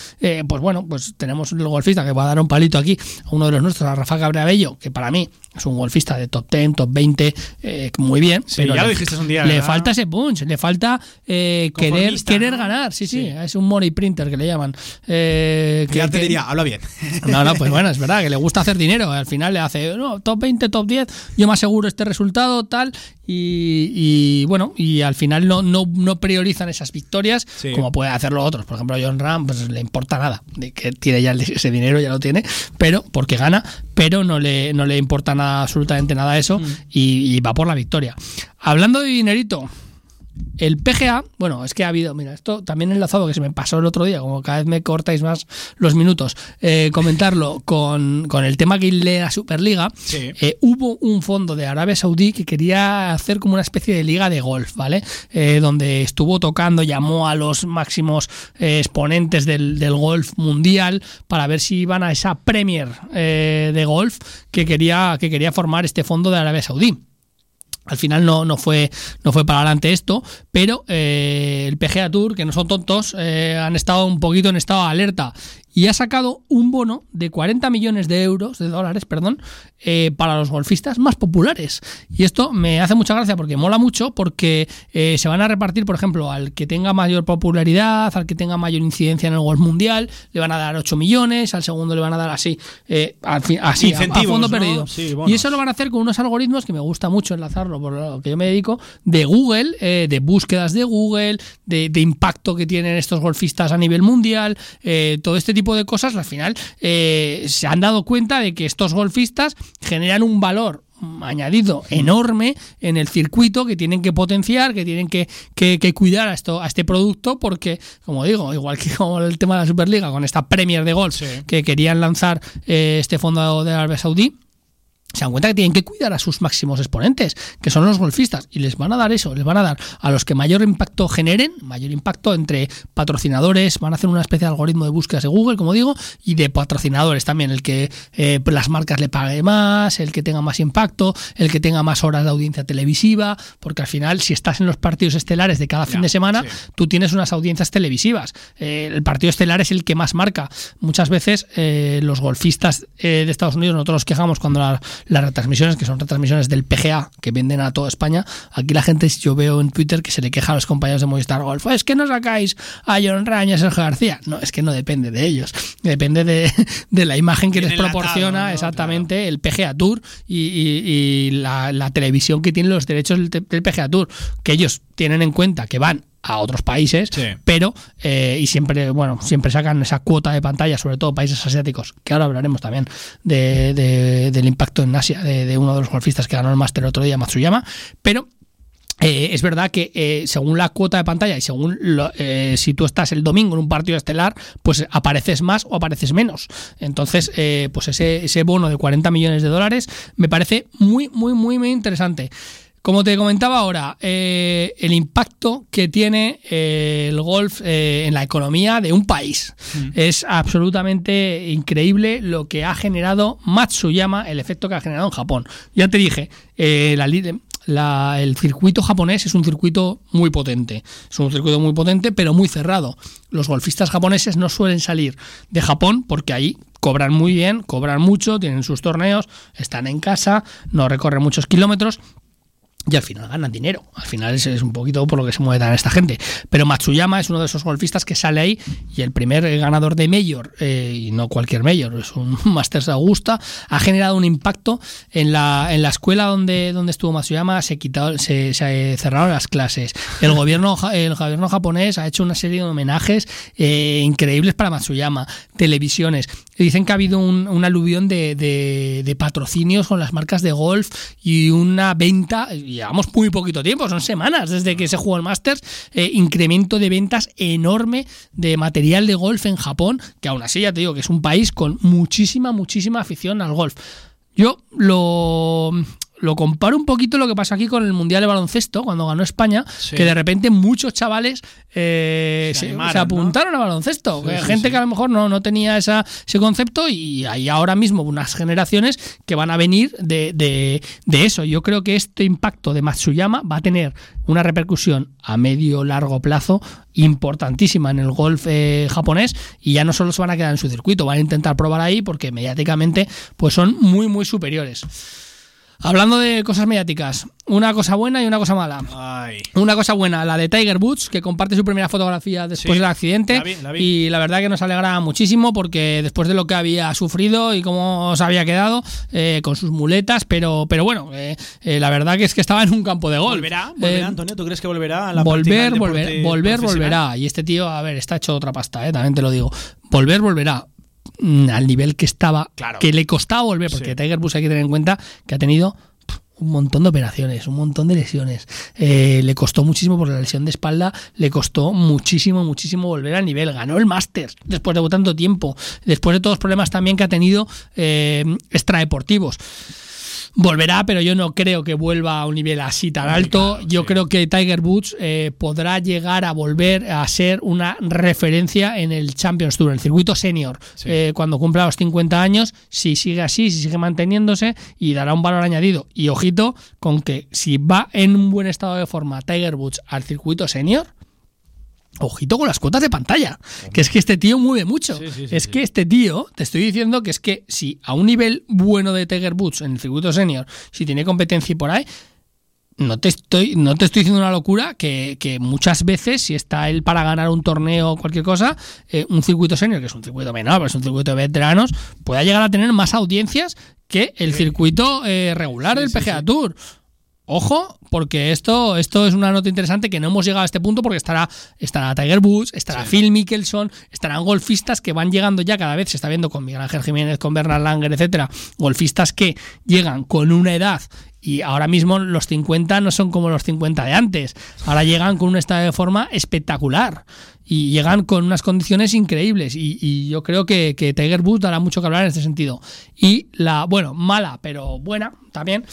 pues bueno, pues tenemos el golfista que va a dar un palito aquí a uno de los nuestros, a Rafa Cabrabello, que para mí es un golfista de top 10, top 20, eh, muy bien. Sí, pero ya lo le- dijiste un día, Le ¿verdad? falta ese punch, le falta eh, querer, querer ¿no? ganar. Sí, sí, es un money printer que le llaman. Eh, Ya te diría, habla bien. no, no, pues [laughs] bueno, es verdad que le gusta hacer dinero. Al final le hace no, top 20, top 10. Yo me aseguro este resultado, tal. Y, y, bueno, y al final no, no, no priorizan esas victorias Sí. como puede hacerlo otros. Por ejemplo, a John Ram, pues le importa nada. De que tiene ya ese dinero, ya lo tiene, pero porque gana, pero no le, no le importa nada, absolutamente nada eso. Y, y va por la victoria. Hablando de dinerito. El PGA, bueno, es que ha habido, mira, esto también enlazado que se me pasó el otro día, como cada vez me cortáis más los minutos, eh, comentarlo con, con el tema que lee la Superliga. Sí. Eh, hubo un fondo de Arabia Saudí que quería hacer como una especie de liga de golf, ¿vale? Eh, donde estuvo tocando, llamó a los máximos exponentes del, del golf mundial para ver si iban a esa Premier de golf que quería, que quería formar este fondo de Arabia Saudí. Al final no, no, fue, no fue para adelante esto, pero eh, el PGA Tour, que no son tontos, eh, han estado un poquito en estado de alerta y ha sacado un bono de 40 millones de euros, de dólares, perdón, eh, para los golfistas más populares. Y esto me hace mucha gracia porque mola mucho, porque eh, se van a repartir, por ejemplo, al que tenga mayor popularidad, al que tenga mayor incidencia en el golf mundial, le van a dar 8 millones, al segundo le van a dar así, eh, al fin- así a- fondo ¿no? perdido. Sí, y eso lo van a hacer con unos algoritmos que me gusta mucho enlazarlo, por lo que yo me dedico, de Google, de búsquedas de Google, de, de impacto que tienen estos golfistas a nivel mundial, eh, todo este tipo de cosas, al final eh, se han dado cuenta de que estos golfistas generan un valor mm, añadido enorme en el circuito que tienen que potenciar, que tienen que, que- que cuidar a, esto, a este producto, porque, como digo, igual que [laughs] como el tema de la Superliga, con esta Premier de golf que querían lanzar eh, este fondo de Arabia Saudí, se dan cuenta que tienen que cuidar a sus máximos exponentes, que son los golfistas, y les van a dar eso, les van a dar a los que mayor impacto generen, mayor impacto entre patrocinadores, van a hacer una especie de algoritmo de búsquedas de Google, como digo, y de patrocinadores también, el que eh, las marcas le pague más, el que tenga más impacto, el que tenga más horas de audiencia televisiva, porque al final, si estás en los partidos estelares de cada fin de semana, tú tienes unas audiencias televisivas. Eh, el partido estelar es el que más marca. Muchas veces eh, los golfistas eh, de Estados Unidos, nosotros nos quejamos cuando la- las retransmisiones, que son retransmisiones del PGA, que venden a toda España, aquí la gente, yo veo en Twitter que se le queja a los compañeros de Movistar Golf, es que no sacáis a John Ryan y a Sergio García. No, es que no depende de ellos, depende de, [laughs] de la imagen que les Bien proporciona ¿no? exactamente el PGA Tour y, y- y la, la televisión que tiene los derechos del, del PGA Tour, que ellos tienen en cuenta que van a otros países, pero eh, y siempre, bueno, siempre sacan esa cuota de pantalla, sobre todo países asiáticos, que ahora hablaremos también de, de- del impacto en Asia de, de uno de los golfistas que ganó el máster el otro día, Matsuyama, pero eh, es verdad que eh, según la cuota de pantalla y según lo- eh, si tú estás el domingo en un partido estelar, pues apareces más o apareces menos. Entonces, pues ese, ese bono de 40 millones de dólares me parece muy, muy, muy, muy interesante. Como te comentaba ahora, eh, el impacto que tiene eh, el golf eh, en la economía de un país es absolutamente increíble lo que ha generado Matsuyama, el efecto que ha generado en Japón. Ya te dije, la, li- la- el circuito japonés es un circuito muy potente. Es un circuito muy potente, pero muy cerrado. Los golfistas japoneses no suelen salir de Japón porque ahí cobran muy bien, cobran mucho, tienen sus torneos, están en casa, no recorren muchos kilómetros y al final ganan dinero. Al final es, un poquito por lo que se mueve tan esta gente. Pero Matsuyama es uno de esos golfistas que sale ahí y el primer ganador de Mayor, eh, y no cualquier Mayor, es un [laughs] Masters de Augusta, ha generado un impacto en la, en la escuela donde, donde estuvo Matsuyama, se, quitado, se, cerraron las clases. El gobierno, el gobierno japonés ha hecho una serie de homenajes eh, increíbles para Matsuyama, televisiones. Dicen que ha habido un, aluvión de patrocinios con las marcas de golf y una venta, llevamos muy poquito tiempo, son semanas desde que se jugó el Masters, eh, incremento de ventas enorme de material de golf en Japón, que aún así ya te digo que es un país con muchísima, muchísima afición al golf. Yo lo, lo comparo un poquito lo que pasó aquí con el Mundial de Baloncesto, cuando ganó España, Sí. que de repente muchos chavales eh, Se se, animaron, se apuntaron a baloncesto. Sí, gente sí. que a lo mejor no, no tenía esa, ese concepto y hay ahora mismo unas generaciones que van a venir de, de- de eso. Yo creo que este impacto de Matsuyama va a tener una repercusión a medio largo plazo importantísima en el golf eh, japonés y ya no solo se van a quedar en su circuito, van a intentar probar ahí porque mediáticamente pues son muy muy superiores. Hablando de cosas mediáticas, una cosa buena y una cosa mala. Una cosa buena, la de Tiger Woods, que comparte su primera fotografía después Sí, del accidente. la vi, la vi. Y la verdad que nos alegra muchísimo porque después de lo que había sufrido y cómo se había quedado eh, con sus muletas, pero, pero bueno, eh, eh, la verdad que es que estaba en un campo de golf. ¿Volverá? ¿Volverá, Eh, Antonio? ¿Tú crees que volverá a la volver, volver, volver, volverá. Y este tío, a ver, está hecho otra pasta, ¿eh? también te lo digo. Volver, volverá. Mm, Al nivel que estaba, que le costaba volver, porque Tiger Woods hay que tener en cuenta que ha tenido un montón de operaciones, un montón de lesiones. Eh, le costó muchísimo por la lesión de espalda, le costó muchísimo, muchísimo volver al nivel. Ganó el Masters después de tanto tiempo, después de todos los problemas también que ha tenido eh, extradeportivos. Volverá, pero yo no creo que vuelva a un nivel así tan alto. Yo creo que Tiger Woods eh, podrá llegar a volver a ser una referencia en el Champions Tour, en el circuito senior, eh, cuando cumpla los 50 años, si sigue así, si sigue manteniéndose y dará un valor añadido. Y ojito con que si va en un buen estado de forma Tiger Woods al circuito senior, Ojito con las cuotas de pantalla. Que es que este tío mueve mucho. es que este tío, te estoy diciendo que es que si a un nivel bueno de Tiger Woods en el circuito senior, si tiene competencia y por ahí, no te estoy, no te estoy diciendo una locura que, que muchas veces, si está él para ganar un torneo o cualquier cosa, eh, un circuito senior, que es un circuito menor, pero es un circuito de veteranos, pueda llegar a tener más audiencias que el circuito eh, regular del PGA Tour. Ojo, porque esto, esto es una nota interesante que no hemos llegado a este punto porque estará, estará Tiger Woods, estará Phil Mickelson, estarán golfistas que van llegando ya cada vez, se está viendo con Miguel Ángel Jiménez, con Bernard Langer, etcétera, golfistas que llegan con una edad y ahora mismo los 50 no son como los 50 de antes, ahora llegan con un estado de forma espectacular. y llegan con unas condiciones increíbles. Y, y yo creo que, que Tiger Woods dará mucho que hablar en este sentido. Y la, bueno, mala, pero buena también.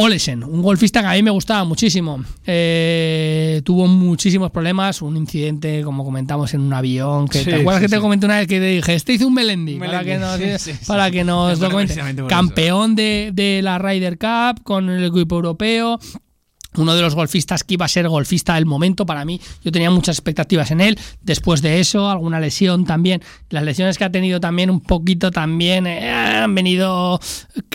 Olesen, un golfista que a mí me gustaba muchísimo. Eh, tuvo muchísimos problemas, un incidente, como comentamos, en un avión. Que, Sí, ¿Te acuerdas sí, que te comenté una vez que te dije, este hizo un Melendi? Para que nos, para que nos lo comente. Campeón de, de la Ryder Cup con el equipo europeo. Uno de los golfistas que iba a ser golfista del momento para mí. Yo tenía muchas expectativas en él. Después de eso, alguna lesión también. Las lesiones que ha tenido también un poquito también eh, han venido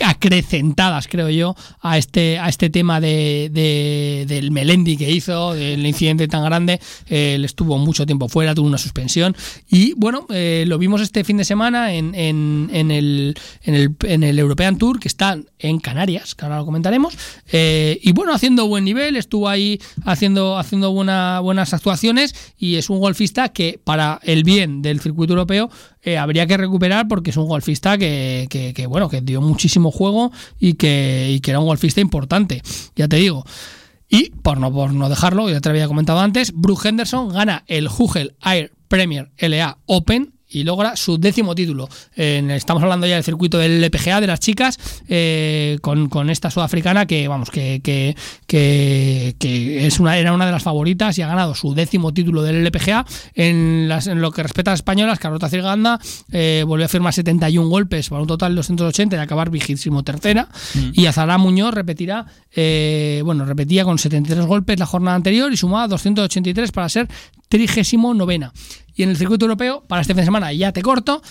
acrecentadas, creo yo, a este, a este tema de, de- del Melendi que hizo, del incidente tan grande. Eh, él estuvo mucho tiempo fuera, tuvo una suspensión. Y bueno, eh, lo vimos este fin de semana en, en- en el, en, el, en el European Tour, que está en Canarias, que ahora lo comentaremos. Eh, y bueno, haciendo buen nivel, estuvo ahí haciendo, haciendo buena- buenas actuaciones y es un golfista que para el bien del circuito europeo eh, habría que recuperar porque es un golfista que, que- que, bueno, que dio muchísimo juego y que, y que era un golfista importante, ya te digo. Y por no, por no dejarlo, ya te había comentado antes, Brooke Henderson gana el Hugel Air Premier LA Open y logra su décimo título. Estamos hablando ya del circuito del LPGA de las chicas eh, con, con esta sudafricana que vamos que, que, que, que es una, era una de las favoritas y ha ganado su décimo título del LPGA. En, las, en lo que respecta a las españolas, Carlota Cirganda eh, volvió a firmar 71 golpes para un total de 280 y acabar vigésimo tercera. Y Azara Muñoz repetirá, eh, bueno, repetía con 73 golpes la jornada anterior y sumaba 283 para ser trigésimo novena. Y en el circuito europeo, para este fin de semana, ya te corto.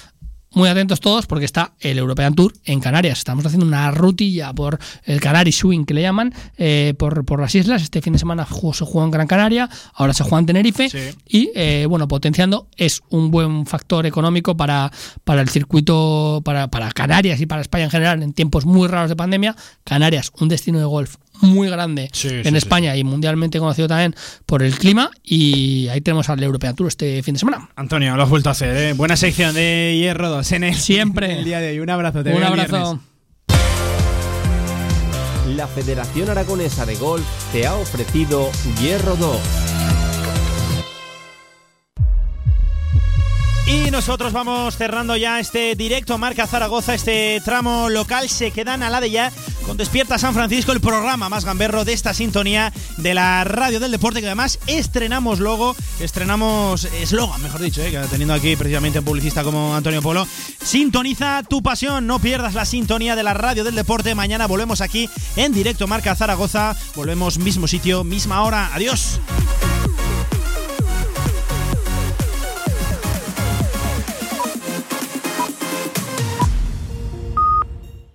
Muy atentos todos porque está el European Tour en Canarias. Estamos haciendo una rutilla por el Canary Swing que le llaman, eh, por, por las islas. Este fin de semana se juega en Gran Canaria, ahora se juega en Tenerife. Y eh, bueno, potenciando es un buen factor económico para, para el circuito, para, para Canarias y para España en general en tiempos muy raros de pandemia. Canarias, un destino de golf muy grande en sí, España y mundialmente conocido también por el clima. Y ahí tenemos al European Tour este fin de semana. Antonio, lo has vuelto a hacer, ¿eh? Buena sección de Hierro 2 en el, Siempre. en el día de hoy. Un abrazo, te Un abrazo. La Federación Aragonesa de Golf te ha ofrecido Hierro 2. Y nosotros vamos cerrando ya este directo Marca Zaragoza, este tramo local. Se quedan a la de ya con Despierta San Francisco, el programa más gamberro de esta sintonía de la radio del deporte, que además estrenamos logo, estrenamos eslogan, mejor dicho, eh, teniendo aquí precisamente un publicista como Antonio Polo. Sintoniza tu pasión, no pierdas la sintonía de la radio del deporte. Mañana volvemos aquí en directo Marca Zaragoza. Volvemos mismo sitio, misma hora. Adiós.